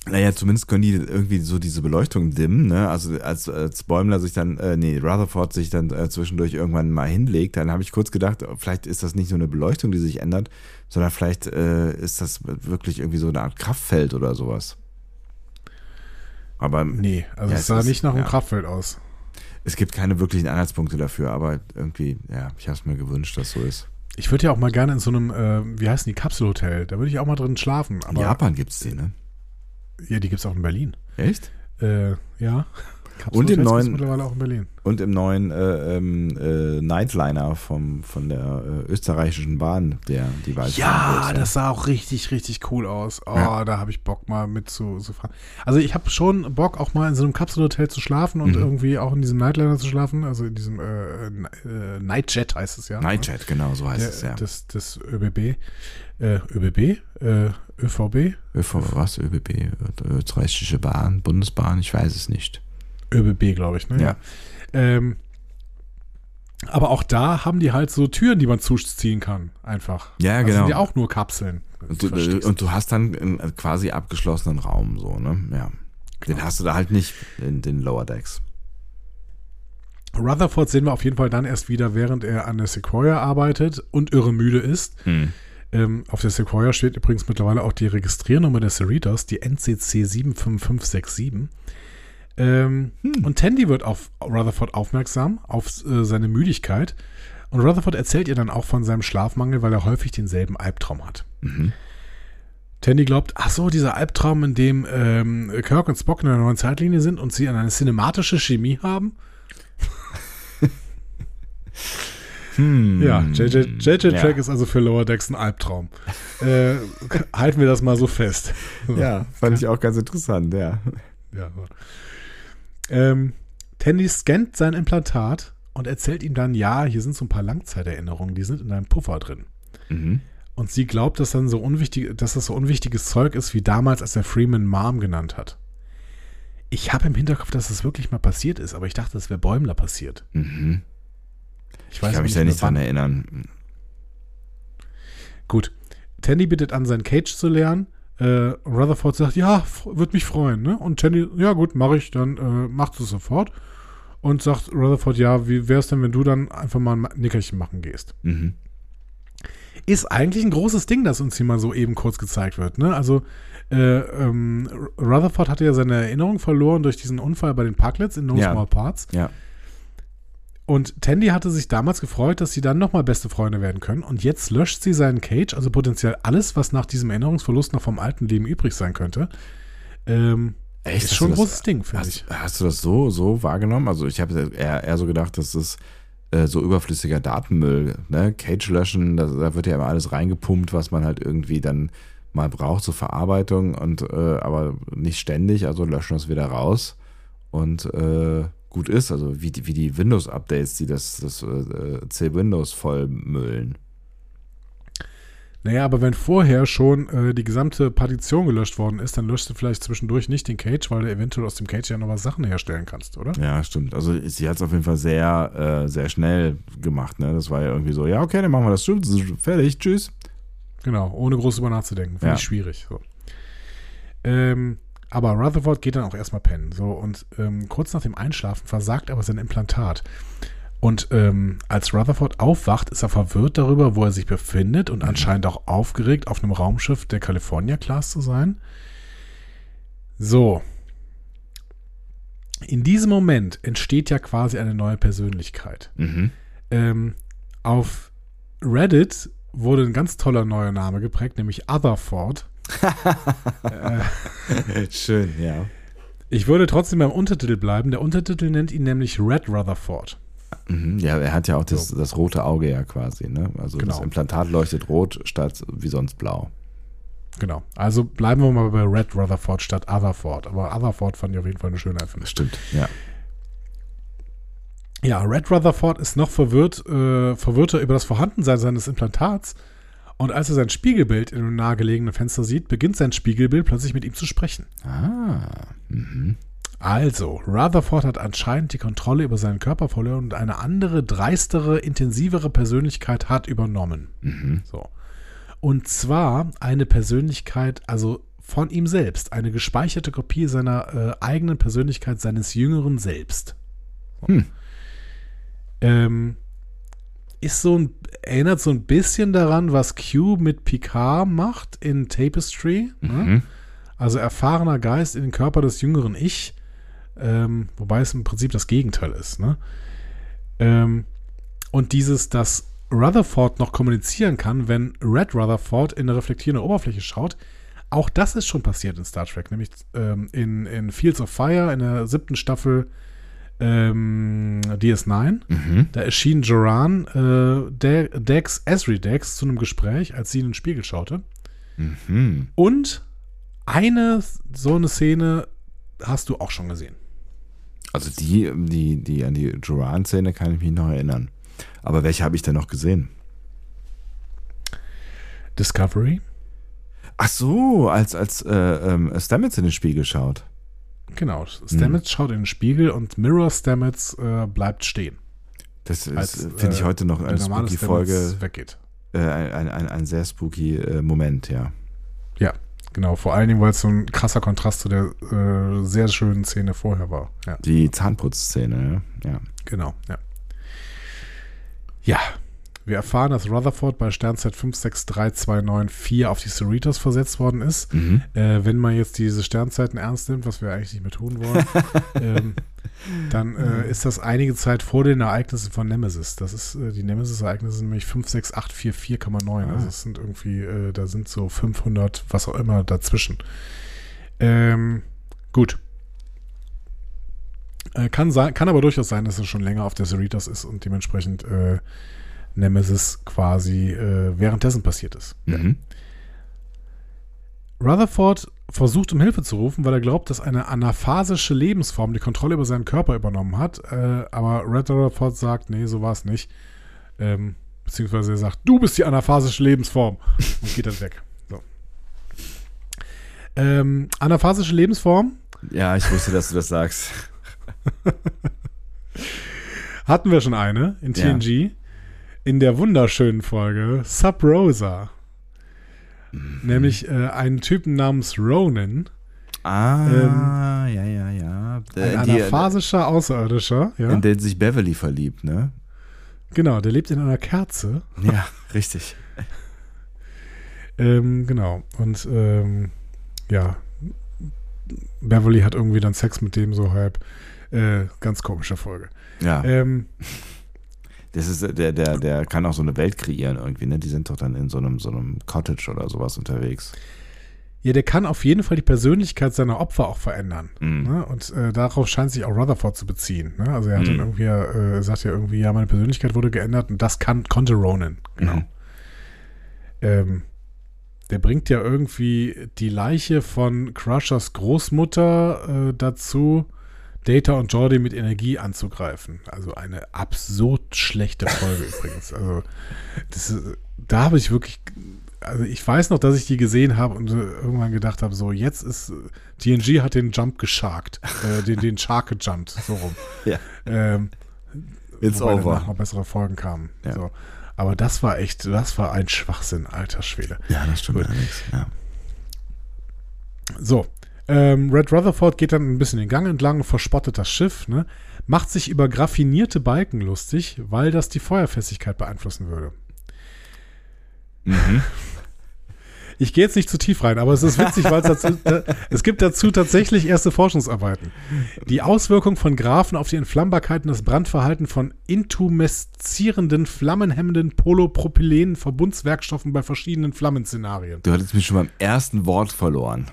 naja, zumindest können die irgendwie so diese Beleuchtung dimmen, ne? Also als, als Bäumler sich dann, äh, nee, Rutherford sich dann äh, zwischendurch irgendwann mal hinlegt, dann habe ich kurz gedacht, vielleicht ist das nicht nur eine Beleuchtung, die sich ändert, sondern vielleicht äh, ist das wirklich irgendwie so eine Art Kraftfeld oder sowas. Aber nee, also ja, es sah ist, nicht nach einem ja. Kraftfeld aus. Es gibt keine wirklichen Anhaltspunkte dafür, aber irgendwie, ja, ich habe es mir gewünscht, dass so ist. Ich würde ja auch mal gerne in so einem, äh, wie heißen die, Kapselhotel, da würde ich auch mal drin schlafen. in Japan gibt es die, ne? Ja, die gibt es auch in Berlin. Echt? Äh, ja. Und im neuen mittlerweile auch in Berlin. Und im neuen äh, ähm, äh, Nightliner vom, von der äh, österreichischen Bahn, der die Wald Ja, das sah auch richtig, richtig cool aus. Oh, ja. da habe ich Bock mal mit zu, zu fahren. Also ich habe schon Bock, auch mal in so einem Kapselhotel zu schlafen und mhm. irgendwie auch in diesem Nightliner zu schlafen. Also in diesem äh, äh, Nightjet heißt es ja. Nightjet, genau, so heißt der, es ja. Das, das ÖBB. Äh, ÖBB? ÖVB? ÖVB, was? ÖBB? Österreichische Bahn, Bundesbahn, ich weiß es nicht. ÖBB, glaube ich, ne? Ja. Ähm, aber auch da haben die halt so Türen, die man zuziehen kann, einfach. Ja, also genau. Das sind ja auch nur Kapseln. Und du, und du, hast dann einen quasi abgeschlossenen Raum, so, ne? Ja. Genau. Den hast du da halt nicht in den Lower Decks. Rutherford sehen wir auf jeden Fall dann erst wieder, während er an der Sequoia arbeitet und irre müde ist. Hm. Ähm, auf der Sequoia steht übrigens mittlerweile auch die Registriernummer der Cerritos, die NCC 75567. Ähm, hm. Und Tandy wird auf Rutherford aufmerksam, auf äh, seine Müdigkeit. Und Rutherford erzählt ihr dann auch von seinem Schlafmangel, weil er häufig denselben Albtraum hat. Mhm. Tandy glaubt, ach so, dieser Albtraum, in dem ähm, Kirk und Spock in einer neuen Zeitlinie sind und sie eine cinematische Chemie haben. hm. Ja, JJ, JJ ja. Track ist also für Lower Decks ein Albtraum. äh, halten wir das mal so fest. Ja, fand ich auch ganz interessant, ja. Ja. Ähm, Tandy scannt sein Implantat und erzählt ihm dann, ja, hier sind so ein paar Langzeiterinnerungen, die sind in deinem Puffer drin. Mhm. Und sie glaubt, dass dann so unwichtig, dass das so unwichtiges Zeug ist, wie damals, als er Freeman Mom genannt hat. Ich habe im Hinterkopf, dass das wirklich mal passiert ist, aber ich dachte, das wäre Bäumler passiert. Mhm. Ich, weiß ich kann mich da nicht dran erinnern. Gut. Tandy bittet an, sein Cage zu lernen äh, Rutherford sagt, ja, würde mich freuen. Ne? Und Tandy, ja gut, mache ich, dann äh, macht es sofort. Und sagt Rutherford, ja, wie wäre es denn, wenn du dann einfach mal ein Nickerchen machen gehst? Mhm. Ist eigentlich ein großes Ding, das uns hier mal so eben kurz gezeigt wird. Ne? Also äh, ähm, Rutherford hatte ja seine Erinnerung verloren durch diesen Unfall bei den Parklets in No ja. Small Parts. Ja. Und Tandy hatte sich damals gefreut, dass sie dann nochmal beste Freunde werden können. Und jetzt löscht sie seinen Cage, also potenziell alles, was nach diesem Erinnerungsverlust noch vom alten Leben übrig sein könnte. Ähm, Echt? Ist schon ein großes Ding, finde ich. Hast du das so, so wahrgenommen? Also ich habe eher, eher so gedacht, dass das äh, so überflüssiger Datenmüll, ne? Cage löschen, da, da, wird ja immer alles reingepumpt, was man halt irgendwie dann mal braucht zur Verarbeitung und äh, aber nicht ständig, also löschen das wieder raus. Und äh, gut ist, also wie die, wie die Windows-Updates, die das, das äh, C-Windows vollmüllen. Naja, aber wenn vorher schon äh, die gesamte Partition gelöscht worden ist, dann löscht du vielleicht zwischendurch nicht den Cage, weil du eventuell aus dem Cage ja noch was Sachen herstellen kannst, oder? Ja, stimmt. Also sie hat es auf jeden Fall sehr, äh, sehr schnell gemacht. Ne? Das war ja irgendwie so, ja, okay, dann machen wir das. Fertig, tschüss. Genau, ohne groß über nachzudenken. Finde ja. ich schwierig. So. Ähm, aber Rutherford geht dann auch erstmal pennen. So, und ähm, kurz nach dem Einschlafen versagt aber sein Implantat. Und ähm, als Rutherford aufwacht, ist er verwirrt darüber, wo er sich befindet und anscheinend auch aufgeregt, auf einem Raumschiff der California Class zu sein. So. In diesem Moment entsteht ja quasi eine neue Persönlichkeit. Mhm. Ähm, auf Reddit wurde ein ganz toller neuer Name geprägt, nämlich Otherford. Schön, ja. Ich würde trotzdem beim Untertitel bleiben. Der Untertitel nennt ihn nämlich Red Rutherford. Mhm, ja, er hat ja auch das, das rote Auge ja quasi, ne? Also genau. das Implantat leuchtet rot statt wie sonst blau. Genau. Also bleiben wir mal bei Red Rutherford statt Otherford. Aber Otherford fand ich auf jeden Fall eine schöne Erfindung. Stimmt, ja. Ja, Red Rutherford ist noch verwirrt, äh, verwirrter über das Vorhandensein seines Implantats Und als er sein Spiegelbild in einem nahegelegenen Fenster sieht, beginnt sein Spiegelbild plötzlich mit ihm zu sprechen. Ah. Mhm. Also, Rutherford hat anscheinend die Kontrolle über seinen Körper verloren und eine andere, dreistere, intensivere Persönlichkeit hat übernommen. Mhm. So. Und zwar eine Persönlichkeit, also von ihm selbst, eine gespeicherte Kopie seiner äh, eigenen Persönlichkeit, seines jüngeren Selbst. So. Hm. Ähm, ist so ein, erinnert so ein bisschen daran, was Q mit Picard macht in Tapestry. Ne? Mhm. Also erfahrener Geist in den Körper des jüngeren Ich, ähm, wobei es im Prinzip das Gegenteil ist. Ne? Ähm, und dieses, dass Rutherford noch kommunizieren kann, wenn Red Rutherford in eine reflektierende Oberfläche schaut, auch das ist schon passiert in Star Trek, nämlich ähm, in, in Fields of Fire in der siebten Staffel ähm, DS9. Mhm. Da erschien Joran äh, De Dex, Esri Dex zu einem Gespräch, als sie in den Spiegel schaute. Mhm. Und eine so eine Szene hast du auch schon gesehen. Also die, die, die an die Joran-Szene kann ich mich noch erinnern. Aber welche habe ich denn noch gesehen? Discovery. Ach so, als, als äh, ähm, Stamets in den Spiegel schaut. Genau. Stamets schaut in den Spiegel und Mirror Stamets äh, bleibt stehen. Das Als, finde ich äh, heute noch eine normale spooky Folge. weggeht. Äh, ein, ein, ein sehr spooky äh, Moment, ja. Ja, genau. Vor allen Dingen, weil es so ein krasser Kontrast zu der äh, sehr schönen Szene vorher war. Ja, Die Zahnputzszene, ne? ja. genau. Ja. Ja, wir erfahren, dass Rutherford bei Sternzeit 563294 auf die Cerritos versetzt worden ist. Mhm. Äh, wenn man jetzt diese Sternzeiten ernst nimmt, was wir eigentlich nicht mehr tun wollen, ähm, dann äh, ist das einige Zeit vor den Ereignissen von Nemesis. Das ist, äh, die Nemesis-Ereignisse sind nämlich 56844,9. Also es sind irgendwie, äh, da sind so 500, was auch immer dazwischen. Ähm, gut. Äh, kann, sein, kann aber durchaus sein, dass es schon länger auf der Cerritos ist und dementsprechend äh, Nemesis quasi äh, währenddessen passiert ist. Mhm. Rutherford versucht um Hilfe zu rufen, weil er glaubt, dass eine anaphasische Lebensform die Kontrolle über seinen Körper übernommen hat. Äh, aber Red Rutherford sagt, nee, so war es nicht. Ähm, beziehungsweise er sagt, du bist die anaphasische Lebensform und geht dann weg. So. Ähm, anaphasische Lebensform Ja, ich wusste, dass du das sagst. hatten wir schon eine in Ja. In der wunderschönen Folge Sub Rosa. Mhm. Nämlich äh, einen Typen namens Ronan. Ah, ja, ja, ja. Ein Äh, die, anaphasischer Außerirdischer. Ja? in den sich Beverly verliebt, ne? Genau, der lebt in einer Kerze. Ja, richtig. Ähm, genau. Und ähm, ja, Beverly hat irgendwie dann Sex mit dem so halb. Äh, ganz komische Folge. Ja, Ähm, das ist der, der, der kann auch so eine Welt kreieren irgendwie, ne? Die sind doch dann in so einem, so einem Cottage oder sowas unterwegs. ja, der kann auf jeden Fall die Persönlichkeit seiner Opfer auch verändern. Mhm. Ne? Und äh, darauf scheint sich auch Rutherford zu beziehen. Ne? Also er hat dann Mhm. irgendwie, äh, sagt ja irgendwie, ja, meine Persönlichkeit wurde geändert und das kann, konnte Ronan. Genau. Mhm. Ähm, der bringt ja irgendwie die Leiche von Crushers Großmutter äh, dazu, Data und Jordi mit Energie anzugreifen. Also eine absurd schlechte Folge übrigens. Also das, da habe ich wirklich, also ich weiß noch, dass ich die gesehen habe und äh, irgendwann gedacht habe, so jetzt ist, TNG hat den Jump gesharkt, äh, den, den Shark gejumpt, so rum. Ja. Ähm, It's wobei danach over. noch bessere Folgen kamen. Ja. So. Aber das war echt, das war ein Schwachsinn, alter Schwede. Ja, das stimmt Gut. allerdings. Ja. So, ähm, Red Rutherford geht dann ein bisschen den Gang entlang, verspottet das Schiff, ne? macht sich über graffinierte Balken lustig, weil das die Feuerfestigkeit beeinflussen würde. Mhm. Ich gehe jetzt nicht zu tief rein, aber es ist witzig, weil es dazu, da, es gibt dazu tatsächlich erste Forschungsarbeiten. Die Auswirkung von Graphen auf die Entflammbarkeit und das Brandverhalten von intumeszierenden, flammenhemmenden Polypropylen-Verbundswerkstoffen bei verschiedenen Flammenszenarien. Du hattest mich schon beim ersten Wort verloren.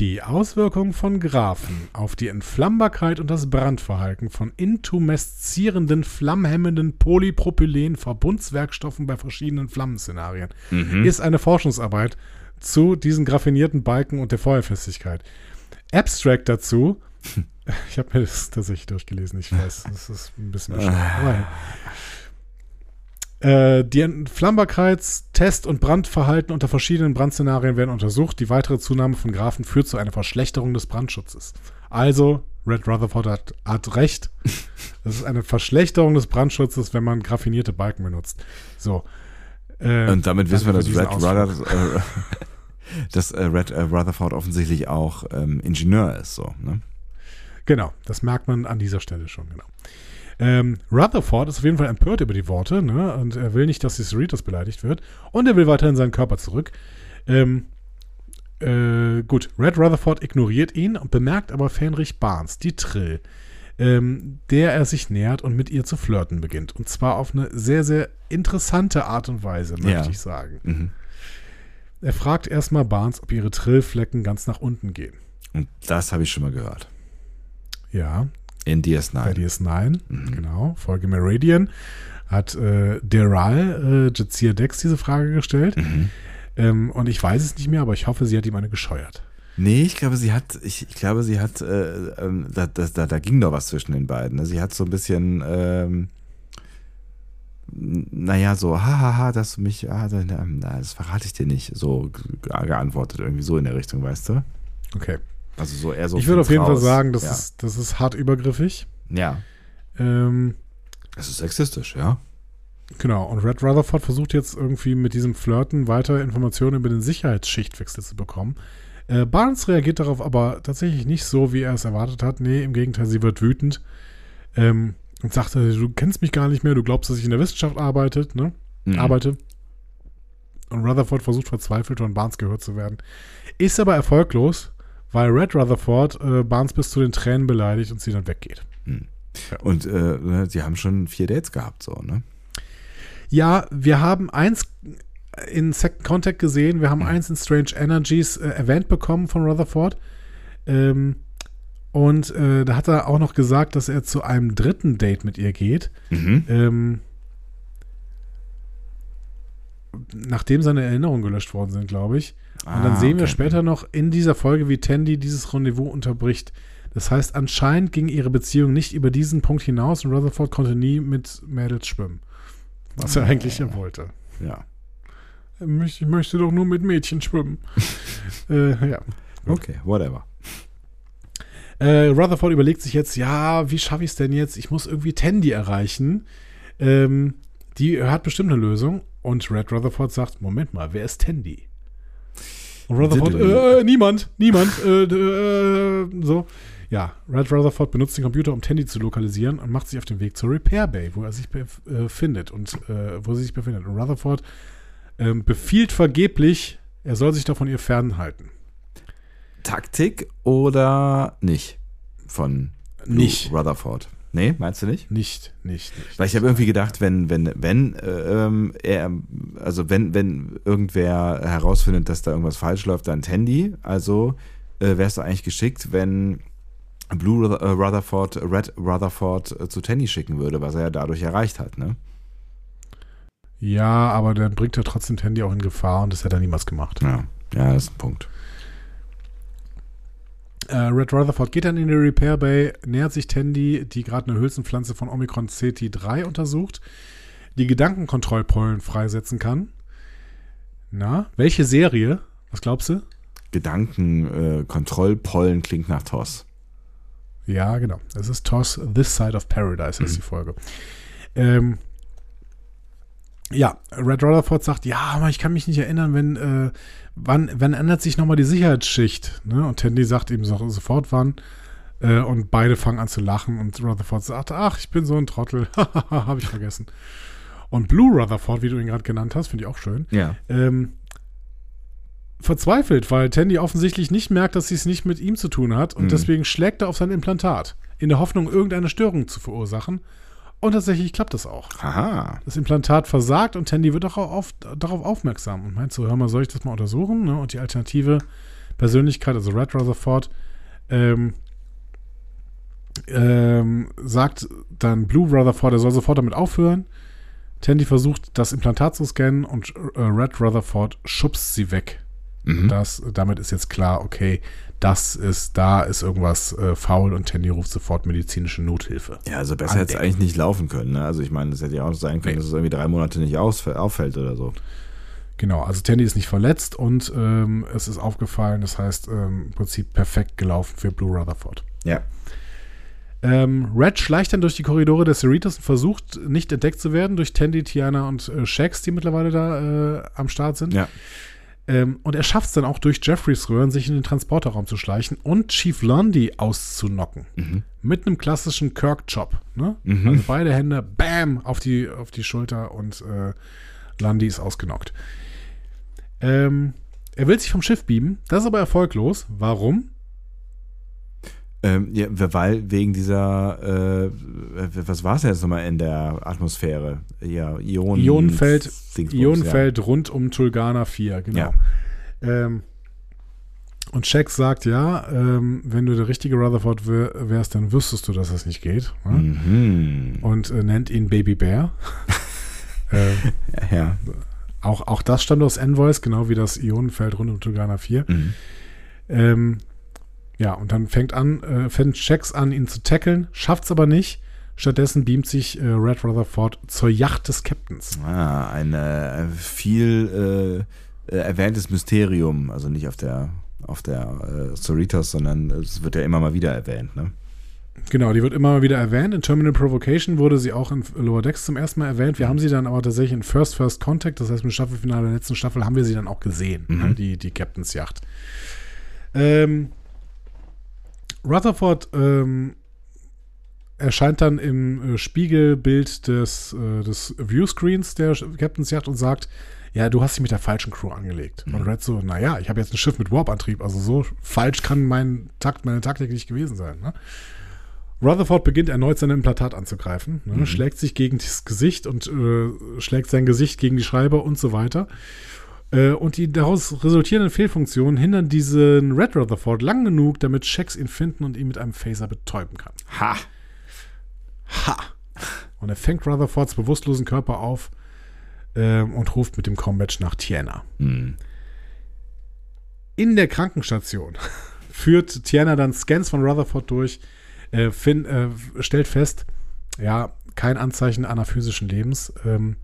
Die Auswirkung von Graphen auf die Entflammbarkeit und das Brandverhalten von intumeszierenden, flammhemmenden Polypropylen-Verbundswerkstoffen bei verschiedenen Flammenszenarien Mhm. ist eine Forschungsarbeit zu diesen graffinierten Balken und der Feuerfestigkeit. Abstract dazu, ich habe mir das tatsächlich durchgelesen, ich weiß, das ist ein bisschen bescheuert. Äh, die Entflammbarkeitstest und Brandverhalten unter verschiedenen Brandszenarien werden untersucht. Die weitere Zunahme von Graphen führt zu einer Verschlechterung des Brandschutzes. Also, Red Rutherford hat, hat recht. Das ist eine Verschlechterung des Brandschutzes, wenn man graffinierte Balken benutzt. So. Äh, und damit wissen wir, dass Red, Rutherford, äh, dass äh, Red äh, Rutherford offensichtlich auch ähm, Ingenieur ist. So, ne? Genau, das merkt man an dieser Stelle schon, genau. Ähm, Rutherford ist auf jeden Fall empört über die Worte, ne? Und er will nicht, dass die Cerritos beleidigt wird. Und er will weiterhin seinen Körper zurück. Ähm, äh, gut, Red Rutherford ignoriert ihn und bemerkt aber Fenrich Barnes, die Trill, ähm, der er sich nähert und mit ihr zu flirten beginnt. Und zwar auf eine sehr, sehr interessante Art und Weise, möchte ja. ich sagen. Mhm. Er fragt erstmal Barnes, ob ihre Trillflecken ganz nach unten gehen. Und das habe ich schon mal gehört. Ja, in DS9. Bei DS9, mhm. genau. Folge Meridian hat äh, Deral äh, Jazir Dex diese Frage gestellt. Mhm. Ähm, und ich weiß es nicht mehr, aber ich hoffe, sie hat ihm eine gescheuert. Nee, ich glaube, sie hat, ich, ich glaube, sie hat, äh, ähm, da, da, da, ging doch was zwischen den beiden. Ne? Sie hat so ein bisschen, ähm, naja, so, hahaha, ha, ha, dass du mich, ah, das verrate ich dir nicht, so geantwortet, irgendwie so in der Richtung, weißt du? Okay. Also so eher so. Ich würde auf jeden raus. Fall sagen, das, ja. ist, das ist hart übergriffig. Ja. Ähm, es ist sexistisch, ja. Genau, und Red Rutherford versucht jetzt irgendwie mit diesem Flirten weiter Informationen über den Sicherheitsschichtwechsel zu bekommen. Äh, Barnes reagiert darauf aber tatsächlich nicht so, wie er es erwartet hat. Nee, im Gegenteil, sie wird wütend ähm, und sagt, du kennst mich gar nicht mehr, du glaubst, dass ich in der Wissenschaft arbeitet, ne? Mhm. arbeite. Und Rutherford versucht verzweifelt von Barnes gehört zu werden. Ist aber erfolglos weil Red Rutherford äh, Barnes bis zu den Tränen beleidigt und sie dann weggeht. Hm. Ja. Und äh, sie haben schon vier Dates gehabt, so, ne? Ja, wir haben eins in Second Contact gesehen, wir haben mhm. eins in Strange Energies äh, erwähnt bekommen von Rutherford. Ähm, und äh, da hat er auch noch gesagt, dass er zu einem dritten Date mit ihr geht. Mhm. Ähm, nachdem seine Erinnerungen gelöscht worden sind, glaube ich. Und ah, dann sehen okay. wir später noch in dieser Folge, wie Tandy dieses Rendezvous unterbricht. Das heißt, anscheinend ging ihre Beziehung nicht über diesen Punkt hinaus und Rutherford konnte nie mit Mädels schwimmen. Was er eigentlich ja wollte. Ja. Ich möchte doch nur mit Mädchen schwimmen. äh, ja. Okay, whatever. Äh, Rutherford überlegt sich jetzt, ja, wie schaffe ich es denn jetzt? Ich muss irgendwie Tandy erreichen. Ähm, die hat bestimmt eine Lösung. Und Red Rutherford sagt, Moment mal, wer ist Tandy? Und Rutherford, äh, niemand, niemand, äh, äh, so. Ja, Red Rutherford benutzt den Computer, um Tandy zu lokalisieren und macht sich auf den Weg zur Repair Bay, wo er sich befindet äh, und äh, wo sie sich befindet. Und Rutherford ähm, befiehlt vergeblich, er soll sich doch von ihr fernhalten. Taktik oder nicht von nicht. Rutherford? Nee, meinst du nicht? Nicht, nicht, nicht. Weil ich habe irgendwie gedacht, wenn, wenn, wenn äh, ähm, er, also wenn, wenn irgendwer herausfindet, dass da irgendwas falsch läuft, dann Tandy. Also äh, es doch eigentlich geschickt, wenn Blue äh, Rutherford, Red Rutherford äh, zu Tandy schicken würde, was er ja dadurch erreicht hat, ne? Ja, aber dann bringt er trotzdem Tandy auch in Gefahr und das hat er niemals gemacht. Ja, ja, das ist ein Punkt. Äh, Red Rutherford geht dann in die Repair Bay, nähert sich Tandy, die gerade eine Hülsenpflanze von Omicron CT3 untersucht, die Gedankenkontrollpollen freisetzen kann. Na, welche Serie? Was glaubst du? Gedankenkontrollpollen äh, klingt nach TOS. Ja, genau. Es ist TOS This Side of Paradise, ist mhm. die Folge. Ähm, ja, Red Rutherford sagt, ja, aber ich kann mich nicht erinnern, wenn, äh, wann, wann ändert sich nochmal die Sicherheitsschicht? Ne? Und Tandy sagt ihm so, sofort wann. Äh, und beide fangen an zu lachen und Rutherford sagt, ach, ich bin so ein Trottel. Habe ich vergessen. Und Blue Rutherford, wie du ihn gerade genannt hast, finde ich auch schön. Ja. Ähm, verzweifelt, weil Tandy offensichtlich nicht merkt, dass sie es nicht mit ihm zu tun hat und mhm. deswegen schlägt er auf sein Implantat, in der Hoffnung, irgendeine Störung zu verursachen. Und tatsächlich klappt das auch. Aha. Das Implantat versagt und Tandy wird auch auf, darauf aufmerksam und meint so, hör mal, soll ich das mal untersuchen? Ne? Und die alternative Persönlichkeit, also Red Rutherford, ähm, ähm, sagt dann Blue Rutherford, er soll sofort damit aufhören. Tandy versucht, das Implantat zu scannen und äh, Red Rutherford schubst sie weg. Mhm. Das, damit ist jetzt klar, okay, das ist, da ist irgendwas äh, faul und Tandy ruft sofort medizinische Nothilfe. Ja, also besser hätte es eigentlich nicht laufen können. Ne? Also ich meine, es hätte ja auch sein können, nee. dass es irgendwie drei Monate nicht auffällt oder so. Genau, also Tandy ist nicht verletzt und ähm, es ist aufgefallen, das heißt ähm, im Prinzip perfekt gelaufen für Blue Rutherford. Ja. Ähm, Red schleicht dann durch die Korridore des Cerritos und versucht, nicht entdeckt zu werden durch Tandy, Tiana und äh, Shax, die mittlerweile da äh, am Start sind. Ja. Ähm, und er schafft es dann auch durch Jeffreys Röhren, sich in den Transporterraum zu schleichen und Chief Lundy auszunocken. Mhm. Mit einem klassischen Kirk-Chop. Ne? Mhm. Also beide Hände, bam, auf die, auf die Schulter und äh, Lundy ist ausgenockt. Ähm, er will sich vom Schiff beamen, das ist aber erfolglos. Warum? Ähm, ja, weil wegen dieser, äh, was war es jetzt nochmal in der Atmosphäre? Ja, Ionen, Ionenfeld, Ionenfeld ja. rund um Tulgana 4, genau. Ja. Ähm, und Shax sagt, ja, ähm, wenn du der richtige Rutherford wärst, dann wüsstest du, dass das nicht geht. Ne? Mhm. Und äh, nennt ihn Baby Bear. äh, ja. Auch, auch das stand aus Envoys, genau wie das Ionenfeld rund um Tulgana 4. Mhm. Ähm, ja, und dann fängt an, äh, fängt Shax an, ihn zu tackeln, schafft's aber nicht. Stattdessen beamt sich äh, Red Rutherford zur Yacht des Captains. Ah, ein äh, viel äh, äh, erwähntes Mysterium. Also nicht auf der, auf der äh, Cerritos, sondern es wird ja immer mal wieder erwähnt, ne? Genau, die wird immer mal wieder erwähnt. In Terminal Provocation wurde sie auch in Lower Decks zum ersten Mal erwähnt. Wir haben sie dann aber tatsächlich in First First Contact, das heißt im Staffelfinale der letzten Staffel, haben wir sie dann auch gesehen, mhm. ne? die, die Captains Yacht. Ähm, Rutherford ähm, erscheint dann im äh, Spiegelbild des, äh, des Viewscreens der Captain's Yacht und sagt, ja, du hast dich mit der falschen Crew angelegt. Mhm. Und Red so, naja, ich habe jetzt ein Schiff mit Warp-Antrieb, also so falsch kann mein Takt, meine Taktik nicht gewesen sein. Ne? Rutherford beginnt erneut sein Implantat anzugreifen, ne? mhm. schlägt sich gegen das Gesicht und äh, schlägt sein Gesicht gegen die Schreiber und so weiter. Äh, und die daraus resultierenden Fehlfunktionen hindern diesen Red Rutherford lang genug, damit Shax ihn finden und ihn mit einem Phaser betäuben kann. Ha! Ha! Und er fängt Rutherfords bewusstlosen Körper auf äh, und ruft mit dem Combat nach Tiana. Mhm. In der Krankenstation führt Tiana dann Scans von Rutherford durch, äh, Finn, äh, stellt fest, ja, kein Anzeichen anaphysischen Lebens, ähm,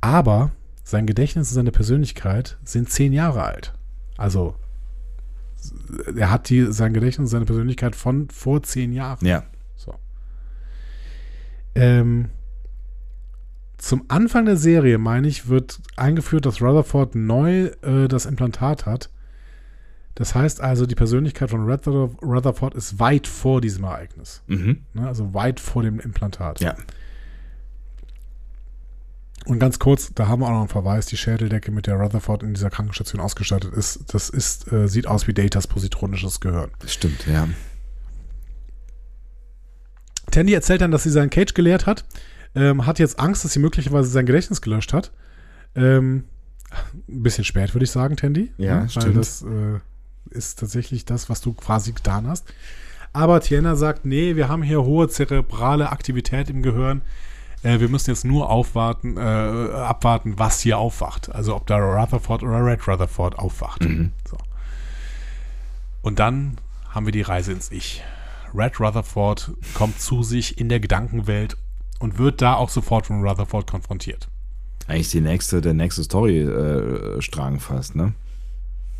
aber sein Gedächtnis und seine Persönlichkeit sind zehn Jahre alt. Also er hat die, sein Gedächtnis und seine Persönlichkeit von vor zehn Jahren. Ja. So. Ähm, zum Anfang der Serie, meine ich, wird eingeführt, dass Rutherford neu äh, das Implantat hat. Das heißt also, die Persönlichkeit von Rutherford ist weit vor diesem Ereignis. Mhm. Ne, also weit vor dem Implantat. Ja. Und ganz kurz, da haben wir auch noch einen Verweis, die Schädeldecke, mit der Rutherford in dieser Krankenstation ausgestattet ist, das ist, äh, sieht aus wie Datas positronisches Gehirn. Stimmt, ja. Tandy erzählt dann, dass sie seinen Cage geleert hat, ähm, hat jetzt Angst, dass sie möglicherweise sein Gedächtnis gelöscht hat. Ähm, ein bisschen spät, würde ich sagen, Tandy. Ja, ne? stimmt. das äh, ist tatsächlich das, was du quasi getan hast. Aber Tiana sagt, nee, wir haben hier hohe zerebrale Aktivität im Gehirn äh, wir müssen jetzt nur aufwarten, äh, abwarten, was hier aufwacht. Also ob da Rutherford oder Red Rutherford aufwacht. Mhm. So. Und dann haben wir die Reise ins Ich. Red Rutherford kommt zu sich in der Gedankenwelt und wird da auch sofort von Rutherford konfrontiert. Eigentlich die nächste, der nächste Storystrang äh, fast, ne?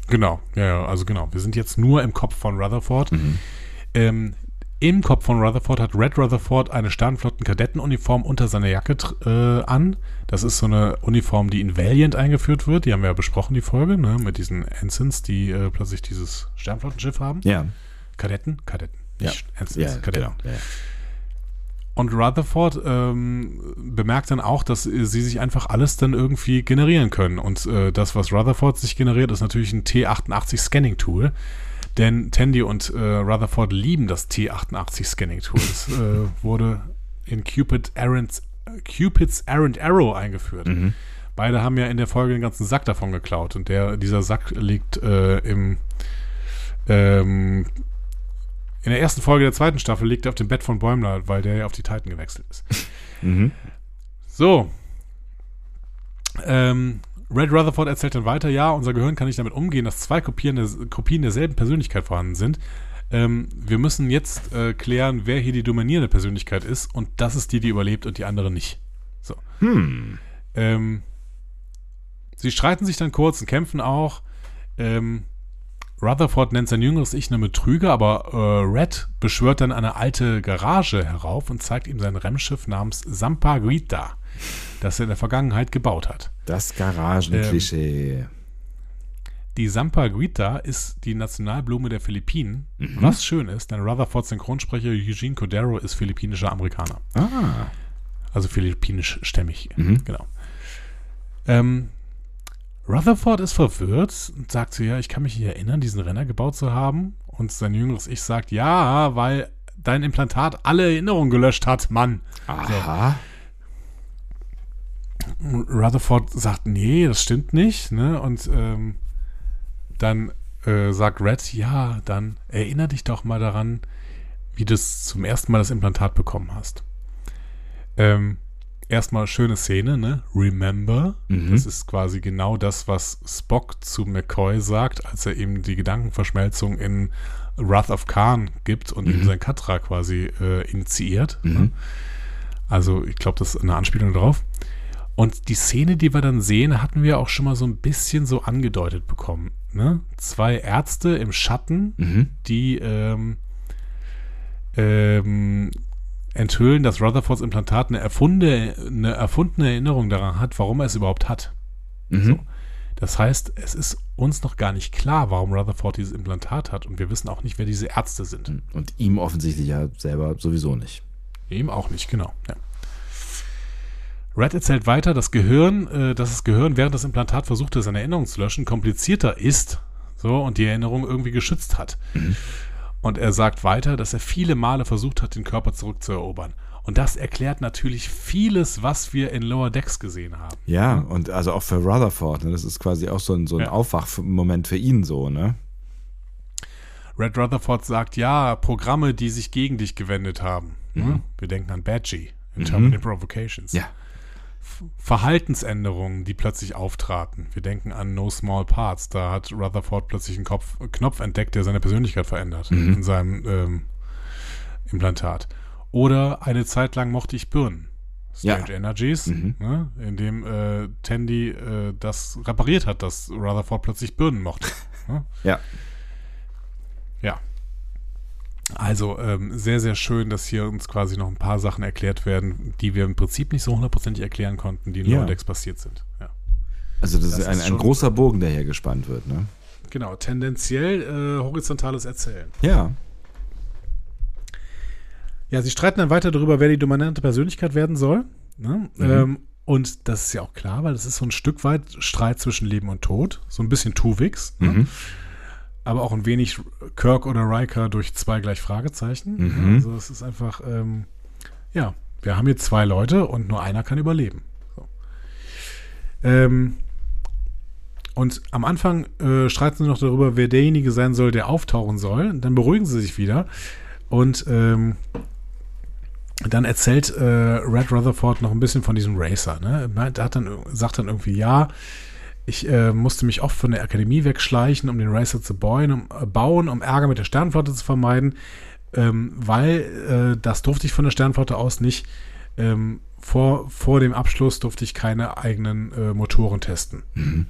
Genau, ja, also genau. Wir sind jetzt nur im Kopf von Rutherford. Mhm. Ähm, im Kopf von Rutherford hat Red Rutherford eine Sternflotten-Kadettenuniform unter seiner Jacke äh, an. Das ist so eine Uniform, die in Valiant eingeführt wird. Die haben wir ja besprochen, die Folge, ne? mit diesen Ensigns, die äh, plötzlich dieses Sternflottenschiff haben. Ja. Kadetten? Kadetten. Ja. Ensigns, ja, Kadetten. Genau. Ja. Und Rutherford ähm, bemerkt dann auch, dass sie sich einfach alles dann irgendwie generieren können. Und äh, das, was Rutherford sich generiert, ist natürlich ein T88 Scanning Tool. Denn Tandy und äh, Rutherford lieben das T88 Scanning Tool. Es äh, wurde in Cupid Errant, Cupid's Errant Arrow eingeführt. Mhm. Beide haben ja in der Folge den ganzen Sack davon geklaut und der, dieser Sack liegt äh, im ähm, in der ersten Folge der zweiten Staffel liegt er auf dem Bett von Bäumler, weil der ja auf die Titan gewechselt ist. Mhm. So. Ähm, Red Rutherford erzählt dann weiter, ja, unser Gehirn kann nicht damit umgehen, dass zwei Kopien, der, Kopien derselben Persönlichkeit vorhanden sind. Ähm, wir müssen jetzt äh, klären, wer hier die dominierende Persönlichkeit ist und das ist die, die überlebt und die andere nicht. So. Hm. Ähm, sie streiten sich dann kurz und kämpfen auch. Ähm, Rutherford nennt sein jüngeres Ich einen Betrüger, aber äh, Red beschwört dann eine alte Garage herauf und zeigt ihm sein Remmschiff namens Sampaguita, das er in der Vergangenheit gebaut hat. Das Garagenklischee. Ähm, die Sampaguita ist die Nationalblume der Philippinen, mhm. was schön ist, denn Rutherfords Synchronsprecher Eugene Cordero ist philippinischer Amerikaner. Ah. Also philippinisch-stämmig, mhm. genau. Ähm, Rutherford ist verwirrt und sagt so, ja, ich kann mich nicht erinnern, diesen Renner gebaut zu haben. Und sein jüngeres Ich sagt, ja, weil dein Implantat alle Erinnerungen gelöscht hat, Mann. Aha. Rutherford sagt, nee, das stimmt nicht. Ne? Und ähm, dann äh, sagt Red, ja, dann erinnere dich doch mal daran, wie du zum ersten Mal das Implantat bekommen hast. Ähm, erstmal schöne Szene, ne? Remember. Mhm. Das ist quasi genau das, was Spock zu McCoy sagt, als er ihm die Gedankenverschmelzung in Wrath of Khan gibt und mhm. ihm sein Katra quasi äh, initiiert. Mhm. Ne? Also ich glaube, das ist eine Anspielung drauf. Und die Szene, die wir dann sehen, hatten wir auch schon mal so ein bisschen so angedeutet bekommen. Ne? Zwei Ärzte im Schatten, mhm. die ähm, ähm, enthüllen, dass Rutherfords Implantat eine, erfunde, eine erfundene Erinnerung daran hat, warum er es überhaupt hat. Mhm. So. Das heißt, es ist uns noch gar nicht klar, warum Rutherford dieses Implantat hat und wir wissen auch nicht, wer diese Ärzte sind. Und ihm offensichtlich ja selber sowieso nicht. Ihm auch nicht, genau. Ja. Red erzählt weiter, dass Gehirn, äh, dass das Gehirn während das Implantat versuchte, seine Erinnerung zu löschen, komplizierter ist, so und die Erinnerung irgendwie geschützt hat. Mhm. Und er sagt weiter, dass er viele Male versucht hat, den Körper zurückzuerobern. Und das erklärt natürlich vieles, was wir in Lower Decks gesehen haben. Ja, und also auch für Rutherford, ne? das ist quasi auch so ein, so ein ja. Aufwachmoment für ihn so, ne? Red Rutherford sagt, ja, Programme, die sich gegen dich gewendet haben. Mhm. Wir denken an Badgie in Terminal mhm. Provocations. Ja. Verhaltensänderungen, die plötzlich auftraten. Wir denken an No Small Parts. Da hat Rutherford plötzlich einen Kopf, Knopf entdeckt, der seine Persönlichkeit verändert mhm. in seinem ähm, Implantat. Oder eine Zeit lang mochte ich Birnen. Strange ja. Energies, mhm. ne, in dem äh, Tandy äh, das repariert hat, dass Rutherford plötzlich Birnen mochte. ne? Ja. Ja. Also ähm, sehr, sehr schön, dass hier uns quasi noch ein paar Sachen erklärt werden, die wir im Prinzip nicht so hundertprozentig erklären konnten, die in ja. Lodex passiert sind. Ja. Also das, das ist ein, ein großer Bogen, der hier gespannt wird, ne? Genau, tendenziell äh, horizontales Erzählen. Ja. Ja, sie streiten dann weiter darüber, wer die dominante Persönlichkeit werden soll. Ne? Mhm. Ähm, und das ist ja auch klar, weil das ist so ein Stück weit Streit zwischen Leben und Tod. So ein bisschen Tuvix. Ne? Mhm aber auch ein wenig Kirk oder Riker durch zwei gleich Fragezeichen. Mhm. Also es ist einfach, ähm, ja, wir haben hier zwei Leute und nur einer kann überleben. So. Ähm, und am Anfang äh, streiten sie noch darüber, wer derjenige sein soll, der auftauchen soll. Dann beruhigen sie sich wieder. Und ähm, dann erzählt äh, Red Rutherford noch ein bisschen von diesem Racer. Ne? Der hat dann, sagt dann irgendwie, ja, ich äh, musste mich oft von der Akademie wegschleichen, um den Racer zu bauen, um, äh, bauen, um Ärger mit der Sternflotte zu vermeiden, ähm, weil äh, das durfte ich von der Sternflotte aus nicht. Ähm, vor, vor dem Abschluss durfte ich keine eigenen äh, Motoren testen. Mhm.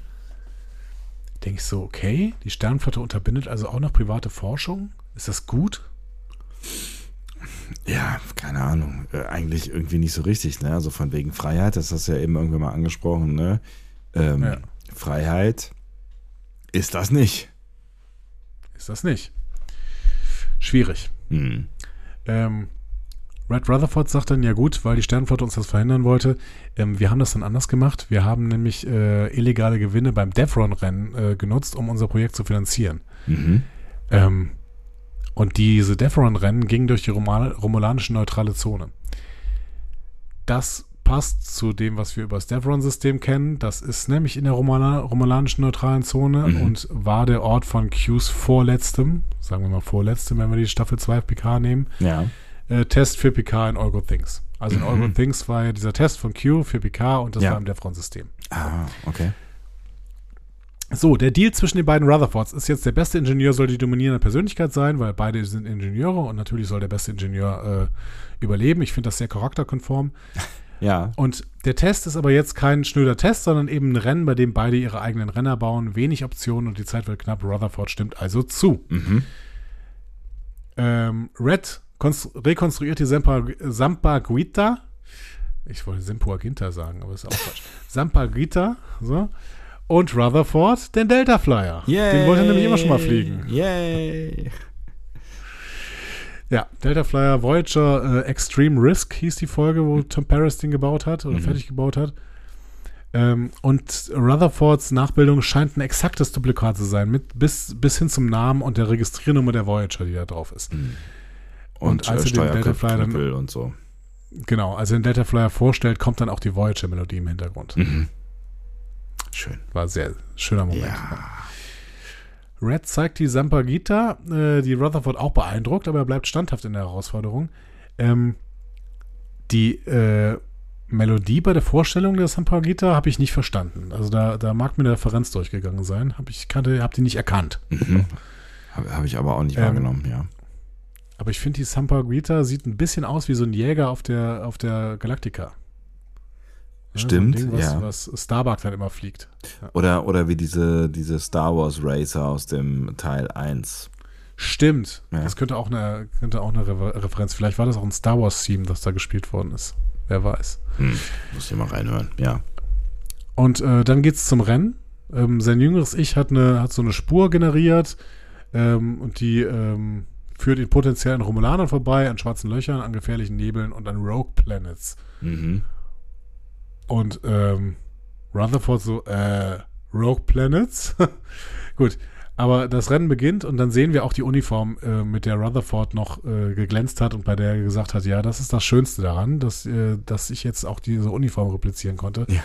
Denke ich so, okay, die Sternflotte unterbindet also auch noch private Forschung. Ist das gut? Ja, keine Ahnung. Äh, eigentlich irgendwie nicht so richtig, ne? Also von wegen Freiheit, das hast du ja eben irgendwann mal angesprochen, ne? Ähm, ja. Freiheit ist das nicht. Ist das nicht. Schwierig. Hm. Ähm, Red Rutherford sagt dann, ja gut, weil die Sternflotte uns das verhindern wollte, ähm, wir haben das dann anders gemacht. Wir haben nämlich äh, illegale Gewinne beim Devron-Rennen äh, genutzt, um unser Projekt zu finanzieren. Mhm. Ähm, und diese Devron-Rennen gingen durch die Romal romulanische neutrale Zone. Das passt zu dem, was wir über das Devron-System kennen. Das ist nämlich in der Romana romulanischen neutralen Zone mhm. und war der Ort von Qs vorletztem, sagen wir mal vorletztem, wenn wir die Staffel 2 PK nehmen, ja. äh, Test für PK in Euro Things. Also in mhm. Euro Things war ja dieser Test von Q für PK und das ja. war im Devron-System. Ah, okay. So, der Deal zwischen den beiden Rutherfords ist jetzt, der beste Ingenieur soll die dominierende Persönlichkeit sein, weil beide sind Ingenieure und natürlich soll der beste Ingenieur äh, überleben. Ich finde das sehr charakterkonform. Ja. Und der Test ist aber jetzt kein schnöder Test, sondern eben ein Rennen, bei dem beide ihre eigenen Renner bauen, wenig Optionen und die Zeit wird knapp. Rutherford stimmt also zu. Mhm. Ähm, Red rekonstruiert die Sampaguita. Ich wollte Sempuaginta sagen, aber ist auch falsch. Sampaguita, so. Und Rutherford, den Delta Flyer. Yay. Den wollte er nämlich immer schon mal fliegen. Yay! Ja, Delta Flyer Voyager äh, Extreme Risk hieß die Folge, wo Tom Paris den gebaut hat oder Mhm. fertig gebaut hat. Ähm, und Rutherfords Nachbildung scheint ein exaktes Duplikat zu sein, mit bis, bis hin zum Namen und der Registriernummer der Voyager, die da drauf ist. Und, Und als äh, sie den Delta Flyer dann- und so. Genau, als er den Delta Flyer vorstellt, kommt dann auch die Voyager-Melodie im Hintergrund. Mhm. Schön. War ein sehr schöner Moment. Ja. Red zeigt die Sampagita, äh, die Rutherford auch beeindruckt, aber er bleibt standhaft in der Herausforderung. Ähm, die äh, Melodie bei der Vorstellung der Sampagita habe ich nicht verstanden. Also da, da mag mir eine Referenz durchgegangen sein. Hab ich kannte, habe die nicht erkannt. Mhm. Habe hab ich aber auch nicht Ähm, wahrgenommen, ja. Aber ich finde, die Sampagita sieht ein bisschen aus wie so ein Jäger auf der, auf der Galactica. Ja, Stimmt, so Ding, was, ja. was Starbuck dann immer fliegt. Oder, oder wie diese, diese Star Wars Racer aus dem Teil 1. Stimmt. Ja. Das könnte auch eine, könnte auch eine Re Referenz. Vielleicht war das auch ein Star Wars-Theme, das da gespielt worden ist. Wer weiß. Hm. Muss ich mal reinhören, ja. Und äh, dann geht's zum Rennen. Ähm, sein jüngeres Ich hat, eine, hat so eine Spur generiert ähm, und die ähm, führt ihn potenziell an Romulanern vorbei, an schwarzen Löchern, an gefährlichen Nebeln und an Rogue Planets. Mhm. Und ähm, Rutherford so, äh, Rogue Planets? Gut, aber das Rennen beginnt und dann sehen wir auch die Uniform, äh, mit der Rutherford noch äh, geglänzt hat und bei der er gesagt hat, ja, das ist das Schönste daran, dass, äh, dass ich jetzt auch diese Uniform replizieren konnte. Ja.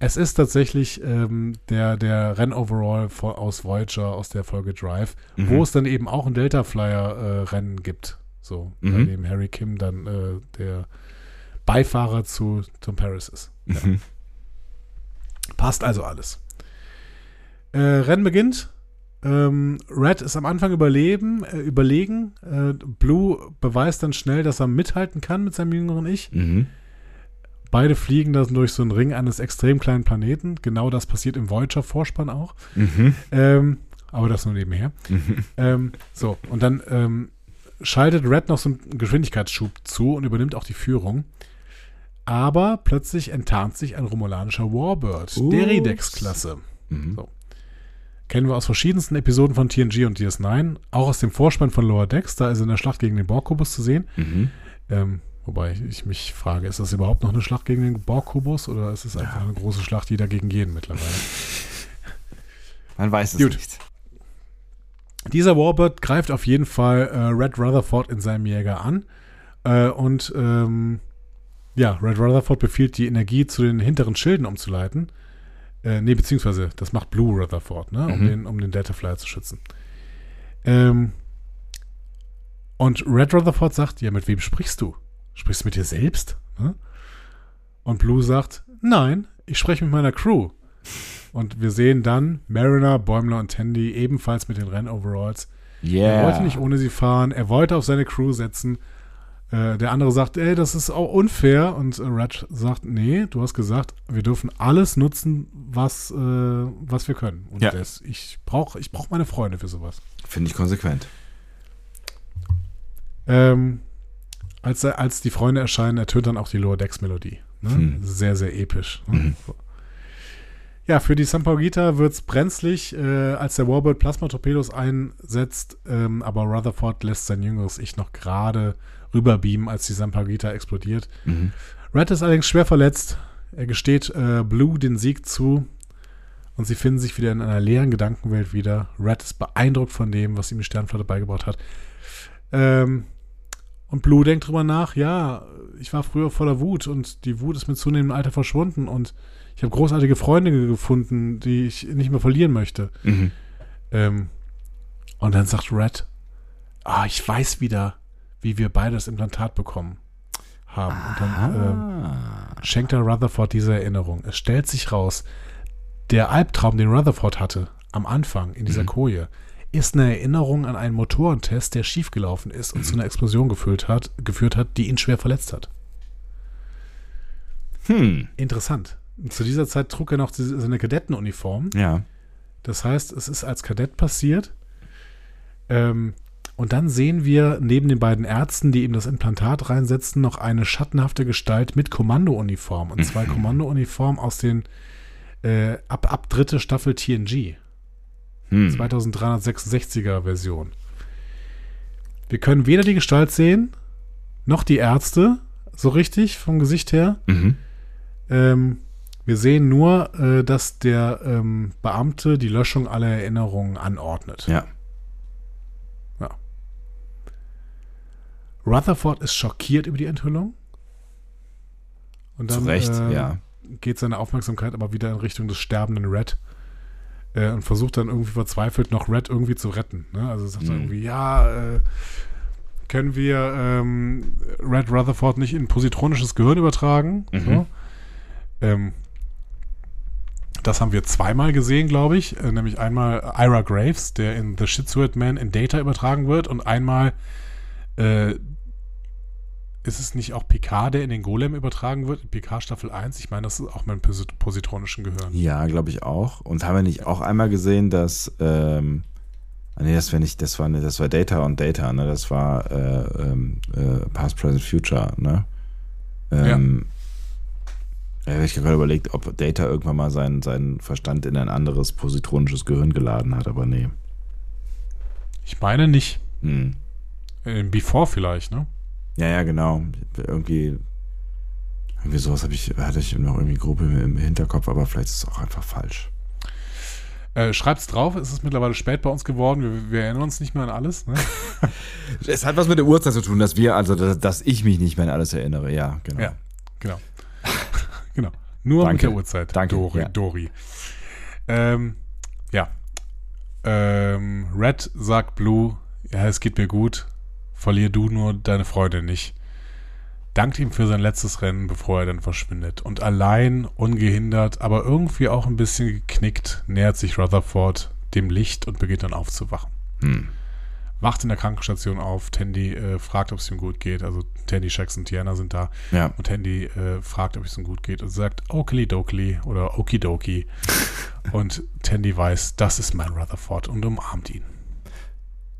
Es ist tatsächlich ähm, der, der Rennoverall aus Voyager, aus der Folge Drive, Mhm. wo es dann eben auch ein Delta Flyer-Rennen gibt. So, bei Mhm. dem Harry Kim dann äh, der Beifahrer zu Tom Paris ist. Mhm. Passt also alles. Äh, Rennen beginnt. Ähm, Red ist am Anfang überleben, äh, überlegen. Äh, Blue beweist dann schnell, dass er mithalten kann mit seinem jüngeren Ich. Mhm. Beide fliegen dann durch so einen Ring eines extrem kleinen Planeten. Genau das passiert im Voyager-Vorspann auch. Mhm. Ähm, aber das nur nebenher. Mhm. Ähm, so, und dann ähm, schaltet Red noch so einen Geschwindigkeitsschub zu und übernimmt auch die Führung. Aber plötzlich enttarnt sich ein romulanischer Warbird, der Ups. Redex-Klasse. Mhm. So. Kennen wir aus verschiedensten Episoden von TNG und DS9, auch aus dem Vorspann von Lower Decks, da ist er in der Schlacht gegen den Borg-Kubus zu sehen. Mhm. Ähm, wobei ich mich frage, ist das überhaupt noch eine Schlacht gegen den Borg-Kubus oder ist es einfach eine große Schlacht, jeder gegen jeden mittlerweile? Man weiß es Gut. nicht. Dieser Warbird greift auf jeden Fall äh, Red Rutherford in seinem Jäger an. Äh, und ähm, ja, Red Rutherford befiehlt, die Energie zu den hinteren Schilden umzuleiten. Äh, nee, beziehungsweise das macht Blue Rutherford, ne? um, Mhm. den, um den Delta Flyer zu schützen. Ähm, und Red Rutherford sagt, ja, mit wem sprichst du? Sprichst du mit dir selbst? Ne? Und Blue sagt, nein, ich spreche mit meiner Crew. Und wir sehen dann Mariner, Bäumler und Tandy ebenfalls mit den Rennoveralls. Yeah. Er wollte nicht ohne sie fahren, er wollte auf seine Crew setzen. Äh, der andere sagt, ey, das ist auch unfair. Und äh, Red sagt, nee, du hast gesagt, wir dürfen alles nutzen, was, äh, was wir können. Und Ja. das, ich brauche ich brauch meine Freunde für sowas. Finde ich konsequent. Ähm, als, als die Freunde erscheinen, ertönt dann auch die Lower Decks Melodie. Ne? Hm. Sehr, sehr episch. Ne? Mhm. Ja, für die Sampaguita wird es brenzlig, äh, als der Warbird Plasma-Torpedos einsetzt, ähm, aber Rutherford lässt sein jüngeres Ich noch gerade rüberbeamen, als die Sampaguita explodiert. Mhm. Red ist allerdings schwer verletzt. Er gesteht äh, Blue den Sieg zu und sie finden sich wieder in einer leeren Gedankenwelt wieder. Red ist beeindruckt von dem, was ihm die Sternflotte beigebracht hat. Ähm, und Blue denkt drüber nach, ja, ich war früher voller Wut und die Wut ist mit zunehmendem Alter verschwunden und ich habe großartige Freunde gefunden, die ich nicht mehr verlieren möchte. Mhm. Ähm, und dann sagt Red, ah, ich weiß wieder, wie wir beide das Implantat bekommen haben. Und dann ähm, schenkt er Rutherford diese Erinnerung. Es stellt sich raus, Der Albtraum, den Rutherford hatte, am Anfang in dieser mhm. Koje, ist eine Erinnerung an einen Motorentest, der schiefgelaufen ist und mhm. zu einer Explosion geführt hat, geführt hat, die ihn schwer verletzt hat. Hm. Interessant. Zu dieser Zeit trug er noch seine Kadettenuniform. Ja. Das heißt, es ist als Kadett passiert. Ähm, und dann sehen wir neben den beiden Ärzten, die ihm das Implantat reinsetzen, noch eine schattenhafte Gestalt mit Kommandouniform. Und zwei mhm. Kommandouniformen aus den äh, ab, ab dritte Staffel TNG. Hm. 2366er Version. Wir können weder die Gestalt sehen, noch die Ärzte, so richtig vom Gesicht her. Mhm. Ähm, wir sehen nur, äh, dass der ähm, Beamte die Löschung aller Erinnerungen anordnet. Ja. ja. Rutherford ist schockiert über die Enthüllung. Und dann Zu Recht, äh, ja. geht seine Aufmerksamkeit aber wieder in Richtung des sterbenden Red äh, und versucht dann irgendwie verzweifelt noch Red irgendwie zu retten. Ne? Also sagt mhm. er irgendwie, ja, äh, können wir ähm, Red Rutherford nicht in positronisches Gehirn übertragen? Mhm. So. Ähm, das haben wir zweimal gesehen, glaube ich. Äh, nämlich einmal Ira Graves, der in The Shitsuit Man in Data übertragen wird, und einmal äh, ist es nicht auch Picard, der in den Golem übertragen wird, in Picard Staffel 1? Ich meine, das ist auch mein positronischen Gehirn. Ja, glaube ich auch. Und haben wir nicht auch einmal gesehen, dass ähm, ah, Nee, das war nicht, das war, das war Data und Data, ne? Das war äh, ähm, äh, Past, Present, Future, ne? Ähm, ja. Ja, ich habe gerade überlegt, ob Data irgendwann mal seinen, seinen Verstand in ein anderes positronisches Gehirn geladen hat, aber nee. Ich meine nicht. Hm. In Before vielleicht, ne? Ja, ja, genau. Irgendwie, irgendwie sowas ich, hatte ich noch irgendwie grob im, im Hinterkopf, aber vielleicht ist es auch einfach falsch. Äh, schreibt's drauf, es ist mittlerweile spät bei uns geworden, wir, wir erinnern uns nicht mehr an alles. Ne? es hat was mit der Uhrzeit zu tun, dass wir, also dass, dass, ich mich nicht mehr an alles erinnere, ja, genau. Ja, genau. Genau. Nur Danke. mit der Uhrzeit. Danke. Dori. Ja. Dori. Ähm, ja. Ähm, Red sagt Blue, ja, es geht mir gut. Verlier du nur deine Freude nicht. Dankt ihm für sein letztes Rennen, bevor er dann verschwindet. Und allein, ungehindert, aber irgendwie auch ein bisschen geknickt, nähert sich Rutherford dem Licht und beginnt dann aufzuwachen. Hm wacht in der Krankenstation auf. Tandy äh, fragt, ob es ihm gut geht. Also Tandy, Shax und Tiana sind da. Ja. Und Tandy äh, fragt, ob es ihm gut geht und sagt Dokili oder Okidoki. und Tandy weiß, das ist mein Rutherford und umarmt ihn.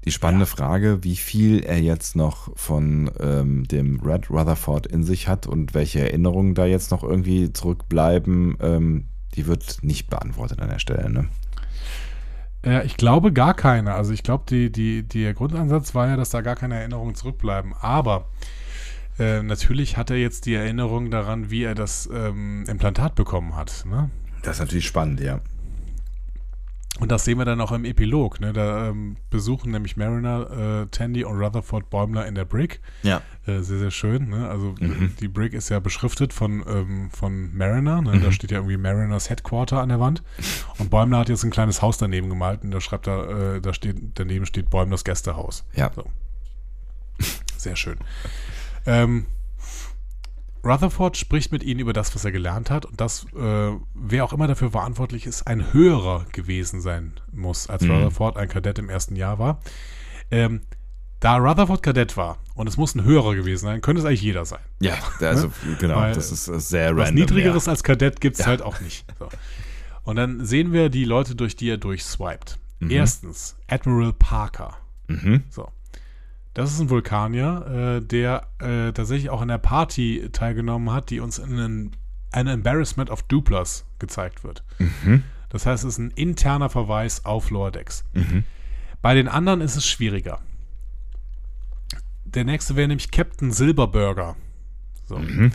Die spannende ja. Frage, wie viel er jetzt noch von ähm, dem Red Rutherford in sich hat und welche Erinnerungen da jetzt noch irgendwie zurückbleiben, ähm, die wird nicht beantwortet an der Stelle. Ne? Ja, ich glaube gar keine. Also ich glaube, die, die, der Grundansatz war ja, dass da gar keine Erinnerungen zurückbleiben. Aber äh, natürlich hat er jetzt die Erinnerung daran, wie er das ähm, Implantat bekommen hat. Ne? Das ist natürlich spannend, ja. Und das sehen wir dann auch im Epilog. Ne? Da ähm, besuchen nämlich Mariner, äh, Tandy und Rutherford Bäumler in der Brick. Ja. Äh, sehr, sehr schön. Ne? Also mhm. die Brick ist ja beschriftet von, ähm, von Mariner. Ne? Mhm. Da steht ja irgendwie Mariners Headquarter an der Wand. Und Bäumler hat jetzt ein kleines Haus daneben gemalt und da schreibt er, äh, da steht, daneben steht Bäumlers Gästehaus. Ja. So. Sehr schön. ähm, Rutherford spricht mit ihnen über das, was er gelernt hat und dass, äh, wer auch immer dafür verantwortlich ist, ein höherer gewesen sein muss, als mhm. Rutherford ein Kadett im ersten Jahr war. Ähm, da Rutherford Kadett war und es muss ein höherer gewesen sein, könnte es eigentlich jeder sein. Ja, also genau, Weil das ist sehr random. Was Niedrigeres ja. als Kadett gibt es ja. halt auch nicht. So. Und dann sehen wir die Leute, durch die er durchswiped. Mhm. Erstens Admiral Parker. Mhm. So. Das ist ein Vulkanier, äh, der äh, tatsächlich auch an der Party teilgenommen hat, die uns in einen, ein Embarrassment of Duplers gezeigt wird. Mhm. Das heißt, es ist ein interner Verweis auf Lower Decks. Mhm. Bei den anderen ist es schwieriger. Der nächste wäre nämlich Captain Silberburger. So. Mhm.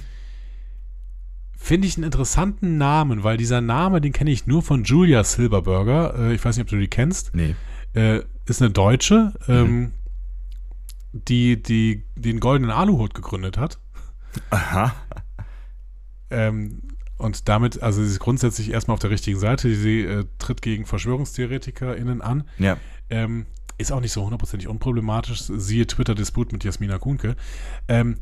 Finde ich einen interessanten Namen, weil dieser Name, den kenne ich nur von Julia Silberburger. Äh, ich weiß nicht, ob du die kennst. Nee. Äh, ist eine Deutsche. Ähm, mhm die, die den goldenen Aluhut gegründet hat. Aha. Ähm, und damit, also sie ist grundsätzlich erstmal auf der richtigen Seite. Sie äh, tritt gegen VerschwörungstheoretikerInnen an. Ja. Ähm, ist auch nicht so hundertprozentig unproblematisch. Siehe Twitter-Disput mit Jasmina Kuhnke. Ähm,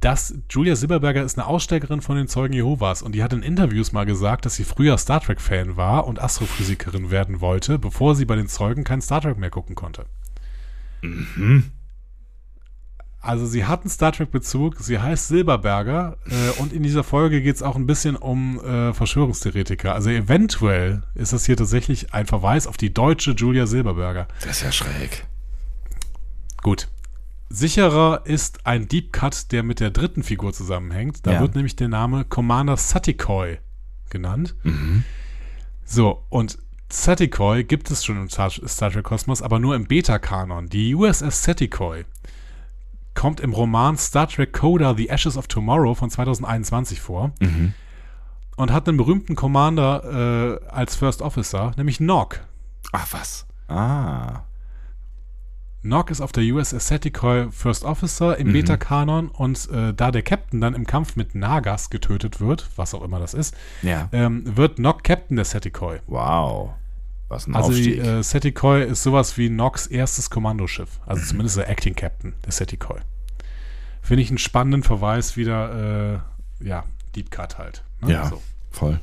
dass Julia Silberberger ist eine Aussteigerin von den Zeugen Jehovas und die hat in Interviews mal gesagt, dass sie früher Star Trek-Fan war und Astrophysikerin werden wollte, bevor sie bei den Zeugen kein Star Trek mehr gucken konnte. Mhm. Also sie hat einen Star Trek-Bezug, sie heißt Silberberger äh, und in dieser Folge geht es auch ein bisschen um äh, Verschwörungstheoretiker. Also eventuell ist das hier tatsächlich ein Verweis auf die deutsche Julia Silberberger. Das ist ja schräg. Gut. Sicherer ist ein Deep Cut, der mit der dritten Figur zusammenhängt. Da ja. wird nämlich der Name Commander Satikoi genannt. Mhm. So, und Satikoi gibt es schon im Star, Star Trek Kosmos, aber nur im Beta-Kanon. Die USS Satikoi kommt im Roman Star Trek Coda The Ashes of Tomorrow von 2021 vor. Mhm. Und hat einen berühmten Commander äh, als First Officer, nämlich Nog. Ach was. Ah. Nog ist auf der USS Satikoi First Officer im mhm. Beta-Kanon und äh, da der Captain dann im Kampf mit Nagas getötet wird, was auch immer das ist, ja. ähm, wird Nog Captain der Satikoi. Wow. Was ein also Aufstieg. die äh, Satikoi ist sowas wie Nox erstes Kommandoschiff. Also mhm. zumindest der Acting Captain der Satikoi. Finde ich einen spannenden Verweis wieder, äh, ja, Deep Cut halt. Ne? Ja, so. voll.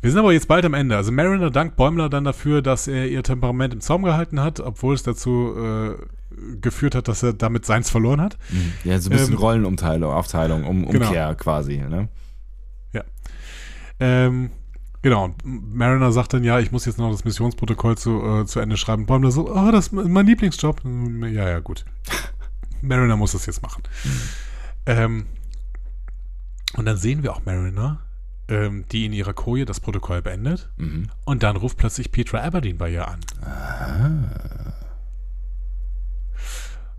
Wir sind aber jetzt bald am Ende. Also Mariner dankt Bäumler dann dafür, dass er ihr Temperament im Zaum gehalten hat, obwohl es dazu äh, geführt hat, dass er damit seins verloren hat. Mhm. Ja, so ein bisschen ähm, Rollenumteilung, Aufteilung, um, Umkehr genau. quasi. Ne? Ja. Ähm, genau. Mariner sagt dann, ja, ich muss jetzt noch das Missionsprotokoll zu, äh, zu Ende schreiben. Bäumler so, oh, das ist mein Lieblingsjob. Ja, ja, gut. Mariner muss das jetzt machen. Mhm. Ähm, und dann sehen wir auch Mariner ähm, die in ihrer Koje das Protokoll beendet. Mhm. Und dann ruft plötzlich Petra Aberdeen bei ihr an. Ah.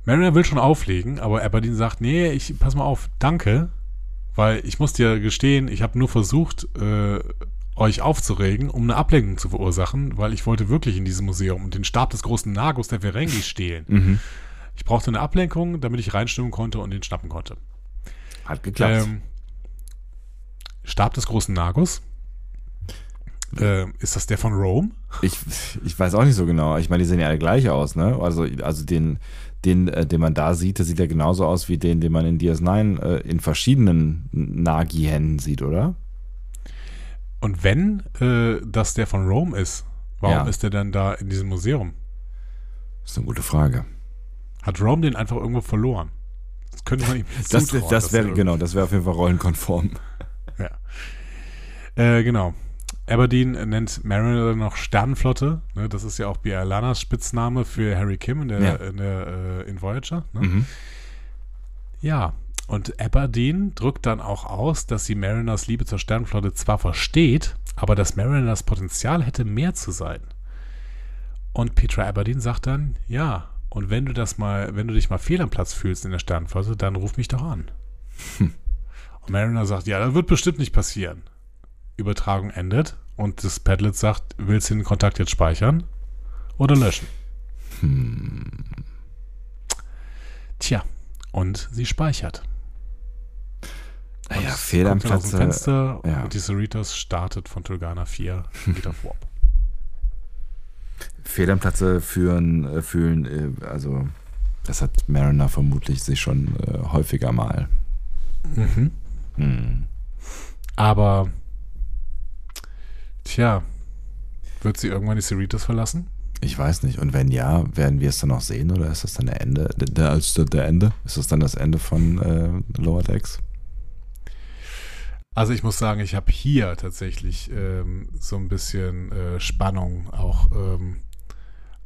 Mariner will schon auflegen, aber Aberdeen sagt, nee, ich pass mal auf, danke, weil ich muss dir gestehen, ich habe nur versucht, äh, euch aufzuregen, um eine Ablenkung zu verursachen, weil ich wollte wirklich in diesem Museum und den Stab des großen Nagus der Ferengi stehlen. Mhm. Ich brauchte eine Ablenkung, damit ich reinstimmen konnte und den schnappen konnte. Hat geklappt. Ähm, Stab des großen Nagus. Äh, ist das der von Rome? Ich, ich weiß auch nicht so genau. Ich meine, die sehen ja alle gleich aus, ne? Also, also den, den, äh, den man da sieht, der sieht ja genauso aus wie den, den man in DS9 äh, in verschiedenen Nagi-Händen sieht, oder? Und wenn äh, das der von Rome ist, warum ja. ist der dann da in diesem Museum? Das ist eine gute Frage. Hat Rome den einfach irgendwo verloren? Das könnte man ihm Das, das wäre, genau, das wäre auf jeden Fall rollenkonform. Ja. Äh, genau. Aberdeen nennt Mariner noch Sternenflotte. Ne? Das ist ja auch Bialanas Spitzname für Harry Kim in der, ja. in, der äh, in Voyager. Ne? Mhm. Ja, und Aberdeen drückt dann auch aus, dass sie Mariners Liebe zur Sternenflotte zwar versteht, aber dass Mariners Potenzial hätte, mehr zu sein. Und Petra Aberdeen sagt dann, ja, und wenn du das mal, wenn du dich mal fehl am Platz fühlst in der Sternenflotte, dann ruf mich doch an. Hm. Mariner sagt, ja, das wird bestimmt nicht passieren. Übertragung endet und das Padlet sagt, willst du den Kontakt jetzt speichern oder löschen? Hm. Tja, und sie speichert. Naja, Fehl am Platz. Fenster ja. und die Cerritos startet von Tulgana 4 wieder vor. Fehl am Platze führen, äh, fühlen, äh, also das hat Mariner vermutlich sich schon äh, häufiger mal. Mhm. Mhm. Aber, tja, wird sie irgendwann die Cerritos verlassen? Ich weiß nicht. Und wenn ja, werden wir es dann noch sehen oder ist das dann der Ende? Der, der, der Ende? Ist das dann das Ende von äh, Lower Decks? Also ich muss sagen, ich habe hier tatsächlich ähm, so ein bisschen äh, Spannung, auch ähm,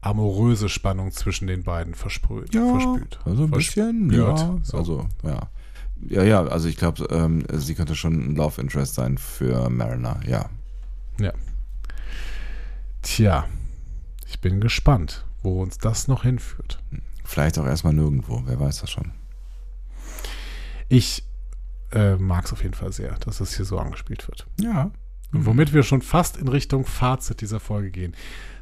amoröse Spannung zwischen den beiden versprüht. Ja, verspült. Also ein bisschen, ja. So. Also, ja. Ja, ja, also ich glaube, ähm, sie könnte schon ein Love Interest sein für Mariner, ja. Ja. Tja, ich bin gespannt, wo uns das noch hinführt. Vielleicht auch erstmal nirgendwo, wer weiß das schon. Ich äh, mag es auf jeden Fall sehr, dass es hier so angespielt wird. Ja. Und womit wir schon fast in Richtung Fazit dieser Folge gehen.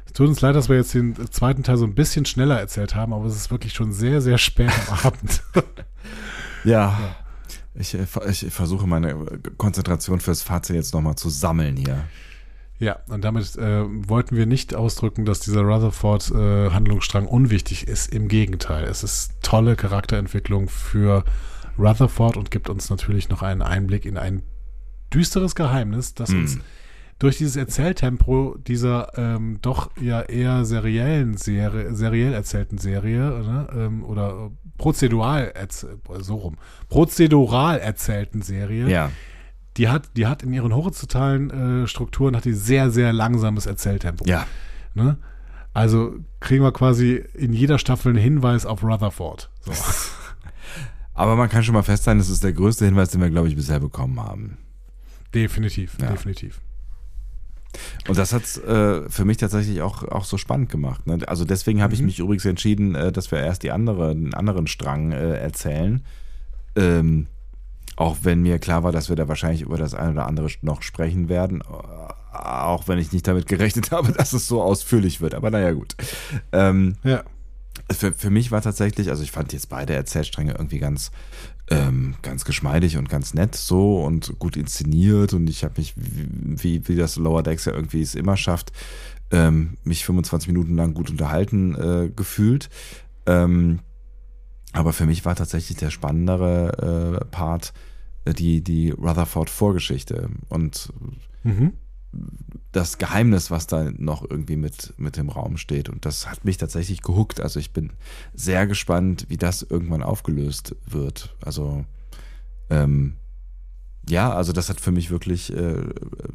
Es tut uns leid, dass wir jetzt den zweiten Teil so ein bisschen schneller erzählt haben, aber es ist wirklich schon sehr, sehr spät am Abend. ja. ja. Ich, äh, ich versuche meine Konzentration fürs Fazit jetzt nochmal zu sammeln hier. Ja, und damit äh, wollten wir nicht ausdrücken, dass dieser Rutherford-Handlungsstrang äh, unwichtig ist. Im Gegenteil, es ist tolle Charakterentwicklung für Rutherford und gibt uns natürlich noch einen Einblick in ein düsteres Geheimnis, das mm. uns durch dieses Erzähltempo dieser ähm, doch ja eher seriellen Serie, seriell erzählten Serie ne, ähm, oder prozedural so rum, prozedural erzählten Serie, ja. die hat, die hat in ihren horizontalen äh, Strukturen hat die sehr, sehr langsames Erzähltempo. Ja. Ne? Also kriegen wir quasi in jeder Staffel einen Hinweis auf Rutherford. So. Aber man kann schon mal festhalten, das ist der größte Hinweis, den wir, glaube ich, bisher bekommen haben. Definitiv, ja. definitiv. Und das hat äh, für mich tatsächlich auch, auch so spannend gemacht. Ne? Also deswegen habe mhm. ich mich übrigens entschieden, äh, dass wir erst die andere, den anderen Strang äh, erzählen. Ähm, auch wenn mir klar war, dass wir da wahrscheinlich über das eine oder andere noch sprechen werden. Auch wenn ich nicht damit gerechnet habe, dass es so ausführlich wird. Aber naja, gut. Ähm, ja. Für, für mich war tatsächlich, also ich fand jetzt beide Erzählstränge irgendwie ganz, ähm, ganz geschmeidig und ganz nett so und gut inszeniert und ich habe mich, wie, wie das Lower Decks ja irgendwie es immer schafft, ähm, mich 25 Minuten lang gut unterhalten äh, gefühlt. Ähm, aber für mich war tatsächlich der spannendere äh, Part äh, die, die Rutherford-Vorgeschichte und mhm das Geheimnis, was da noch irgendwie mit, mit im Raum steht. Und das hat mich tatsächlich gehuckt. Also ich bin sehr gespannt, wie das irgendwann aufgelöst wird. Also ähm, ja, also das hat für mich wirklich äh,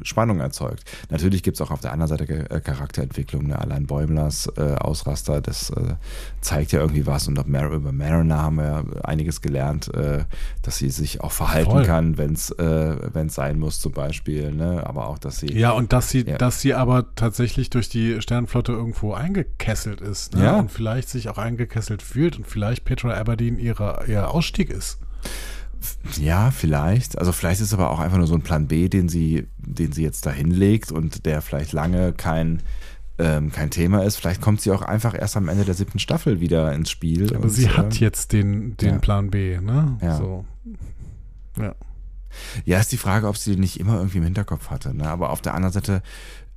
Spannung erzeugt. Natürlich gibt es auch auf der anderen Seite äh, Charakterentwicklung. Ne? Allein Bäumlers äh, Ausraster, das äh, zeigt ja irgendwie was. Und Mar über Mariner haben wir ja einiges gelernt, äh, dass sie sich auch verhalten Voll. kann, wenn es äh, sein muss zum Beispiel. Ne? Aber auch, dass sie... Ja, und dass sie, ja. dass sie aber tatsächlich durch die Sternflotte irgendwo eingekesselt ist. Ne? Ja. Und vielleicht sich auch eingekesselt fühlt und vielleicht Petra Aberdeen ihre, ihr Ausstieg ist. Ja, vielleicht. Also vielleicht ist es aber auch einfach nur so ein Plan B, den sie, den sie jetzt da hinlegt und der vielleicht lange kein, ähm, kein Thema ist. Vielleicht kommt sie auch einfach erst am Ende der siebten Staffel wieder ins Spiel. Aber sie hat äh, jetzt den, den ja. Plan B, ne? Ja. So. Ja. Ja, ist die Frage, ob sie den nicht immer irgendwie im Hinterkopf hatte. Ne? Aber auf der anderen Seite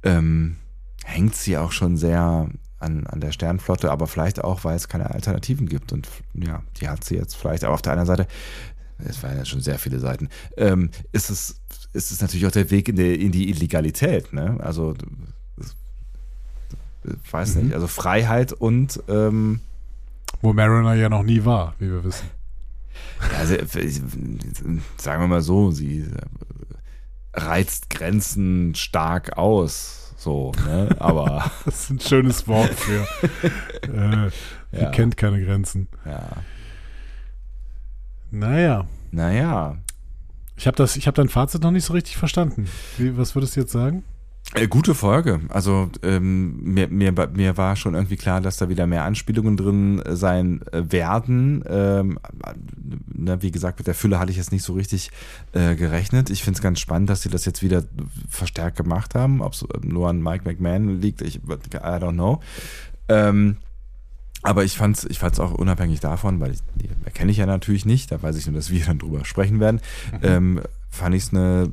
ähm, hängt sie auch schon sehr an, an der Sternflotte, aber vielleicht auch, weil es keine Alternativen gibt. Und ja, die hat sie jetzt vielleicht. Aber auf der anderen Seite es waren ja schon sehr viele Seiten, ähm, ist, es, ist es natürlich auch der Weg in die, in die Illegalität. Ne? Also, ich weiß mhm. nicht, also Freiheit und. Ähm, Wo Mariner ja noch nie war, wie wir wissen. Ja, also, sagen wir mal so, sie reizt Grenzen stark aus. So, ne? Aber. das ist ein schönes Wort für. äh, sie ja. kennt keine Grenzen. Ja. Naja. Naja. Ich habe hab dein Fazit noch nicht so richtig verstanden. Wie, was würdest du jetzt sagen? Äh, gute Folge. Also ähm, mir, mir, mir war schon irgendwie klar, dass da wieder mehr Anspielungen drin sein äh, werden. Ähm, ne, wie gesagt, mit der Fülle hatte ich jetzt nicht so richtig äh, gerechnet. Ich finde es ganz spannend, dass sie das jetzt wieder verstärkt gemacht haben. Ob es nur an Mike McMahon liegt, ich I don't know. Ähm, aber ich fand's, ich fand's auch unabhängig davon, weil ich, die erkenne ich ja natürlich nicht, da weiß ich nur, dass wir dann drüber sprechen werden, mhm. ähm, fand ich es eine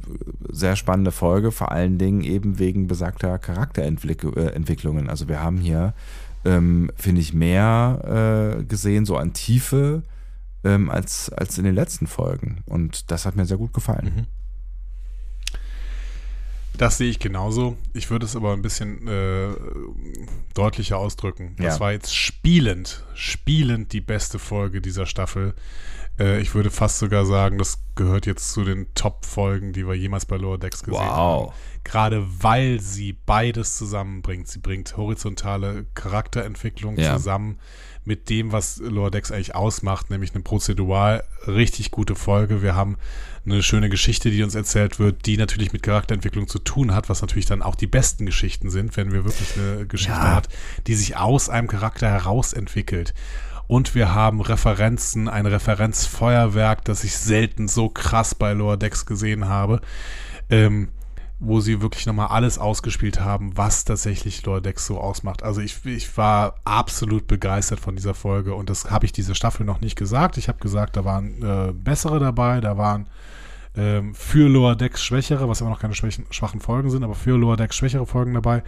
sehr spannende Folge, vor allen Dingen eben wegen besagter Charakterentwicklungen. Äh, also wir haben hier, ähm, finde ich, mehr äh, gesehen, so an Tiefe, ähm, als, als in den letzten Folgen. Und das hat mir sehr gut gefallen. Mhm. Das sehe ich genauso. Ich würde es aber ein bisschen äh, deutlicher ausdrücken. Das ja. war jetzt spielend, spielend die beste Folge dieser Staffel. Äh, ich würde fast sogar sagen, das gehört jetzt zu den Top-Folgen, die wir jemals bei Lower Decks gesehen wow. haben. Gerade weil sie beides zusammenbringt. Sie bringt horizontale Charakterentwicklung ja. zusammen mit dem, was Lower Decks eigentlich ausmacht, nämlich eine prozedural richtig gute Folge. Wir haben eine schöne Geschichte, die uns erzählt wird, die natürlich mit Charakterentwicklung zu tun hat, was natürlich dann auch die besten Geschichten sind, wenn wir wirklich eine Geschichte ja. hat, die sich aus einem Charakter heraus entwickelt. Und wir haben Referenzen, ein Referenzfeuerwerk, das ich selten so krass bei Lower Decks gesehen habe. Ähm, wo sie wirklich nochmal alles ausgespielt haben, was tatsächlich Lordex so ausmacht. Also ich, ich war absolut begeistert von dieser Folge und das habe ich diese Staffel noch nicht gesagt. Ich habe gesagt, da waren äh, bessere dabei, da waren ähm, für Lower Decks schwächere, was immer noch keine schwächen, schwachen Folgen sind, aber für Lower Decks schwächere Folgen dabei.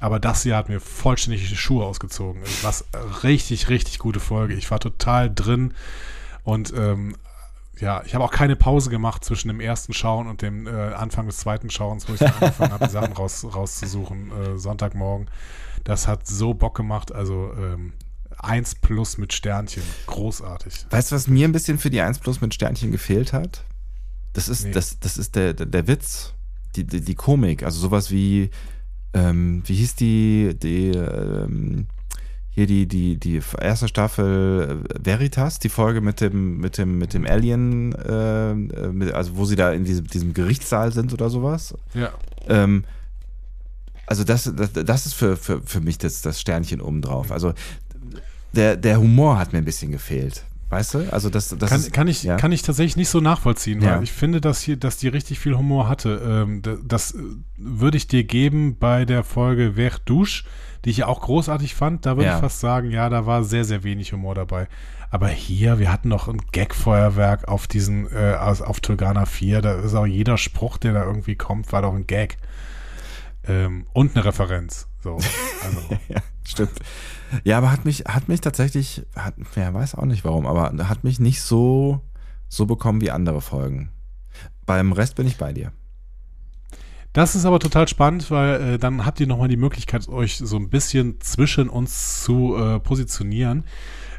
Aber das hier hat mir vollständig die Schuhe ausgezogen. Was richtig, richtig gute Folge. Ich war total drin und ähm, ja, ich habe auch keine Pause gemacht zwischen dem ersten Schauen und dem äh, Anfang des zweiten Schauens, wo ich dann angefangen habe, die Sachen raus, rauszusuchen, äh, Sonntagmorgen. Das hat so Bock gemacht. Also ähm, 1 plus mit Sternchen. Großartig. Weißt du, was mir ein bisschen für die 1 plus mit Sternchen gefehlt hat? Das ist, nee. das, das ist der, der, der Witz, die, die, die, Komik. Also sowas wie, ähm, wie hieß die, die, ähm, hier die, die, die erste Staffel äh, Veritas, die Folge mit dem, mit dem, mit dem Alien, äh, mit, also wo sie da in diesem, diesem Gerichtssaal sind oder sowas. Ja. Ähm, also das, das, das ist für, für, für mich das, das Sternchen oben drauf. Also der, der Humor hat mir ein bisschen gefehlt. Weißt du? Also das, das kann, ist, kann, ich, ja. kann ich tatsächlich nicht so nachvollziehen, weil ja. ich finde, dass hier, dass die richtig viel Humor hatte. Ähm, das, das würde ich dir geben bei der Folge Wer Douche die ich ja auch großartig fand. Da würde ja. ich fast sagen, ja, da war sehr, sehr wenig Humor dabei. Aber hier, wir hatten noch ein Gag-Feuerwerk auf diesen, äh, auf Tulgana 4. Da ist auch jeder Spruch, der da irgendwie kommt, war doch ein Gag. Ähm, und eine Referenz. So, also. Stimmt. Ja, aber hat mich, hat mich tatsächlich, hat, ja, weiß auch nicht warum, aber hat mich nicht so, so bekommen wie andere Folgen. Beim Rest bin ich bei dir. Das ist aber total spannend, weil äh, dann habt ihr nochmal die Möglichkeit, euch so ein bisschen zwischen uns zu äh, positionieren.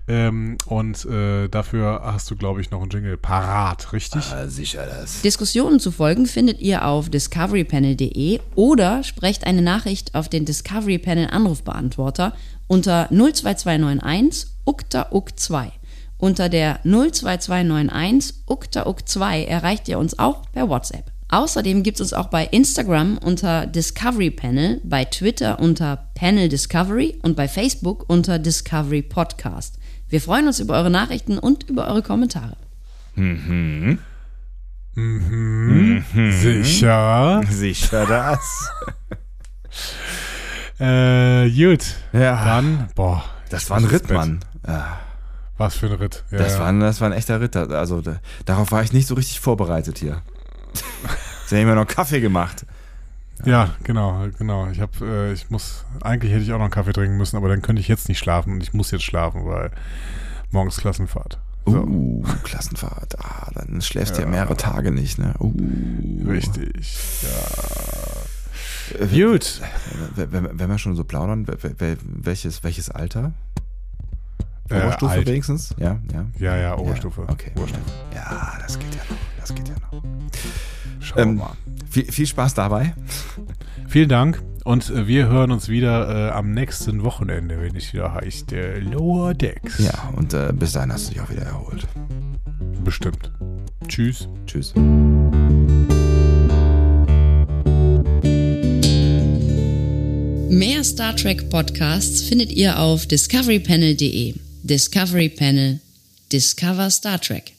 Ähm, und äh, dafür hast du, glaube ich, noch einen Jingle parat, richtig? Ah, sicher das. Diskussionen zu folgen findet ihr auf discoverypanel.de oder sprecht eine Nachricht auf den Discovery Panel Anrufbeantworter unter 02291 ukta uk 2 Unter der 02291 ukta uk 2 erreicht ihr uns auch per WhatsApp. Außerdem gibt es uns auch bei Instagram unter Discovery Panel, bei Twitter unter Panel Discovery und bei Facebook unter Discovery Podcast. Wir freuen uns über eure Nachrichten und über eure Kommentare. Mhm. Mhm. mhm. Sicher. Sicher das. äh, gut. Ja. Dann, boah. Das war ein Ritt, Mann. Ja. Was für ein Ritt. Ja, das, War ein, das war ein echter Ritt. Also da, darauf war ich nicht so richtig vorbereitet hier. Sie haben immer noch Kaffee gemacht. Ja, ja genau, genau. Ich habe, äh, ich muss, eigentlich hätte ich auch noch einen Kaffee trinken müssen, aber dann könnte ich jetzt nicht schlafen und ich muss jetzt schlafen, weil morgens Klassenfahrt. So. Uh, Klassenfahrt. Ah, dann schläfst du ja. ja mehrere Tage nicht, ne? Uh. Richtig, ja. Äh, Gut. Wenn, wenn wir schon so plaudern, welches, welches Alter? Äh, Oberstufe äh, wenigstens? Ja, ja. Ja, ja, Oberstufe. Ja, okay. Oberstufe. Ja, das geht ja noch. Das geht ja noch. Schauen ähm, mal. Viel, viel, Spaß dabei. Vielen Dank und äh, wir hören uns wieder äh, am nächsten Wochenende, wenn es wieder heißt der Lower Decks. Ja, und äh, bis dahin hast du dich auch wieder erholt. Bestimmt. Tschüss. Tschüss. Mehr Star Trek Podcasts findet ihr auf discoverypanel.de. Discovery Panel. Discover Star Trek.